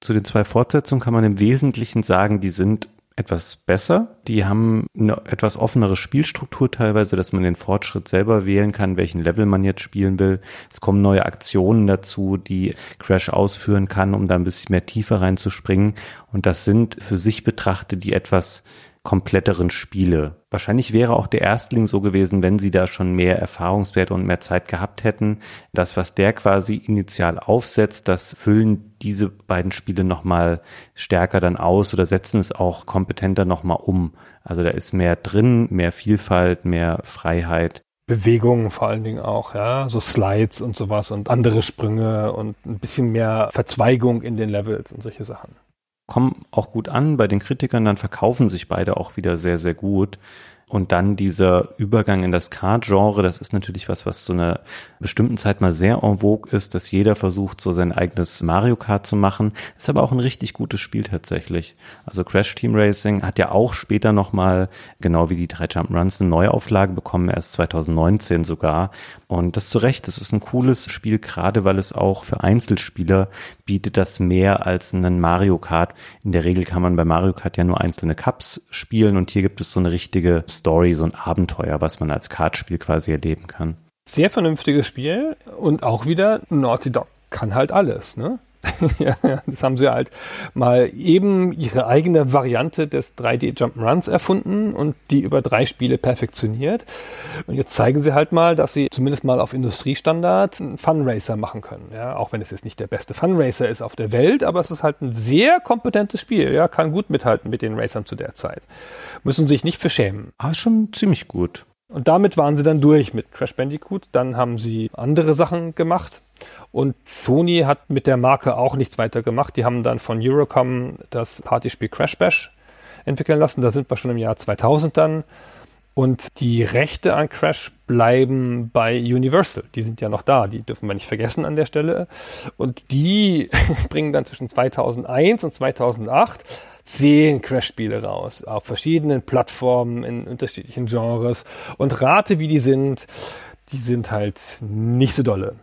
D: Zu den zwei Fortsetzungen kann man im Wesentlichen sagen, die sind etwas besser. Die haben eine etwas offenere Spielstruktur teilweise, dass man den Fortschritt selber wählen kann, welchen Level man jetzt spielen will. Es kommen neue Aktionen dazu, die Crash ausführen kann, um da ein bisschen mehr tiefer reinzuspringen. Und das sind für sich betrachtet die etwas kompletteren Spiele. Wahrscheinlich wäre auch der Erstling so gewesen, wenn sie da schon mehr Erfahrungswerte und mehr Zeit gehabt hätten. Das, was der quasi initial aufsetzt, das füllen diese beiden Spiele nochmal stärker dann aus oder setzen es auch kompetenter nochmal um. Also da ist mehr drin, mehr Vielfalt, mehr Freiheit.
C: Bewegungen vor allen Dingen auch, ja, so Slides und sowas und andere Sprünge und ein bisschen mehr Verzweigung in den Levels und solche Sachen
D: kommen auch gut an bei den Kritikern, dann verkaufen sich beide auch wieder sehr, sehr gut. Und dann dieser Übergang in das Card-Genre, das ist natürlich was, was zu einer bestimmten Zeit mal sehr en vogue ist, dass jeder versucht, so sein eigenes Mario Kart zu machen. Ist aber auch ein richtig gutes Spiel tatsächlich. Also Crash Team Racing hat ja auch später nochmal, genau wie die drei Jump'n'Runs, eine Neuauflage bekommen, erst 2019 sogar. Und das zu Recht, das ist ein cooles Spiel, gerade weil es auch für Einzelspieler bietet das mehr als einen Mario Kart. In der Regel kann man bei Mario Kart ja nur einzelne Cups spielen und hier gibt es so eine richtige Story, so ein Abenteuer, was man als Kartspiel quasi erleben kann.
C: Sehr vernünftiges Spiel und auch wieder Naughty Dog kann halt alles, ne? [laughs] ja, das haben sie halt mal eben ihre eigene Variante des 3D Jump'n'Runs erfunden und die über drei Spiele perfektioniert. Und jetzt zeigen sie halt mal, dass sie zumindest mal auf Industriestandard einen Funracer machen können. Ja, auch wenn es jetzt nicht der beste Funracer ist auf der Welt, aber es ist halt ein sehr kompetentes Spiel. Ja, kann gut mithalten mit den Racern zu der Zeit. Müssen sich nicht verschämen.
D: Ah, schon ziemlich gut.
C: Und damit waren sie dann durch mit Crash Bandicoot. Dann haben sie andere Sachen gemacht. Und Sony hat mit der Marke auch nichts weiter gemacht. Die haben dann von Eurocom das Partyspiel Crash Bash entwickeln lassen. Da sind wir schon im Jahr 2000 dann. Und die Rechte an Crash bleiben bei Universal. Die sind ja noch da, die dürfen wir nicht vergessen an der Stelle. Und die [laughs] bringen dann zwischen 2001 und 2008 zehn Crash-Spiele raus, auf verschiedenen Plattformen, in unterschiedlichen Genres. Und rate, wie die sind, die sind halt nicht so dolle.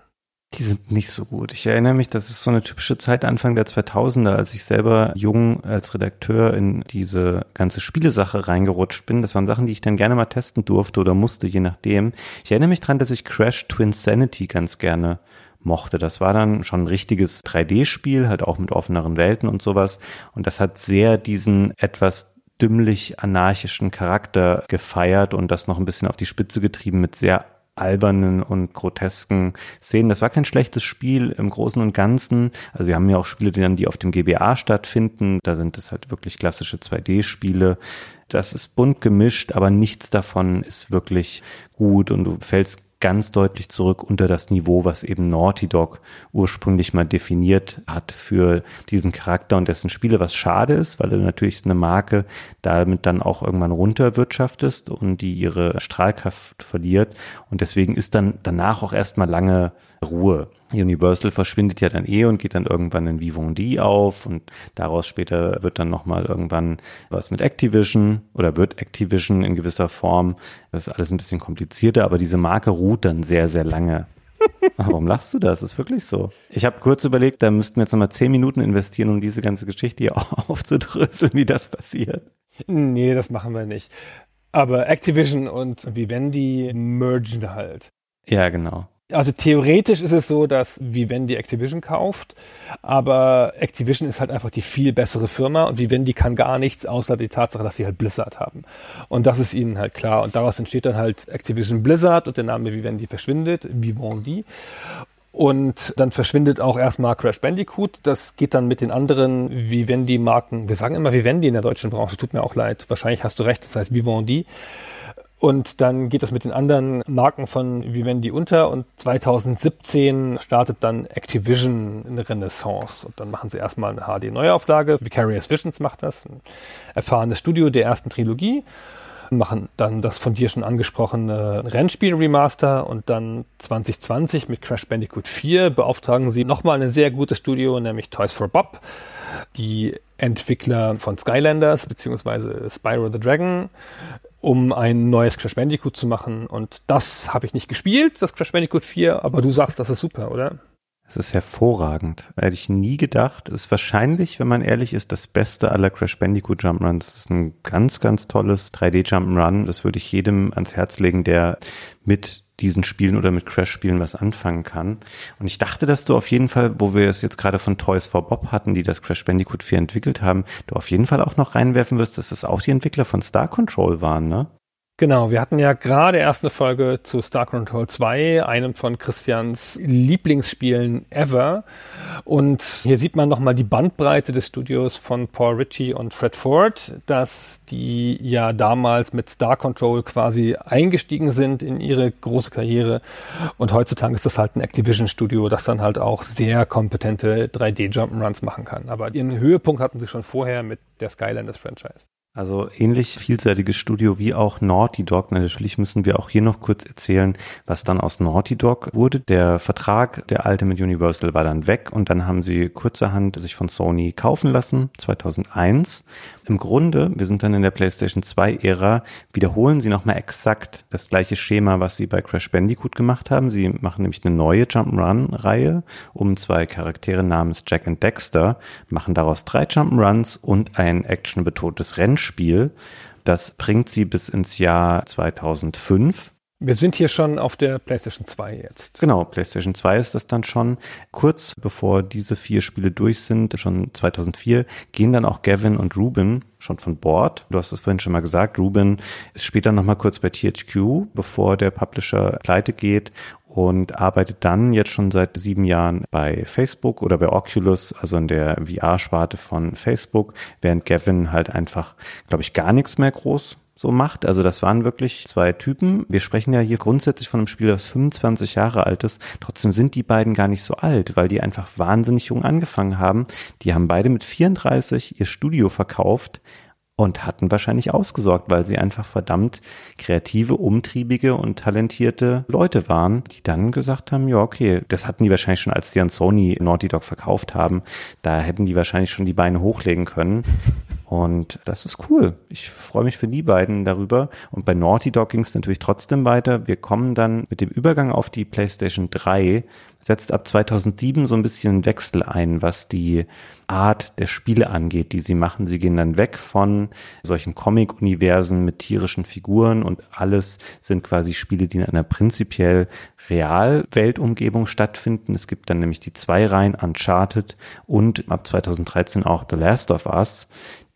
D: Die sind nicht so gut. Ich erinnere mich, das ist so eine typische Zeit Anfang der 2000er, als ich selber jung als Redakteur in diese ganze Spielesache reingerutscht bin. Das waren Sachen, die ich dann gerne mal testen durfte oder musste, je nachdem. Ich erinnere mich dran, dass ich Crash Twin Sanity ganz gerne mochte. Das war dann schon ein richtiges 3D-Spiel, halt auch mit offeneren Welten und sowas. Und das hat sehr diesen etwas dümmlich anarchischen Charakter gefeiert und das noch ein bisschen auf die Spitze getrieben mit sehr albernen und grotesken Szenen. Das war kein schlechtes Spiel im Großen und Ganzen. Also wir haben ja auch Spiele, die dann die auf dem GBA stattfinden. Da sind es halt wirklich klassische 2D-Spiele. Das ist bunt gemischt, aber nichts davon ist wirklich gut und du fällst ganz deutlich zurück unter das Niveau, was eben Naughty Dog ursprünglich mal definiert hat für diesen Charakter und dessen Spiele, was schade ist, weil du natürlich eine Marke damit dann auch irgendwann runterwirtschaftest und die ihre Strahlkraft verliert. Und deswegen ist dann danach auch erstmal lange Ruhe. Universal verschwindet ja dann eh und geht dann irgendwann in Vivendi auf und daraus später wird dann nochmal irgendwann was mit Activision oder wird Activision in gewisser Form. Das ist alles ein bisschen komplizierter, aber diese Marke ruht dann sehr, sehr lange. [laughs] Warum lachst du das? Das ist wirklich so. Ich habe kurz überlegt, da müssten wir jetzt nochmal zehn Minuten investieren, um diese ganze Geschichte hier [laughs] aufzudröseln, wie das passiert.
C: Nee, das machen wir nicht. Aber Activision und Vivendi mergen halt.
D: Ja, genau.
C: Also theoretisch ist es so, dass Vivendi Activision kauft, aber Activision ist halt einfach die viel bessere Firma und Vivendi kann gar nichts außer die Tatsache, dass sie halt Blizzard haben. Und das ist ihnen halt klar. Und daraus entsteht dann halt Activision Blizzard und der Name Vivendi verschwindet, Vivendi. Und dann verschwindet auch erstmal Crash Bandicoot. Das geht dann mit den anderen Vivendi-Marken. Wir sagen immer Vivendi in der deutschen Branche, tut mir auch leid. Wahrscheinlich hast du recht, das heißt Vivendi. Und dann geht das mit den anderen Marken von Vivendi unter und 2017 startet dann Activision eine Renaissance. Und dann machen sie erstmal eine HD-Neuauflage. Vicarious Visions macht das, ein erfahrenes Studio der ersten Trilogie. Machen dann das von dir schon angesprochene Rennspiel-Remaster und dann 2020 mit Crash Bandicoot 4 beauftragen sie nochmal ein sehr gutes Studio, nämlich Toys for Bob. Die Entwickler von Skylanders beziehungsweise Spyro the Dragon um ein neues Crash Bandicoot zu machen. Und das habe ich nicht gespielt, das Crash Bandicoot 4, aber du sagst, das ist super, oder?
D: Es ist hervorragend. Hätte ich nie gedacht. Es ist wahrscheinlich, wenn man ehrlich ist, das beste aller Crash Bandicoot Jumpruns. Es ist ein ganz, ganz tolles 3D Jump'n'Run. Das würde ich jedem ans Herz legen, der mit diesen Spielen oder mit Crash-Spielen was anfangen kann. Und ich dachte, dass du auf jeden Fall, wo wir es jetzt gerade von Toys for Bob hatten, die das Crash Bandicoot 4 entwickelt haben, du auf jeden Fall auch noch reinwerfen wirst, dass es auch die Entwickler von Star Control waren, ne?
C: Genau, wir hatten ja gerade erst eine Folge zu Star Control 2, einem von Christians Lieblingsspielen ever. Und hier sieht man nochmal die Bandbreite des Studios von Paul Ritchie und Fred Ford, dass die ja damals mit Star Control quasi eingestiegen sind in ihre große Karriere. Und heutzutage ist das halt ein Activision-Studio, das dann halt auch sehr kompetente 3D-Jump'n'Runs machen kann. Aber ihren Höhepunkt hatten sie schon vorher mit der Skylanders-Franchise.
D: Also ähnlich vielseitiges Studio wie auch Naughty Dog. Natürlich müssen wir auch hier noch kurz erzählen, was dann aus Naughty Dog wurde. Der Vertrag, der alte mit Universal, war dann weg und dann haben sie kurzerhand sich von Sony kaufen lassen, 2001 im Grunde, wir sind dann in der PlayStation 2 Ära, wiederholen sie nochmal exakt das gleiche Schema, was sie bei Crash Bandicoot gemacht haben. Sie machen nämlich eine neue Jump'n'Run Reihe um zwei Charaktere namens Jack und Dexter, machen daraus drei Jump'n'Runs und ein actionbetontes Rennspiel. Das bringt sie bis ins Jahr 2005.
C: Wir sind hier schon auf der PlayStation 2 jetzt.
D: Genau, PlayStation 2 ist das dann schon. Kurz bevor diese vier Spiele durch sind, schon 2004, gehen dann auch Gavin und Ruben schon von Bord. Du hast es vorhin schon mal gesagt. Ruben ist später nochmal kurz bei THQ, bevor der Publisher pleite geht und arbeitet dann jetzt schon seit sieben Jahren bei Facebook oder bei Oculus, also in der VR-Sparte von Facebook, während Gavin halt einfach, glaube ich, gar nichts mehr groß so macht. Also das waren wirklich zwei Typen. Wir sprechen ja hier grundsätzlich von einem Spiel, das 25 Jahre alt ist. Trotzdem sind die beiden gar nicht so alt, weil die einfach wahnsinnig jung angefangen haben. Die haben beide mit 34 ihr Studio verkauft und hatten wahrscheinlich ausgesorgt, weil sie einfach verdammt kreative, umtriebige und talentierte Leute waren, die dann gesagt haben, ja, okay, das hatten die wahrscheinlich schon, als die an Sony Naughty Dog verkauft haben. Da hätten die wahrscheinlich schon die Beine hochlegen können. Und das ist cool. Ich freue mich für die beiden darüber. Und bei Naughty Dog ging es natürlich trotzdem weiter. Wir kommen dann mit dem Übergang auf die PlayStation 3, setzt ab 2007 so ein bisschen einen Wechsel ein, was die Art der Spiele angeht, die sie machen. Sie gehen dann weg von solchen Comic-Universen mit tierischen Figuren und alles sind quasi Spiele, die in einer prinzipiell Realweltumgebung stattfinden. Es gibt dann nämlich die zwei Reihen Uncharted und ab 2013 auch The Last of Us,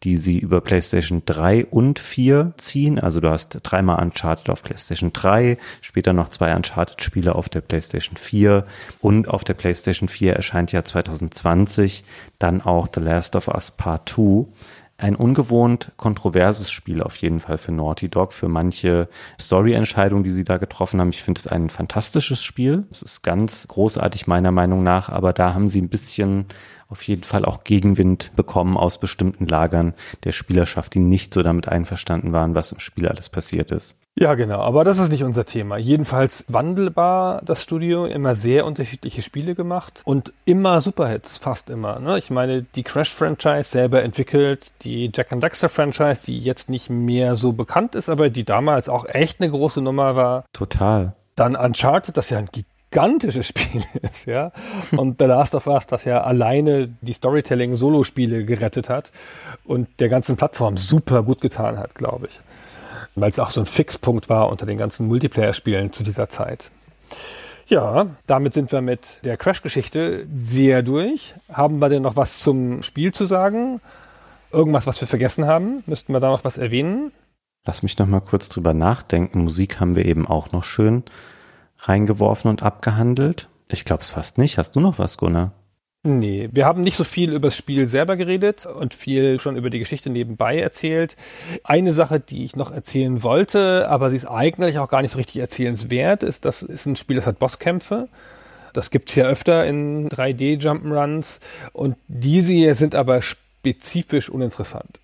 D: die sie über PlayStation 3 und 4 ziehen. Also du hast dreimal Uncharted auf PlayStation 3, später noch zwei Uncharted-Spiele auf der PlayStation 4 und auf der PlayStation 4 erscheint ja 2020 dann auch The Last of Us Part 2 ein ungewohnt kontroverses Spiel auf jeden Fall für Naughty Dog, für manche Story-Entscheidungen, die sie da getroffen haben. Ich finde es ein fantastisches Spiel. Es ist ganz großartig meiner Meinung nach, aber da haben sie ein bisschen auf jeden Fall auch Gegenwind bekommen aus bestimmten Lagern der Spielerschaft, die nicht so damit einverstanden waren, was im Spiel alles passiert ist.
C: Ja, genau, aber das ist nicht unser Thema. Jedenfalls wandelbar das Studio, immer sehr unterschiedliche Spiele gemacht und immer Superhits, fast immer. Ne? Ich meine, die Crash-Franchise selber entwickelt, die Jack and Dexter-Franchise, die jetzt nicht mehr so bekannt ist, aber die damals auch echt eine große Nummer war.
D: Total.
C: Dann Uncharted, das ja ein gigantisches Spiel [laughs] ist, ja. Und The Last of Us, das ja alleine die Storytelling-Solo-Spiele gerettet hat und der ganzen Plattform super gut getan hat, glaube ich. Weil es auch so ein Fixpunkt war unter den ganzen Multiplayer-Spielen zu dieser Zeit. Ja, damit sind wir mit der Crash-Geschichte sehr durch. Haben wir denn noch was zum Spiel zu sagen? Irgendwas, was wir vergessen haben? Müssten wir da noch was erwähnen?
D: Lass mich noch mal kurz drüber nachdenken. Musik haben wir eben auch noch schön reingeworfen und abgehandelt. Ich glaube es fast nicht. Hast du noch was, Gunnar?
C: Nee, wir haben nicht so viel über das Spiel selber geredet und viel schon über die Geschichte nebenbei erzählt. Eine Sache, die ich noch erzählen wollte, aber sie ist eigentlich auch gar nicht so richtig erzählenswert, ist, das ist ein Spiel, das hat Bosskämpfe. Das gibt's ja öfter in 3D-Jump'n'Runs und diese hier sind aber spezifisch uninteressant.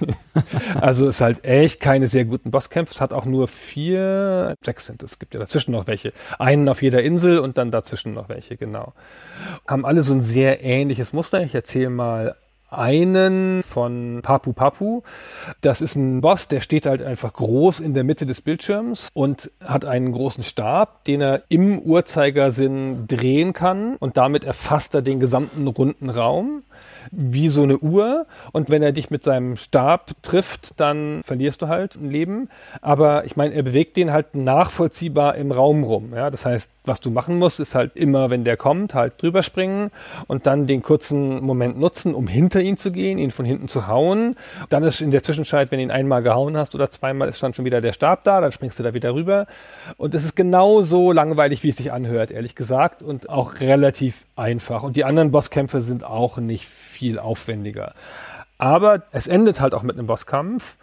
C: [laughs] also ist halt echt keine sehr guten Bosskämpfe. Es hat auch nur vier, sechs sind es. Es gibt ja dazwischen noch welche. Einen auf jeder Insel und dann dazwischen noch welche, genau. Haben alle so ein sehr ähnliches Muster. Ich erzähle mal einen von Papu Papu. Das ist ein Boss, der steht halt einfach groß in der Mitte des Bildschirms und hat einen großen Stab, den er im Uhrzeigersinn drehen kann und damit erfasst er den gesamten runden Raum wie so eine Uhr und wenn er dich mit seinem Stab trifft, dann verlierst du halt ein Leben. Aber ich meine, er bewegt den halt nachvollziehbar im Raum rum. Ja? Das heißt, was du machen musst, ist halt immer, wenn der kommt, halt drüber springen und dann den kurzen Moment nutzen, um hinter ihn zu gehen, ihn von hinten zu hauen. Dann ist in der Zwischenzeit, wenn du ihn einmal gehauen hast oder zweimal, ist dann schon wieder der Stab da, dann springst du da wieder rüber. Und es ist genauso langweilig, wie es sich anhört, ehrlich gesagt, und auch relativ einfach. Und die anderen Bosskämpfe sind auch nicht aufwendiger. Aber es endet halt auch mit einem Bosskampf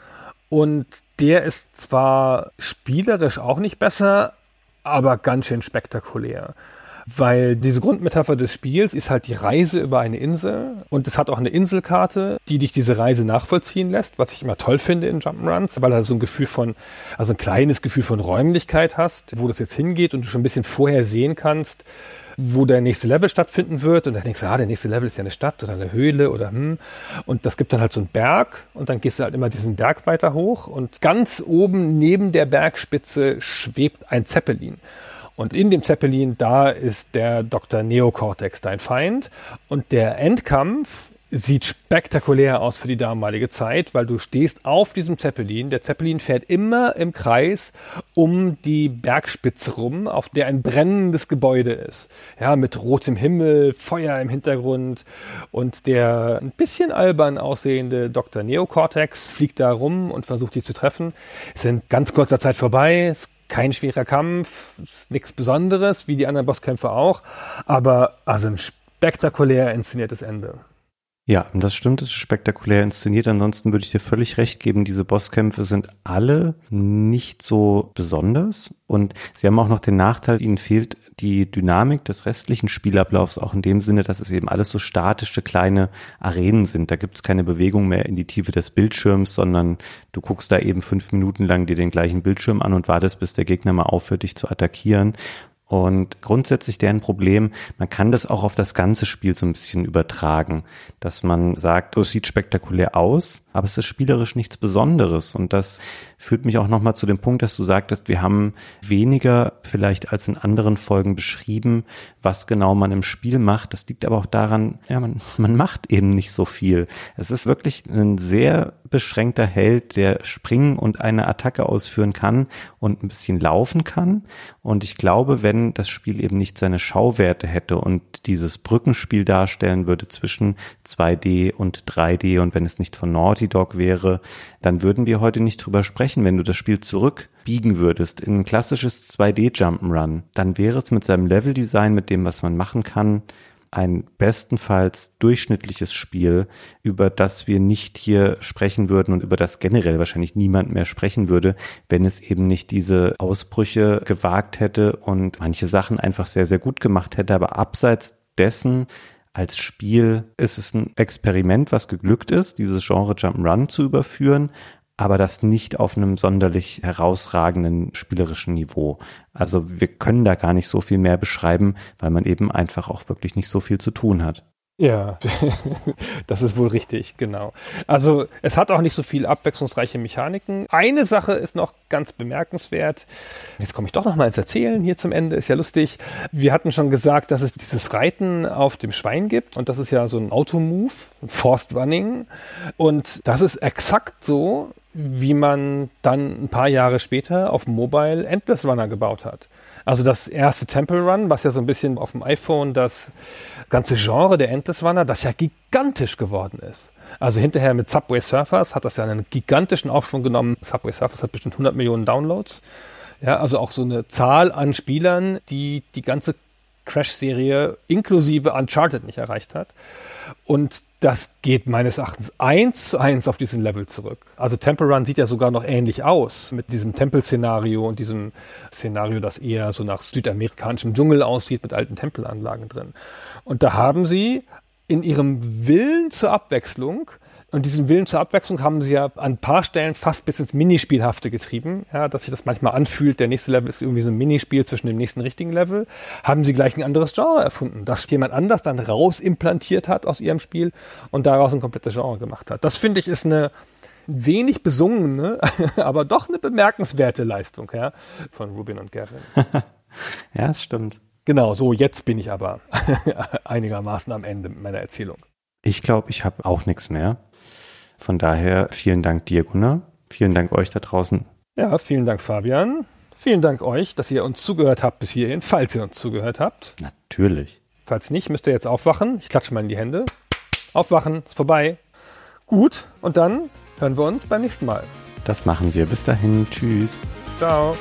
C: und der ist zwar spielerisch auch nicht besser, aber ganz schön spektakulär. Weil diese Grundmetapher des Spiels ist halt die Reise über eine Insel und es hat auch eine Inselkarte, die dich diese Reise nachvollziehen lässt, was ich immer toll finde in Jump'n'Runs, weil du so ein Gefühl von, also ein kleines Gefühl von Räumlichkeit hast, wo das jetzt hingeht und du schon ein bisschen vorher sehen kannst, wo der nächste Level stattfinden wird. Und dann denkst du, ah, der nächste Level ist ja eine Stadt oder eine Höhle oder hm. Und das gibt dann halt so einen Berg und dann gehst du halt immer diesen Berg weiter hoch und ganz oben neben der Bergspitze schwebt ein Zeppelin. Und in dem Zeppelin, da ist der Dr. Neocortex dein Feind. Und der Endkampf sieht spektakulär aus für die damalige Zeit, weil du stehst auf diesem Zeppelin. Der Zeppelin fährt immer im Kreis um die Bergspitze rum, auf der ein brennendes Gebäude ist. Ja, mit rotem Himmel, Feuer im Hintergrund und der ein bisschen albern aussehende Dr. Neocortex fliegt da rum und versucht die zu treffen. Es sind ganz kurzer Zeit vorbei. Es kein schwerer Kampf, nichts Besonderes, wie die anderen Bosskämpfe auch, aber also ein spektakulär inszeniertes Ende.
D: Ja, das stimmt, es ist spektakulär inszeniert. Ansonsten würde ich dir völlig recht geben, diese Bosskämpfe sind alle nicht so besonders. Und sie haben auch noch den Nachteil, ihnen fehlt die Dynamik des restlichen Spielablaufs auch in dem Sinne, dass es eben alles so statische kleine Arenen sind. Da gibt es keine Bewegung mehr in die Tiefe des Bildschirms, sondern du guckst da eben fünf Minuten lang dir den gleichen Bildschirm an und wartest, bis der Gegner mal aufhört, dich zu attackieren. Und grundsätzlich deren Problem, man kann das auch auf das ganze Spiel so ein bisschen übertragen, dass man sagt, oh, es sieht spektakulär aus, aber es ist spielerisch nichts Besonderes. Und das führt mich auch nochmal zu dem Punkt, dass du sagtest, wir haben weniger vielleicht als in anderen Folgen beschrieben, was genau man im Spiel macht. Das liegt aber auch daran, ja, man, man macht eben nicht so viel. Es ist wirklich ein sehr beschränkter Held, der springen und eine Attacke ausführen kann und ein bisschen laufen kann. Und ich glaube, wenn das Spiel eben nicht seine Schauwerte hätte und dieses Brückenspiel darstellen würde zwischen 2D und 3D und wenn es nicht von Naughty Dog wäre, dann würden wir heute nicht drüber sprechen. Wenn du das Spiel zurückbiegen würdest in ein klassisches 2D Jump'n'Run, dann wäre es mit seinem Leveldesign, mit dem, was man machen kann, ein bestenfalls durchschnittliches Spiel, über das wir nicht hier sprechen würden und über das generell wahrscheinlich niemand mehr sprechen würde, wenn es eben nicht diese Ausbrüche gewagt hätte und manche Sachen einfach sehr, sehr gut gemacht hätte. Aber abseits dessen als Spiel ist es ein Experiment, was geglückt ist, dieses Genre Jump'n'Run zu überführen, aber das nicht auf einem sonderlich herausragenden spielerischen Niveau. Also wir können da gar nicht so viel mehr beschreiben, weil man eben einfach auch wirklich nicht so viel zu tun hat.
C: Ja, [laughs] das ist wohl richtig, genau. Also es hat auch nicht so viel abwechslungsreiche Mechaniken. Eine Sache ist noch ganz bemerkenswert. Jetzt komme ich doch noch mal ins Erzählen hier zum Ende, ist ja lustig. Wir hatten schon gesagt, dass es dieses Reiten auf dem Schwein gibt und das ist ja so ein Automove, Forced Running und das ist exakt so, wie man dann ein paar Jahre später auf Mobile Endless Runner gebaut hat. Also das erste Temple Run, was ja so ein bisschen auf dem iPhone das ganze Genre der Endless Runner, das ja gigantisch geworden ist. Also hinterher mit Subway Surfers hat das ja einen gigantischen Aufschwung genommen. Subway Surfers hat bestimmt 100 Millionen Downloads. Ja, also auch so eine Zahl an Spielern, die die ganze Crash-Serie inklusive Uncharted nicht erreicht hat. Und das geht meines Erachtens eins zu eins auf diesen Level zurück. Also Temple Run sieht ja sogar noch ähnlich aus mit diesem Tempelszenario und diesem Szenario, das eher so nach südamerikanischem Dschungel aussieht mit alten Tempelanlagen drin. Und da haben sie in ihrem Willen zur Abwechslung und diesen Willen zur Abwechslung haben sie ja an ein paar Stellen fast bis ins Minispielhafte getrieben, ja, dass sich das manchmal anfühlt, der nächste Level ist irgendwie so ein Minispiel zwischen dem nächsten richtigen Level. Haben sie gleich ein anderes Genre erfunden, das jemand anders dann rausimplantiert hat aus ihrem Spiel und daraus ein komplettes Genre gemacht hat. Das finde ich ist eine wenig besungene, [laughs] aber doch eine bemerkenswerte Leistung ja, von Rubin und Gavin. [laughs]
D: ja, es stimmt.
C: Genau, so jetzt bin ich aber [laughs] einigermaßen am Ende meiner Erzählung.
D: Ich glaube, ich habe auch nichts mehr. Von daher vielen Dank dir, Gunnar. Vielen Dank euch da draußen.
C: Ja, vielen Dank, Fabian. Vielen Dank euch, dass ihr uns zugehört habt bis hierhin, falls ihr uns zugehört habt.
D: Natürlich.
C: Falls nicht, müsst ihr jetzt aufwachen. Ich klatsche mal in die Hände. Aufwachen, ist vorbei. Gut, und dann hören wir uns beim nächsten Mal.
D: Das machen wir. Bis dahin. Tschüss.
C: Ciao.